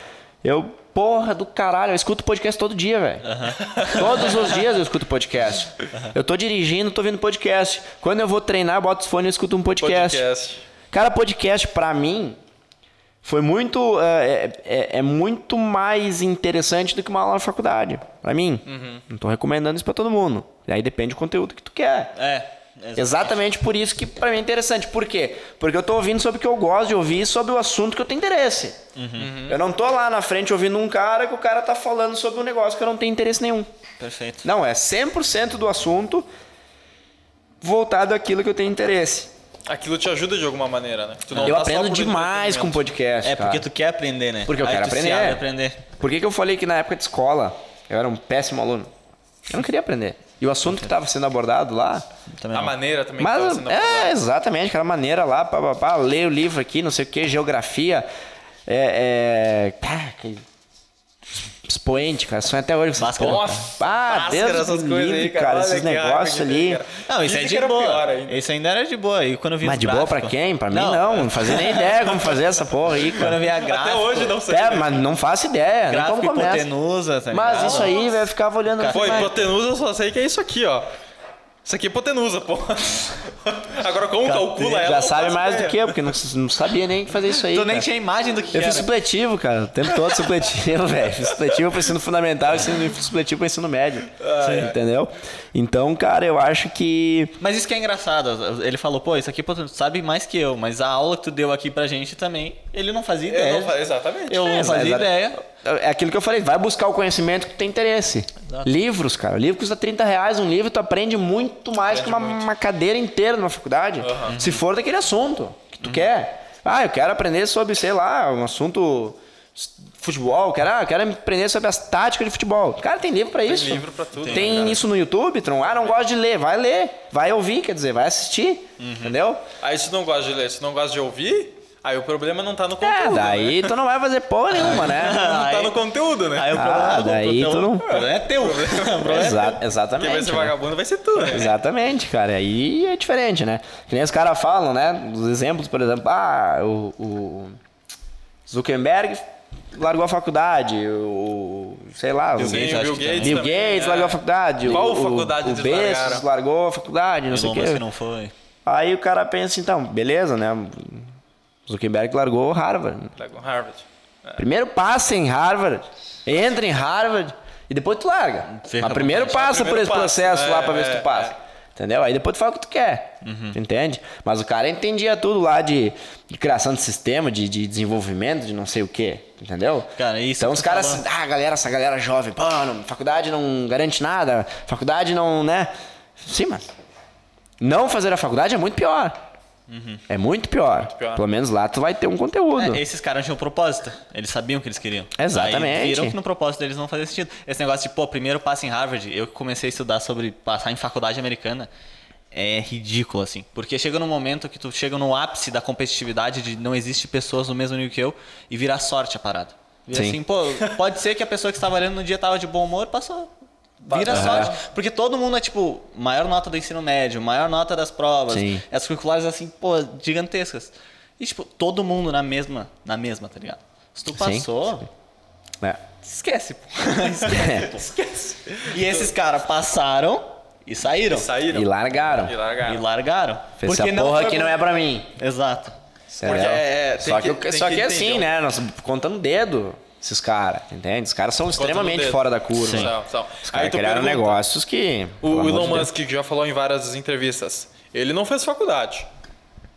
eu, porra do caralho, eu escuto podcast todo dia, velho. Todos os dias eu escuto podcast. Eu tô dirigindo, tô ouvindo podcast. Quando eu vou treinar, eu boto os fones e escuto um podcast. Podcast. Cara, podcast pra mim foi muito. É, é- é muito mais interessante do que uma aula na faculdade. Pra mim. Não tô recomendando isso pra todo mundo. E aí depende do conteúdo que tu quer. É. Exatamente por isso que pra mim é interessante. Por quê? Porque eu tô ouvindo sobre o que eu gosto de ouvir, sobre o assunto que eu tenho interesse. Eu não tô lá na frente ouvindo um cara que o cara tá falando sobre um negócio que eu não tenho interesse nenhum. Perfeito. Não, é 100% do assunto voltado àquilo que eu tenho interesse. Aquilo te ajuda de alguma maneira, né? Tu não eu tá aprendo demais com podcast. É porque cara. tu quer aprender, né? Porque eu Aí quero tu se aprender. abre a aprender. Por que, que eu falei que na época de escola eu era um péssimo aluno? Eu não queria aprender. E o assunto que estava sendo abordado lá. Também A não. maneira também que tava Mas sendo é, abordada. exatamente, aquela maneira lá, pá, pá, pá, ler o livro aqui, não sei o que, geografia. É. é pá, que expoente, cara. Sonho até hoje com essas porra. Ah, Deus essas coisas aí, livre, cara. cara. Esses negócios ali. cara. Não, isso é de boa. pior ainda. Era de boa. E quando eu vi Mas de boa pra quem? Pra mim não, não fazia nem ideia como fazer essa porra aí, Quando eu cara. vi a gráfico, Até hoje não sei. É, mas não faço ideia, nem gráfico como começa. hipotenusa, tá Mas ligado? isso aí, velho, eu ficava olhando mas- hipotenusa eu só sei que é isso aqui, ó. Isso aqui é hipotenusa, pô. Agora, como calcula ela? Já não sabe mais do ideia. que eu, porque não, não sabia nem fazer isso aí. Tu nem tinha imagem do que Eu era. fiz supletivo, cara. O tempo todo supletivo, velho. Fiz supletivo pro ensino fundamental e supletivo pro ensino médio. Entendeu? Então, cara, eu acho que. Mas isso que é engraçado. Ele falou, pô, isso aqui pô, tu sabe mais que eu, mas a aula que tu deu aqui pra gente também, ele não fazia Eu ideia. não fa- Exatamente. Eu não É, fazia exato. ideia. É aquilo que eu falei, vai buscar o conhecimento que tu tem interesse. Livros, cara. O livro custa 30 reais, um livro tu aprende muito mais que uma, uma cadeira inteira numa faculdade. Se for daquele assunto que tu quer. Ah, eu quero aprender sobre, sei lá, um assunto futebol, quero, ah, eu quero aprender sobre as táticas de futebol. Cara, tem livro pra isso. livro pra tudo, Tem né, cara? isso no YouTube, Tron. Ah, não gosto de ler. Vai ler. Vai ouvir, quer dizer, vai assistir. Entendeu? Aí se não gosta de ler, se não gosta de ouvir, aí o problema não tá no É, conteúdo. daí tu não vai fazer porra nenhuma, né? né? Não tá no conteúdo, né? Aí o Ah, problema do- daí do- tu não- O problema é teu. O problema é Exa- Quem exatamente. vai ser né? vagabundo vai ser tu, né? Exatamente, cara. Aí é diferente, né? Que nem os caras falam, né? Os exemplos, por exemplo, ah, o, o Zuckerberg largou a faculdade, o, sei lá, o Sim, Bill que Gates Bill também, Gates é. largou a faculdade, Qual o, faculdade o, o Bezos largou a faculdade, não sei o Elon quê. não foi. Aí o cara pensa, então, beleza, né? Zuckerberg largou Harvard. O Harvard. Primeiro passa em Harvard, entra em Harvard e depois tu larga. Ferra Mas primeiro passa Primeiro por esse passa. processo lá É, pra ver se é, tu passa. Entendeu? Aí depois tu fala o que tu quer. Tu entende? Mas o cara entendia tudo lá de, de criação de sistema, de, de desenvolvimento, de não sei o quê. Entendeu? Cara, isso então os caras, falou. ah, galera, essa galera jovem, pô, não, faculdade não garante nada, faculdade não, né? Sim, mas não fazer a faculdade é muito pior. É muito pior. pior. Pelo menos lá tu vai ter um conteúdo. É, esses caras tinham um propósito. Eles sabiam o que eles queriam. Exatamente. Aí viram que no propósito deles não fazia sentido. Esse negócio de, pô, primeiro passa em Harvard. Eu que comecei a estudar sobre passar em faculdade americana. É ridículo, assim. Porque chega num momento que tu chega no ápice da competitividade de não existe pessoas no mesmo nível que eu e vira sorte a parada. Vira Sim. assim, pô, pode ser que a pessoa que estava lendo no dia tava de bom humor, passou. Vira sorte. Porque todo mundo é, tipo, maior nota do ensino médio, maior nota das provas. Sim. As curriculares, assim, pô, gigantescas. E, tipo, todo mundo na mesma, na mesma, tá ligado? Se tu Sim. passou, É. esquece, pô. esquece, pô. Esquece. E esses caras passaram e saíram. Saíram. E largaram. E largaram. E largaram. Fez essa porra foi aqui não é pra mim. Exato. Entendeu? é- tem só que, que- só que que, assim, entender. né? Nós contando dedo, esses caras, entende? Os caras são extremamente fora da curva. São, são. Os Aí caras criaram pergunta, negócios que. O Elon. Musk que já falou em várias entrevistas. Ele não fez faculdade.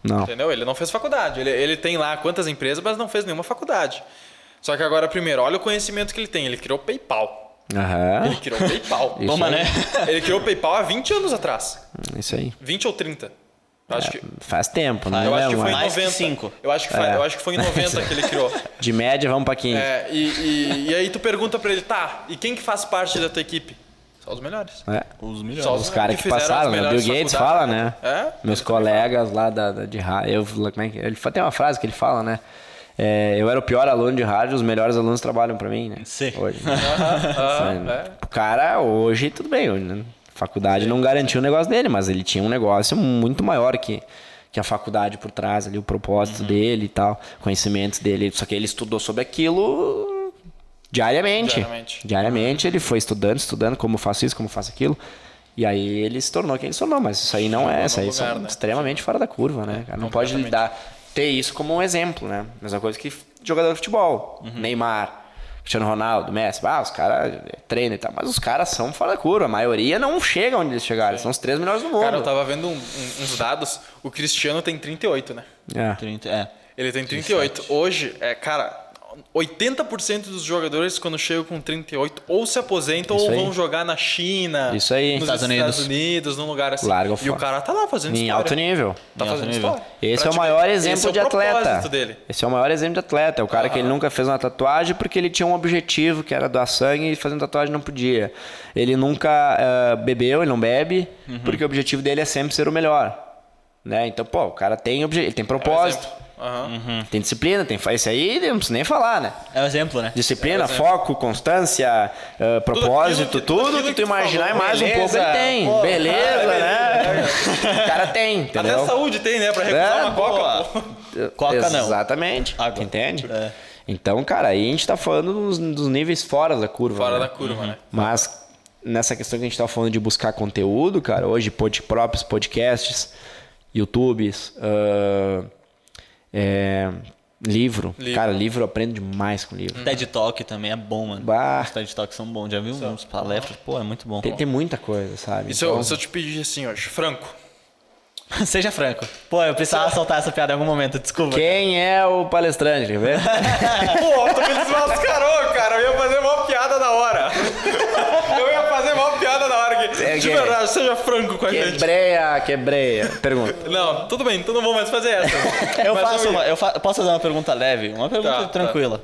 Não. Entendeu? Ele não fez faculdade. Ele, ele tem lá quantas empresas, mas não fez nenhuma faculdade. Só que agora, primeiro, olha o conhecimento que ele tem. Ele criou o PayPal. Aham. Ele criou o PayPal. Toma, né? Ele criou o PayPal há 20 anos atrás. Isso aí. 20 ou 30. Acho que, Faz tempo, né? eu acho que foi em mais que 90. cinco. Eu acho que, foi, eu acho que foi em 90 que ele criou. De média, vamos pra 15. É, e, e, e aí tu pergunta pra ele, tá, e quem que faz parte da tua equipe? Só os melhores. É. Os Só melhores. Os caras que, fizeram as passaram, né? O Bill Gates fala, né? É? Meus colegas lá da, da- de rádio. Eu, como é que, ele tem uma frase que ele fala, né? É, eu era o pior aluno de rádio, os melhores alunos trabalham pra mim, né? Sim. Hoje. né? Aham, é. O cara, hoje, tudo bem. Né? Faculdade não garantiu o negócio dele, mas ele tinha um negócio muito maior que, que a faculdade por trás ali, o propósito Uhum. dele e tal, conhecimentos dele. Só que ele estudou sobre aquilo diariamente. Diariamente. Diariamente ele foi estudando, estudando como faço isso, como faço aquilo. E aí ele se tornou quem ele se tornou, mas isso aí não é, isso aí lugar, são né? extremamente fora da curva, né? cara? Não pode lidar, ter isso como um exemplo, né? Mesma coisa que jogador de futebol, Uhum. Neymar, Cristiano Ronaldo, Messi, ah, os caras treinam e tal, mas os caras são fora da curva, a maioria não chega onde eles chegaram, são os três melhores do mundo. Cara, eu tava vendo um- um- uns dados. O Cristiano tem 38, né? É. 30, é. Ele tem 38. Hoje, é, cara, 80% dos jogadores, quando chegam com 38, ou se aposentam Isso ou aí. vão jogar na China. Isso aí. Nos Estados Estados Unidos. Unidos, num lugar assim. Larga e o cara tá lá fazendo Em história. alto nível. Tá Em alto fazendo nível. história. Esse é o maior exemplo é o de atleta. dele. Esse é o maior exemplo de atleta. É o cara que ele nunca fez uma tatuagem porque ele tinha um objetivo, que era doar sangue e fazer uma tatuagem não podia. Ele nunca eh, bebeu, ele não bebe, Uhum. porque o objetivo dele é sempre ser o melhor. Né? Então, pô, o cara tem, obje... ele tem propósito, Exemplo. Aham. tem disciplina, tem... esse aí não precisa nem falar, né? É o exemplo, né? Disciplina, foco, constância, eh, propósito, aquilo que- tudo, tudo aquilo que que tu tu imaginar e falou. mais um pouco Beleza, ele tem. pô, beleza, ah, né? o cara tem, Até entendeu? a saúde tem, né? Pra recusar É, uma coca, pô. Coca não. Exatamente. Água. Entende? É. Então, cara, aí a gente tá falando dos, dos níveis fora da curva. Fora né? da curva, né? Mas nessa questão que a gente tá falando de buscar conteúdo, cara, hoje pod, próprios podcasts, YouTubes, ah, é, livro. Livro. Cara, livro eu aprendo demais com livro. TED Talk também é bom, mano. Bah. Os TED Talks são bons. Já viu uns palestras? Pô, é muito bom. Tem, tem muita coisa, sabe? E se eu, Então- se eu te pedir assim hoje, Franco, Seja franco. Pô, eu precisava soltar essa piada em algum momento, desculpa. Quem é o palestrante? Quer ver? Pô, tu me desmascarou, cara. Eu ia fazer uma piada na hora. Eu ia fazer uma piada na hora aqui. É, De que- verdade, seja franco com a gente. Quebreia, quebreia. Pergunta. Não, tudo bem, então não vou mais fazer essa. Eu Mas faço uma, eu fa- posso fazer uma pergunta leve? Uma pergunta Tá, tranquila.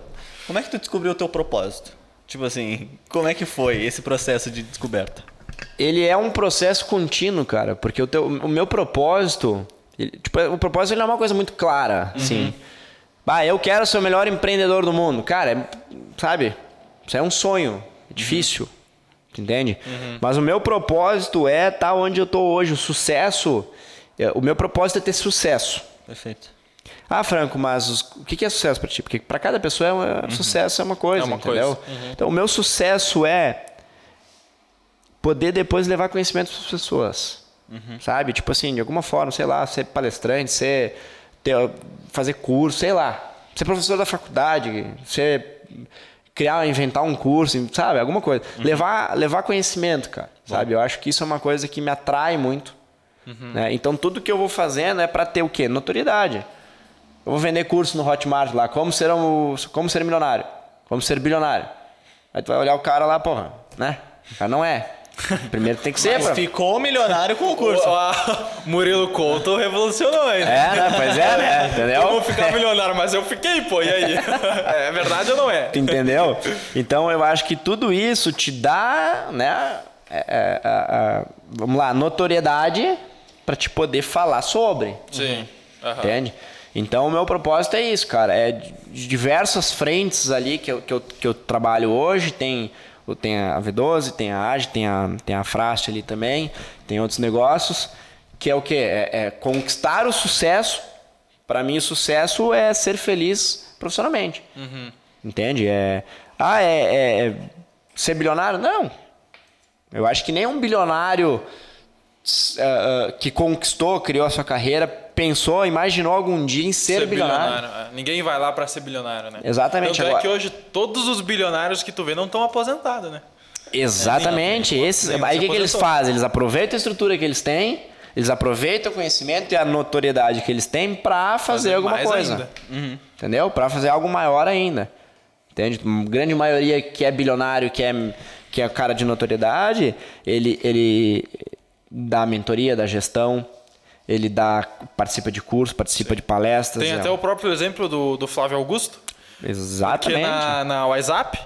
Como é que tu descobriu o teu propósito? Tipo assim, como é que foi esse processo de descoberta? Ele é um processo contínuo, cara, porque o, teu, o meu propósito, ele- tipo, o propósito ele não é uma coisa muito clara, assim. Bah, eu quero ser o melhor empreendedor do mundo. Cara, é- sabe? Isso é um sonho, é difícil, entende? Mas o meu propósito é estar onde eu tô hoje, o sucesso, é, o meu propósito é ter sucesso. Perfeito. Ah, Franco, mas os- o que é sucesso pra ti? Porque pra cada pessoa é uma- sucesso é uma coisa, É uma entendeu? coisa. Então, o meu sucesso é poder depois levar conhecimento para as pessoas. Sabe? Tipo assim, de alguma forma, sei lá, ser palestrante, ser ter, fazer curso, sei lá, ser professor da faculdade, ser criar, inventar um curso, sabe? Alguma coisa. Levar, levar conhecimento, cara. Sabe? Eu acho que isso é uma coisa que me atrai muito. né? Então tudo que eu vou fazendo é para ter o quê? Notoriedade. Eu vou vender curso no Hotmart lá, como ser, um, como ser milionário, como ser bilionário. Aí tu vai olhar o cara lá, porra, né? O cara não é. Primeiro tem que ser, Mas pra... ficou milionário com o curso. O- a- Murilo Couto revolucionou, hein? É, né? Pois é, né? Eu vou Entendeu? ficar milionário, mas eu fiquei, pô, e aí? É verdade ou não é? Tu entendeu? Então eu acho que tudo isso te dá, né? é, é, é, é, vamos lá, notoriedade para te poder falar sobre. Sim. Aham. Entende? Então o meu propósito é isso, cara. É de diversas frentes ali que eu, que eu, que eu trabalho hoje. Tem, tem a V12, tem a AGE, tem a, tem a Frast ali também, tem outros negócios. Que é o quê? É, é conquistar o sucesso. Para mim, o sucesso é ser feliz profissionalmente. Entende? É, ah, é, é- é ser bilionário? Não. Eu acho que nenhum bilionário s- ah, ah, que conquistou, criou a sua carreira, pensou, imaginou algum dia em ser, bilionário. é. Ninguém vai lá pra ser bilionário, né? Exatamente, Tanto é agora- que hoje todos os bilionários que tu vê não estão aposentados, né? Exatamente. Esses, nenhum aí o que, que eles fazem? Eles aproveitam a estrutura que eles têm, eles aproveitam o conhecimento e a notoriedade que eles têm para fazer Fazer alguma coisa. ainda. Entendeu? Para fazer algo maior ainda. Entende? A grande maioria que é bilionário, que é, que é cara de notoriedade, ele, ele dá mentoria, dá gestão, ele dá, participa de curso, participa de palestras. Tem é- até o próprio exemplo do, do Flávio Augusto, que Exatamente. na, na WhatsApp,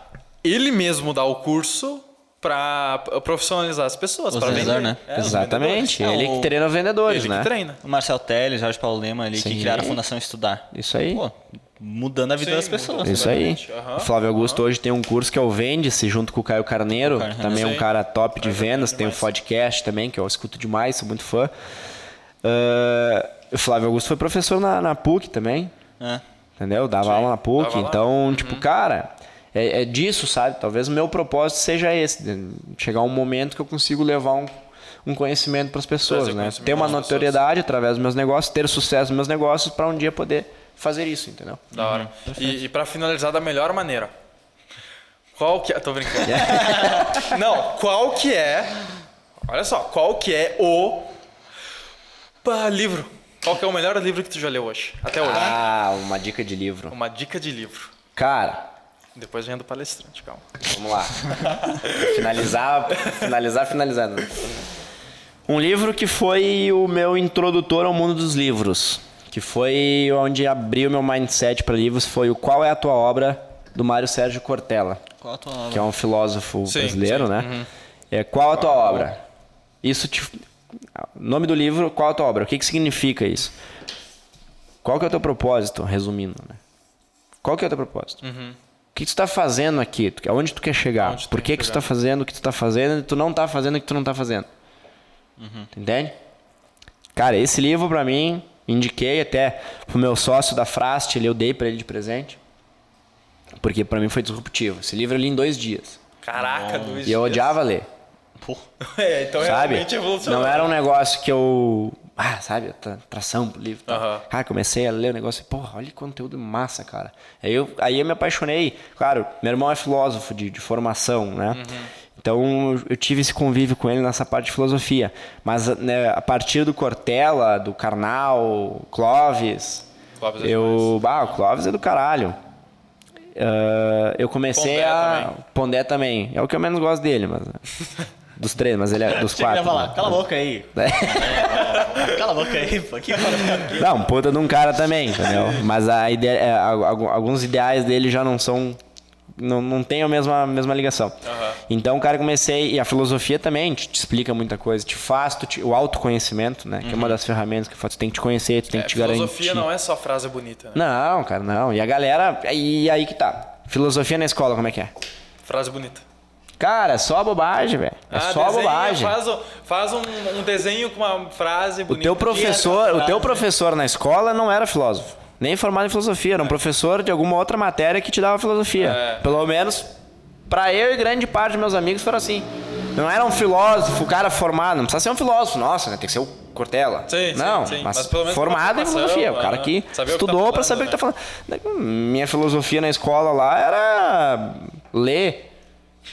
ele mesmo dá o curso pra profissionalizar as pessoas, vendedores, vender. né? É, Exatamente. vendedores. Ele É, o- que treina os vendedores, Ele né? que treina. O Marcel Teles, Jorge Paulo Lema ali, que Sim. criaram a Fundação Estudar. Isso aí. Pô, mudando a vida Sim, das pessoas. mudou. Isso aí. Aham. O Flávio Augusto hoje tem um curso que é o Vende-se, junto com o Caio Carneiro, Carneiro, que também é um sim. cara top de vendas. Carneiro Tem o demais. podcast também, que eu escuto demais, sou muito fã. O Flávio Augusto foi professor na, na PUC também, É. entendeu? Dava aula na PUC. dava lá. Então, tipo, cara, é, é disso, sabe? Talvez o meu propósito seja esse: de chegar um momento que eu consigo levar um, um conhecimento para as pessoas, né? Ter uma pras pessoas. notoriedade através dos meus negócios, ter sucesso nos meus negócios para um dia poder fazer isso, entendeu? Da hora. E, e para finalizar da melhor maneira. Qual que é. Tô brincando. Não, qual que é. Olha só, qual que é o. Pá, livro. Qual que é o melhor livro que tu já leu hoje? Até hoje. Ah, uma dica de livro. Uma dica de livro. Cara, Depois vem do palestrante, calma. vamos lá. finalizar, finalizar, finalizando. Um livro que foi o meu introdutor ao mundo dos livros, que foi onde abriu meu mindset para livros, foi o Qual é a tua obra do Mário Sérgio Cortella, Qual a tua obra? que é um filósofo Sim, brasileiro, sim, né? uhum. É Qual a tua obra? Isso te nome do livro, Qual a tua obra? O que que significa isso? Qual que é o teu propósito, resumindo, né? Qual que é o teu propósito? Uhum. O que tu está fazendo aqui? Aonde tu quer chegar? Aonde tu Por quer que, que tu está fazendo o que tu está fazendo e tu não está fazendo o que tu não está fazendo? Uhum. Entende? Cara, esse livro pra mim, indiquei até pro meu sócio da Frast, ele eu dei pra ele de presente. Porque pra mim foi disruptivo. Esse livro eu li em dois dias. Caraca, dois E eu dias. odiava ler, Pô, É, então sabe? realmente evolucionou. Não era um negócio que eu... Ah, sabe? Tra tração pro livro. tal. Aham. Cara, comecei a ler o negócio e, porra, olha que conteúdo massa, cara. Aí eu, aí eu me apaixonei. Claro, meu irmão é filósofo de, de formação, né? Uhum. Então eu- tive esse convívio com ele nessa parte de filosofia. Mas né, a partir do Cortella, do Karnal, Clóvis, Clóvis é eu. Ah, o Clóvis é do caralho. Ah, eu comecei Pondé a. também. Pondé também. É o que eu menos gosto dele, mas. Dos três, mas ele é dos Tinha que quatro. falar, né? cala a boca aí. É. Cala a boca aí, pô. Que Não, puta de um cara também, entendeu? Mas a ideia, é, algu- alguns ideais dele já não são. Não, não tem a mesma, a mesma ligação. Aham. Então, cara, comecei. E a filosofia também te, te explica muita coisa. Te faz tu te- o autoconhecimento, né? Que é uma das ferramentas que faz, tu tem que te conhecer, tu tem É, que te garantir. filosofia não é só frase bonita, né? Não, cara, não. E a galera. E aí que tá. Filosofia na escola, como é que é? Frase bonita. Cara, é só bobagem, velho. É Ah, só desenha, bobagem. Faz, o- faz um, um desenho com uma frase O bonita. teu Que é essa professor, o frase? teu professor na escola não era filósofo, nem formado em filosofia, era um professor de alguma outra matéria que te dava filosofia. É. Pelo menos pra eu e grande parte dos meus amigos foram assim. Não era um filósofo, o cara formado, não precisa ser um filósofo, nossa, né, tem que ser o Cortella. Sim, sim, não, sim, mas, mas pelo menos formado em filosofia, o cara que o tá estudou pra falando, saber o que tá falando. Minha filosofia na escola lá era ler.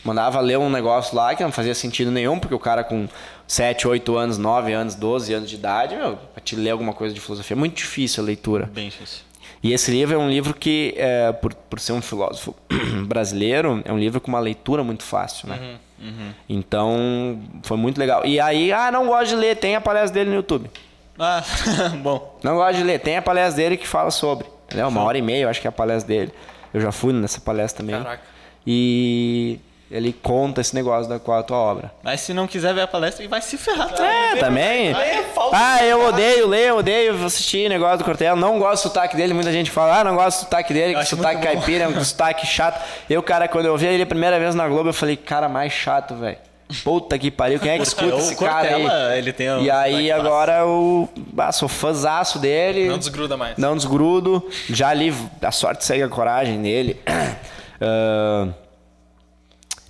Mandava ler um negócio lá que não fazia sentido nenhum, porque o cara com 7, 8 anos, 9 anos, 12 anos de idade, meu, pra te ler alguma coisa de filosofia é muito difícil a leitura. Bem difícil. E esse livro é um livro que, é, por, por ser um filósofo brasileiro, é um livro com uma leitura muito fácil, né? Então, foi muito legal. E aí, ah, não gosto de ler, tem a palestra dele no YouTube. Ah, bom. Não gosto de ler, tem a palestra dele que fala sobre. Entendeu? Uma hora e meia, eu acho que é a palestra dele. Eu já fui nessa palestra também. Caraca. E ele conta esse negócio da qual é a tua obra. Mas se não quiser ver a palestra, ele vai se ferrar. É, também. É. Ah, eu odeio ler, eu odeio assistir negócio do Cortella. Não gosto do sotaque dele. Muita gente fala, ah, não gosto do sotaque dele, Eu que sotaque caipira, é um sotaque chato. Eu, cara, quando eu vi ele a primeira vez na Globo, eu falei, cara, mais chato, velho. Puta que pariu, quem é que escuta o esse cara aí? Ele tem um E aí agora eu ah, sou fãzaço dele. Não desgruda mais. Não desgrudo. Já li A Sorte Segue a Coragem dele. Ah,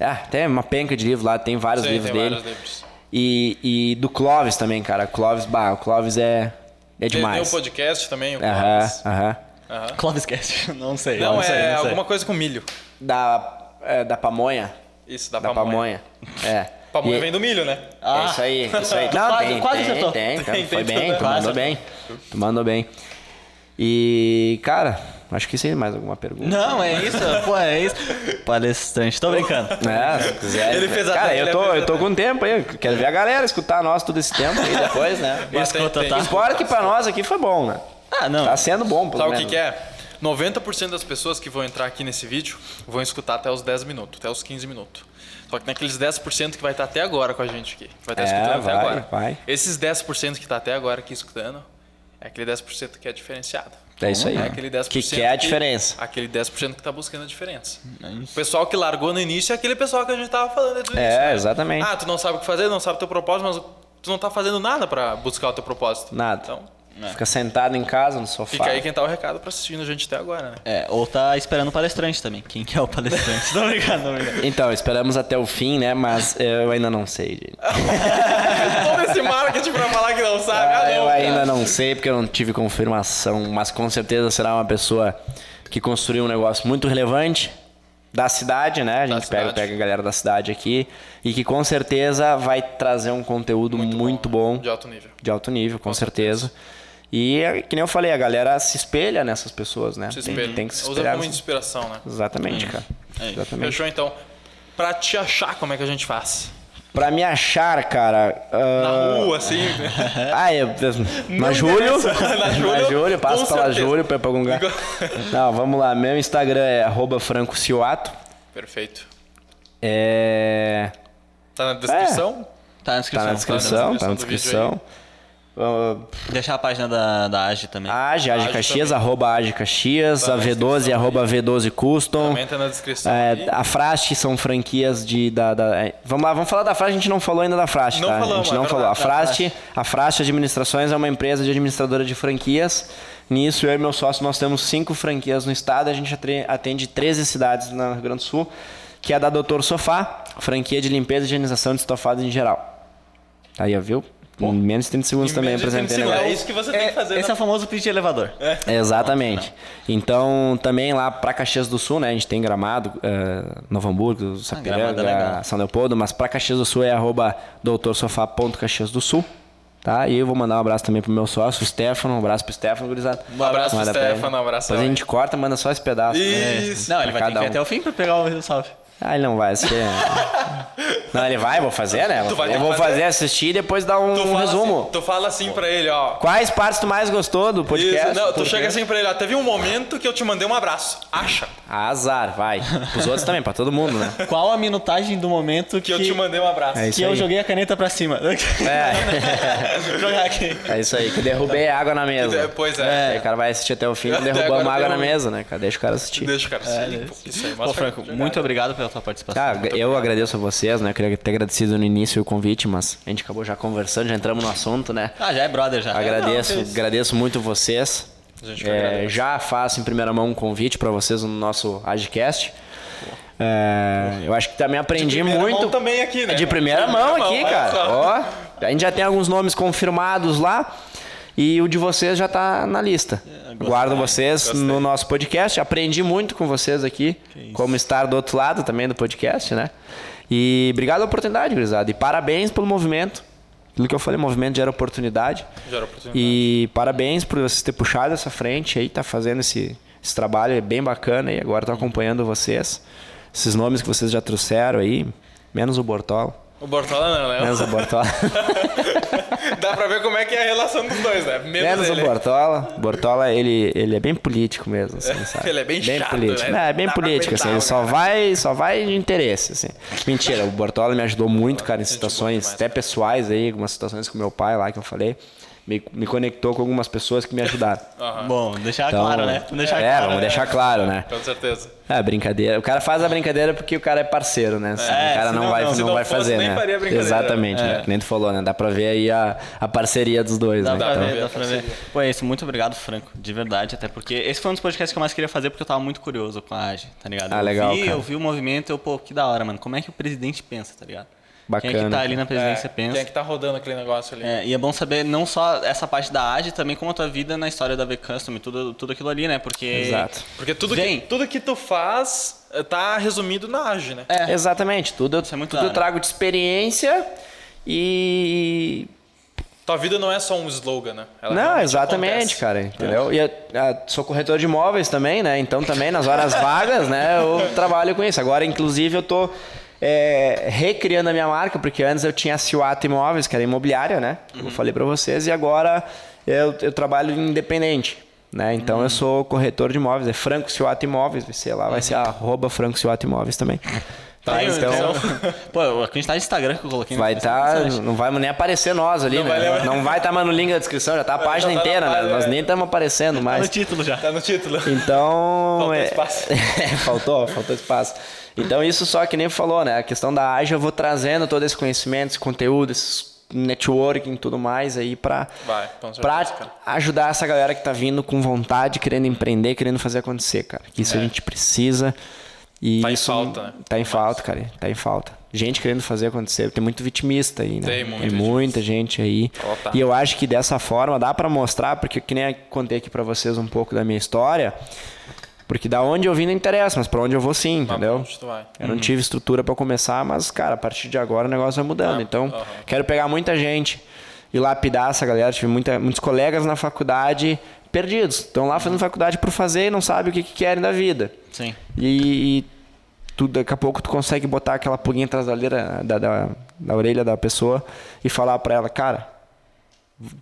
ah, tem uma penca de livro lá, tem vários Sim, livros tem dele. vários livros. E, e do Clóvis também, cara. Clóvis, bah, o Clóvis é, é Tem, tem o demais. podcast também, o Aham, Clóvis. aham. Aham. Clovis Cast, não sei. Não, sei, é não sei. alguma coisa com milho. Da, é, da pamonha. Isso, da, Da pamonha. pamonha. É. Pamonha E- vem do milho, né? É isso aí, isso aí. Não, Quase- tem, quase tem, acertou. tem, tem, Tem, Foi tem bem, tu quase mandou bem. Tu mandou bem. E, cara, acho que sem mais alguma pergunta. Não, é isso, pô, é isso. Palestrante, tô brincando. É, se quiser. Ele fez a Cara, eu tô, eu tô com tempo aí. Quero ver a galera escutar nós todo esse tempo aí depois, né? Escuta, tá? Fora que pra nós aqui foi bom, né? Ah, não. Tá sendo bom, pelo Sabe o menos. que, que é? 90% das pessoas que vão entrar aqui nesse vídeo vão escutar até os 10 minutos, até os 15 minutos. Só que naqueles 10% que vai estar até agora com a gente aqui. Vai estar É, escutando vai, até agora. vai. Esses 10% que está até agora aqui escutando, é aquele 10% que é diferenciado. É isso aí. É aquele 10% Que que é a diferença. Aquele 10% que tá buscando a diferença. O pessoal que largou no início é aquele pessoal que a gente tava falando desde o É, início. né? exatamente. Ah, tu não sabe o que fazer, não sabe o teu propósito, mas tu não tá fazendo nada pra buscar o teu propósito. Nada. Então, Fica sentado em casa, no sofá. fica aí quem tá o recado pra assistindo a gente até agora, né? É, ou tá esperando o palestrante também. Quem que é o palestrante? tô brincando, tô brincando. Então, esperamos até o fim, né? Mas eu ainda não sei, gente. Todo esse marketing pra falar que não sabe, Ah, ah, eu não, ainda não sei porque eu não tive confirmação, mas com certeza será uma pessoa que construiu um negócio muito relevante da cidade, né? A gente pega, pega a galera da cidade aqui e que com certeza vai trazer um conteúdo muito, bom, De alto nível. de alto nível, com, certeza. E, é que nem eu falei, a galera se espelha nessas pessoas, né? Se Tem, espelha. tem que se Usa espelhar. como inspiração, né? Exatamente, cara. É. Exatamente. Fechou então. Pra te achar, como é que a gente faz? Pra me achar, cara. Na ah, rua, assim. Ah, eu, na Não Júlio. Na Júlio, Júlio, passo com pela certeza. Júlio pra ir pra algum lugar. Não, vamos lá. Meu Instagram é arroba francocioato. Perfeito. É... Tá na descrição? Tá na descrição. Tá na descrição, tá na do vídeo descrição. Ah, Deixar a página da, da AGE também. Age, Age Caxias, também. arroba Age Caxias, Tá a na V12, descrição arroba V12 Custom. Também tá na descrição. É, a Frast são franquias de. Da, da- é, vamos lá, vamos falar da Frast, a gente não falou ainda da Frast, Não tá? a falamos, gente não é falou. A Frast, a Frast Administrações é uma empresa de administradora de franquias. Nisso, eu e meu sócio, nós temos cinco franquias no estado, a gente atende 13 cidades no Rio Grande do Sul, que é a da Doutor Sofá, franquia de limpeza e higienização de estofados em geral. Aí, ó, Em menos de 30 segundos Em também menos de 30 apresentei o segundos. negócio. É isso que você tem que fazer. Esse na- é o famoso pitch de elevador. Exatamente. Então, também lá para Caxias do Sul, né? A gente tem Gramado, eh, Novo Hamburgo, é Sapiranga, legal. São Leopoldo, mas para Caxias do Sul é arroba doutorsofá.caxias do Sul. Tá? E eu vou mandar um abraço também pro meu sócio, o Stefano. Um abraço pro Stefano, gurizada. Um abraço pro. Stefano, um abraço Depois a gente corta, manda só esse pedaço. né? Isso. Não, ele vai ter que ir um. até o fim pra pegar o salve. Ah, ele não vai, acho que é... Não, ele vai, vou fazer, né? Ter eu vou fazer. fazer, assistir e depois dar um, um resumo. Assim, tu fala assim pra ele, ó. Quais partes tu mais gostou do podcast? Isso, não, tu chega assim pra ele, ó. Teve um momento que eu te mandei um abraço. Acha Azar, vai. Os outros também, pra todo mundo, né? Qual a minutagem do momento que, que eu te mandei um abraço. É que eu aí. joguei a caneta pra cima? É. Jogar aqui. É isso aí, que derrubei água na mesa. É, Pois é. Aí o cara vai assistir até o fim, agora água na mesa, né? cara? Deixa o cara assistir. Deixa o cara assim. pô, isso aí, Pô, mostra Franco, muito obrigado pela tua participação. Ah, eu agradeço a vocês, né? Eu queria ter agradecido no início o convite, mas a gente acabou já conversando, já entramos no assunto, né? Ah, já é brother já. Agradeço, Não, agradeço muito vocês. É, já faço em primeira mão um convite para vocês no nosso Agcast. É, eu acho que também aprendi primeira muito. mão também aqui, né? É de primeira De mão primeira aqui, mão, olha cara. Ó, a gente já tem alguns nomes confirmados lá. E o de vocês já tá na lista. Guardo vocês Gostei. no nosso podcast. Aprendi muito com vocês aqui. Como estar do outro lado também do podcast, né? E obrigado pela oportunidade, gurizada. E parabéns pelo movimento. Aquilo que eu falei, movimento gera oportunidade. Gera oportunidade. E parabéns por vocês ter puxado essa frente aí, tá fazendo esse, esse trabalho é bem bacana e agora tô acompanhando vocês. Esses nomes que vocês já trouxeram aí, menos o Bortola. O Bortola não, né? Menos o Bortola. Dá pra ver como é que é a relação dos dois, né? Menos, menos o Bortola. Bortola, ele, ele é bem político mesmo, assim, sabe? Ele é bem chato, político. né? Não, é bem Dá político, assim, ele só cara. vai, só vai de interesse, assim. Mentira, o Bortola me ajudou muito, cara, em situações até pessoais aí, algumas situações com meu pai lá que eu falei. Me, me conectou com algumas pessoas que me ajudaram. Aham, Bom, deixar Então, claro, né? Vamos deixar é, claro. vamos né? deixar claro, né? com certeza. É, brincadeira. O cara faz a brincadeira porque o cara é parceiro, né? É, o cara senão não vai, não. não, não vai fosse, fazer, nem né? faria brincadeira. Exatamente, né? Que nem tu falou, né? Dá pra ver aí a, a parceria dos dois, Dá né? pra Então, ver, dá pra ver. Pô, é isso. Muito obrigado, Franco. De verdade, até porque esse foi um dos podcasts que eu mais queria fazer porque eu tava muito curioso com a AGE, tá ligado? Ah, eu legal, Vi, cara. eu vi o movimento eu, pô, que da hora, mano. Como é que o presidente pensa, tá ligado? Quem é que Bacana. tá ali na presidência É, pensa. Quem é que tá rodando aquele negócio ali? É, e é bom saber não só essa parte da AGE, também como a tua vida na história da V-Custom e tudo, tudo aquilo ali, né? Porque... Exato. Porque tudo Vem. que, tudo que tu faz eh, tá resumido na AGE, né? É. Exatamente. Tudo, Isso é muito tudo eu trago de experiência e... Tua vida não é só um slogan, né? Ela Não, exatamente, acontece. cara, entendeu? E eu, ah, sou corretor de imóveis também, né? Então também nas horas vagas, né, eu trabalho com isso. Agora, inclusive, eu tô é, recriando a minha marca, porque antes eu tinha a Ciuata Imóveis, que era imobiliária, né? Eu falei pra vocês, e agora eu, eu trabalho independente. Né? Então eu sou corretor de imóveis, é Franco Ciuata Imóveis, vai ser lá, vai ser arroba Franco Ciuata Imóveis também. Tá, Tem, então então... Pô, a quantidade de Instagram que eu coloquei. vai no estar, impressionante. não vai nem aparecer nós ali, Não né? vai. Não vai estar mais no link da descrição, já tá a página tá na inteira, né? página, Nós é. nem estamos aparecendo Tá mais. no título já. Tá no título. Então. Faltou é- espaço. É, faltou, faltou espaço. Então, isso só que nem falou, né? A questão da AGE, eu vou trazendo todo esse conhecimento, esse conteúdo, esse networking e tudo mais aí cara. ajudar essa galera que tá vindo com vontade, querendo empreender, querendo fazer acontecer, cara. Que isso a gente precisa. E É. Tá em falta, né? Tá em falta, cara. Tá em falta. Gente querendo fazer acontecer. Tem muito vitimista aí, né? Tem muito muita gente aí. Ó, tá. E eu acho que dessa forma dá pra mostrar, porque que nem contei aqui pra vocês um pouco da minha história. Porque da onde eu vim não interessa, mas pra onde eu vou sim, entendeu? Eu não tive estrutura pra começar, mas, cara, a partir de agora o negócio vai mudando. Ah, então, quero pegar muita gente e lapidar essa galera. Tive muita, muitos colegas na faculdade perdidos. Estão lá fazendo faculdade por fazer e não sabem o que, que querem da vida. Sim. E, e tu, daqui a pouco tu consegue botar aquela pulguinha atrás da, orelha, da, da, da orelha da pessoa e falar para ela, cara,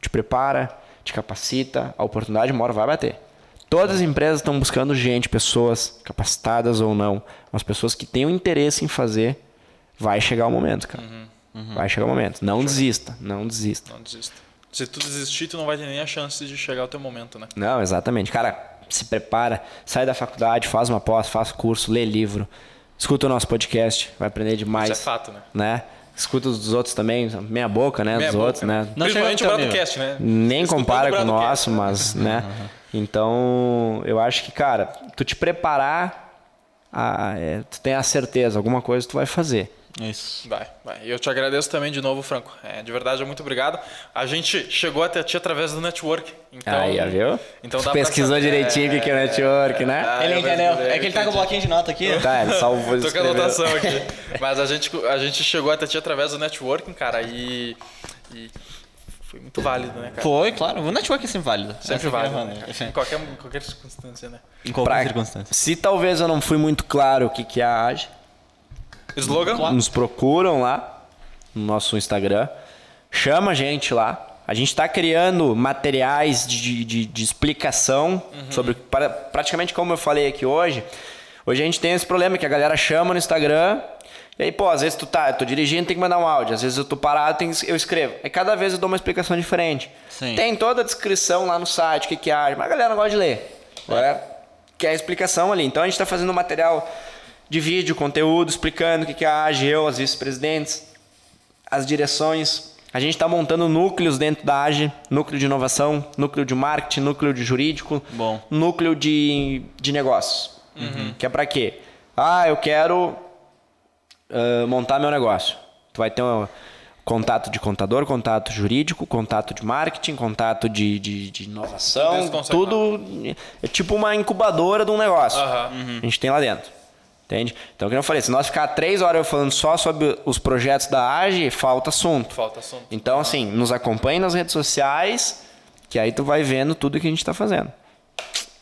te prepara, te capacita, a oportunidade uma hora vai bater. Todas as empresas estão buscando gente, pessoas capacitadas ou não, mas pessoas que tenham interesse em fazer, vai chegar o momento, cara. Vai chegar o momento. Não desista, não desista. Não desista. Se tu desistir, tu não vai ter nem a chance de chegar ao teu momento, né? Não, exatamente. Cara, se prepara, sai da faculdade, faz uma pós, faz curso, lê livro, escuta o nosso podcast, vai aprender demais. Isso é fato, né? né? Escuta os dos outros também, meia boca, né? Meia dos boca, outros, né? Não Principalmente o Bradocast, né? Nem compara com o nosso, mas, né? Então, eu acho que, cara, tu te preparar, a, é, tu tem a certeza, alguma coisa tu vai fazer. Isso. Vai, vai. E eu te agradeço também de novo, Franco. É, de verdade, muito obrigado. A gente chegou até ti através do network. Então, Aí, ó, viu? Então dá pra pesquisou saber- direitinho o que que é network, né? Ah, ele eu entendeu. pesquisei, É que ele tá com o entendi. bloquinho de nota aqui. Tá, ele salvou Tô com a anotação aqui. Mas a gente, a gente chegou até ti através do networking, cara, e, e foi muito válido, né, cara? Foi, claro. O network é sempre válido. Sempre é válido, maneira. né, Em qualquer, em qualquer circunstância, né? Em qualquer Pra- circunstância. Se talvez eu não fui muito claro o que, que é a AGE, Slogan? nos procuram lá no nosso Instagram, chama a gente lá. A gente está criando materiais de, de, de explicação sobre para- praticamente como eu falei aqui hoje. Hoje a gente tem esse problema que a galera chama no Instagram e aí, pô, às vezes tu tá, eu tô dirigindo, tem que mandar um áudio. Às vezes eu tô parado, tem eu escrevo. Aí cada vez eu dou uma explicação diferente. Sim. Tem toda a descrição lá no site, o que, que é arte, mas a galera não gosta de ler. A galera quer a explicação ali. Então a gente está fazendo material de vídeo, conteúdo, explicando o que, que é a AGE, eu, as vice-presidentes, as direções. A gente está montando núcleos dentro da AGE, núcleo de inovação, núcleo de marketing, núcleo de jurídico, Bom. núcleo de, de negócios. Que é para quê? Ah, eu quero ah, montar meu negócio. Tu vai ter um contato de contador, contato jurídico, contato de marketing, contato de, de, de Tudo inovação, consegue tudo é tipo uma incubadora de um negócio. Aham. A gente tem lá dentro. Entende? Então, como eu falei, se nós ficar três horas falando só sobre os projetos da AGE, falta assunto. Falta assunto. Então, assim, nos acompanhe nas redes sociais, que aí tu vai vendo tudo que a gente está fazendo.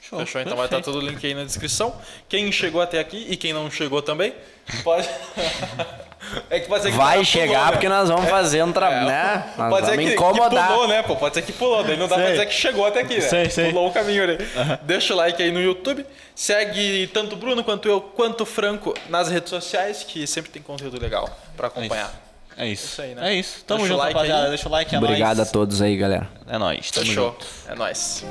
Show. Fechou? Então vai estar Perfeito. todo o link aí na descrição. Quem chegou até aqui e quem não chegou também, pode. é que pode ser que Vai pulou, chegar né? porque nós vamos fazer um trabalho, É, né? Nós Pode ser que, incomodar. que pulou, né? Pô, pode ser que pulou, daí não dá pra Sei. dizer que chegou até aqui, né? Sei, sei. Pulou o caminho ali. Deixa o like aí no YouTube. Segue tanto o Bruno quanto eu, quanto o Franco nas redes sociais, que sempre tem conteúdo legal pra acompanhar. É isso. Isso aí, né? É isso. Tamo Deixa junto, like rapaziada. aí. Deixa o like, é Obrigado nóis. a todos aí, galera. É nóis. Tamo Fechou. junto. É nóis.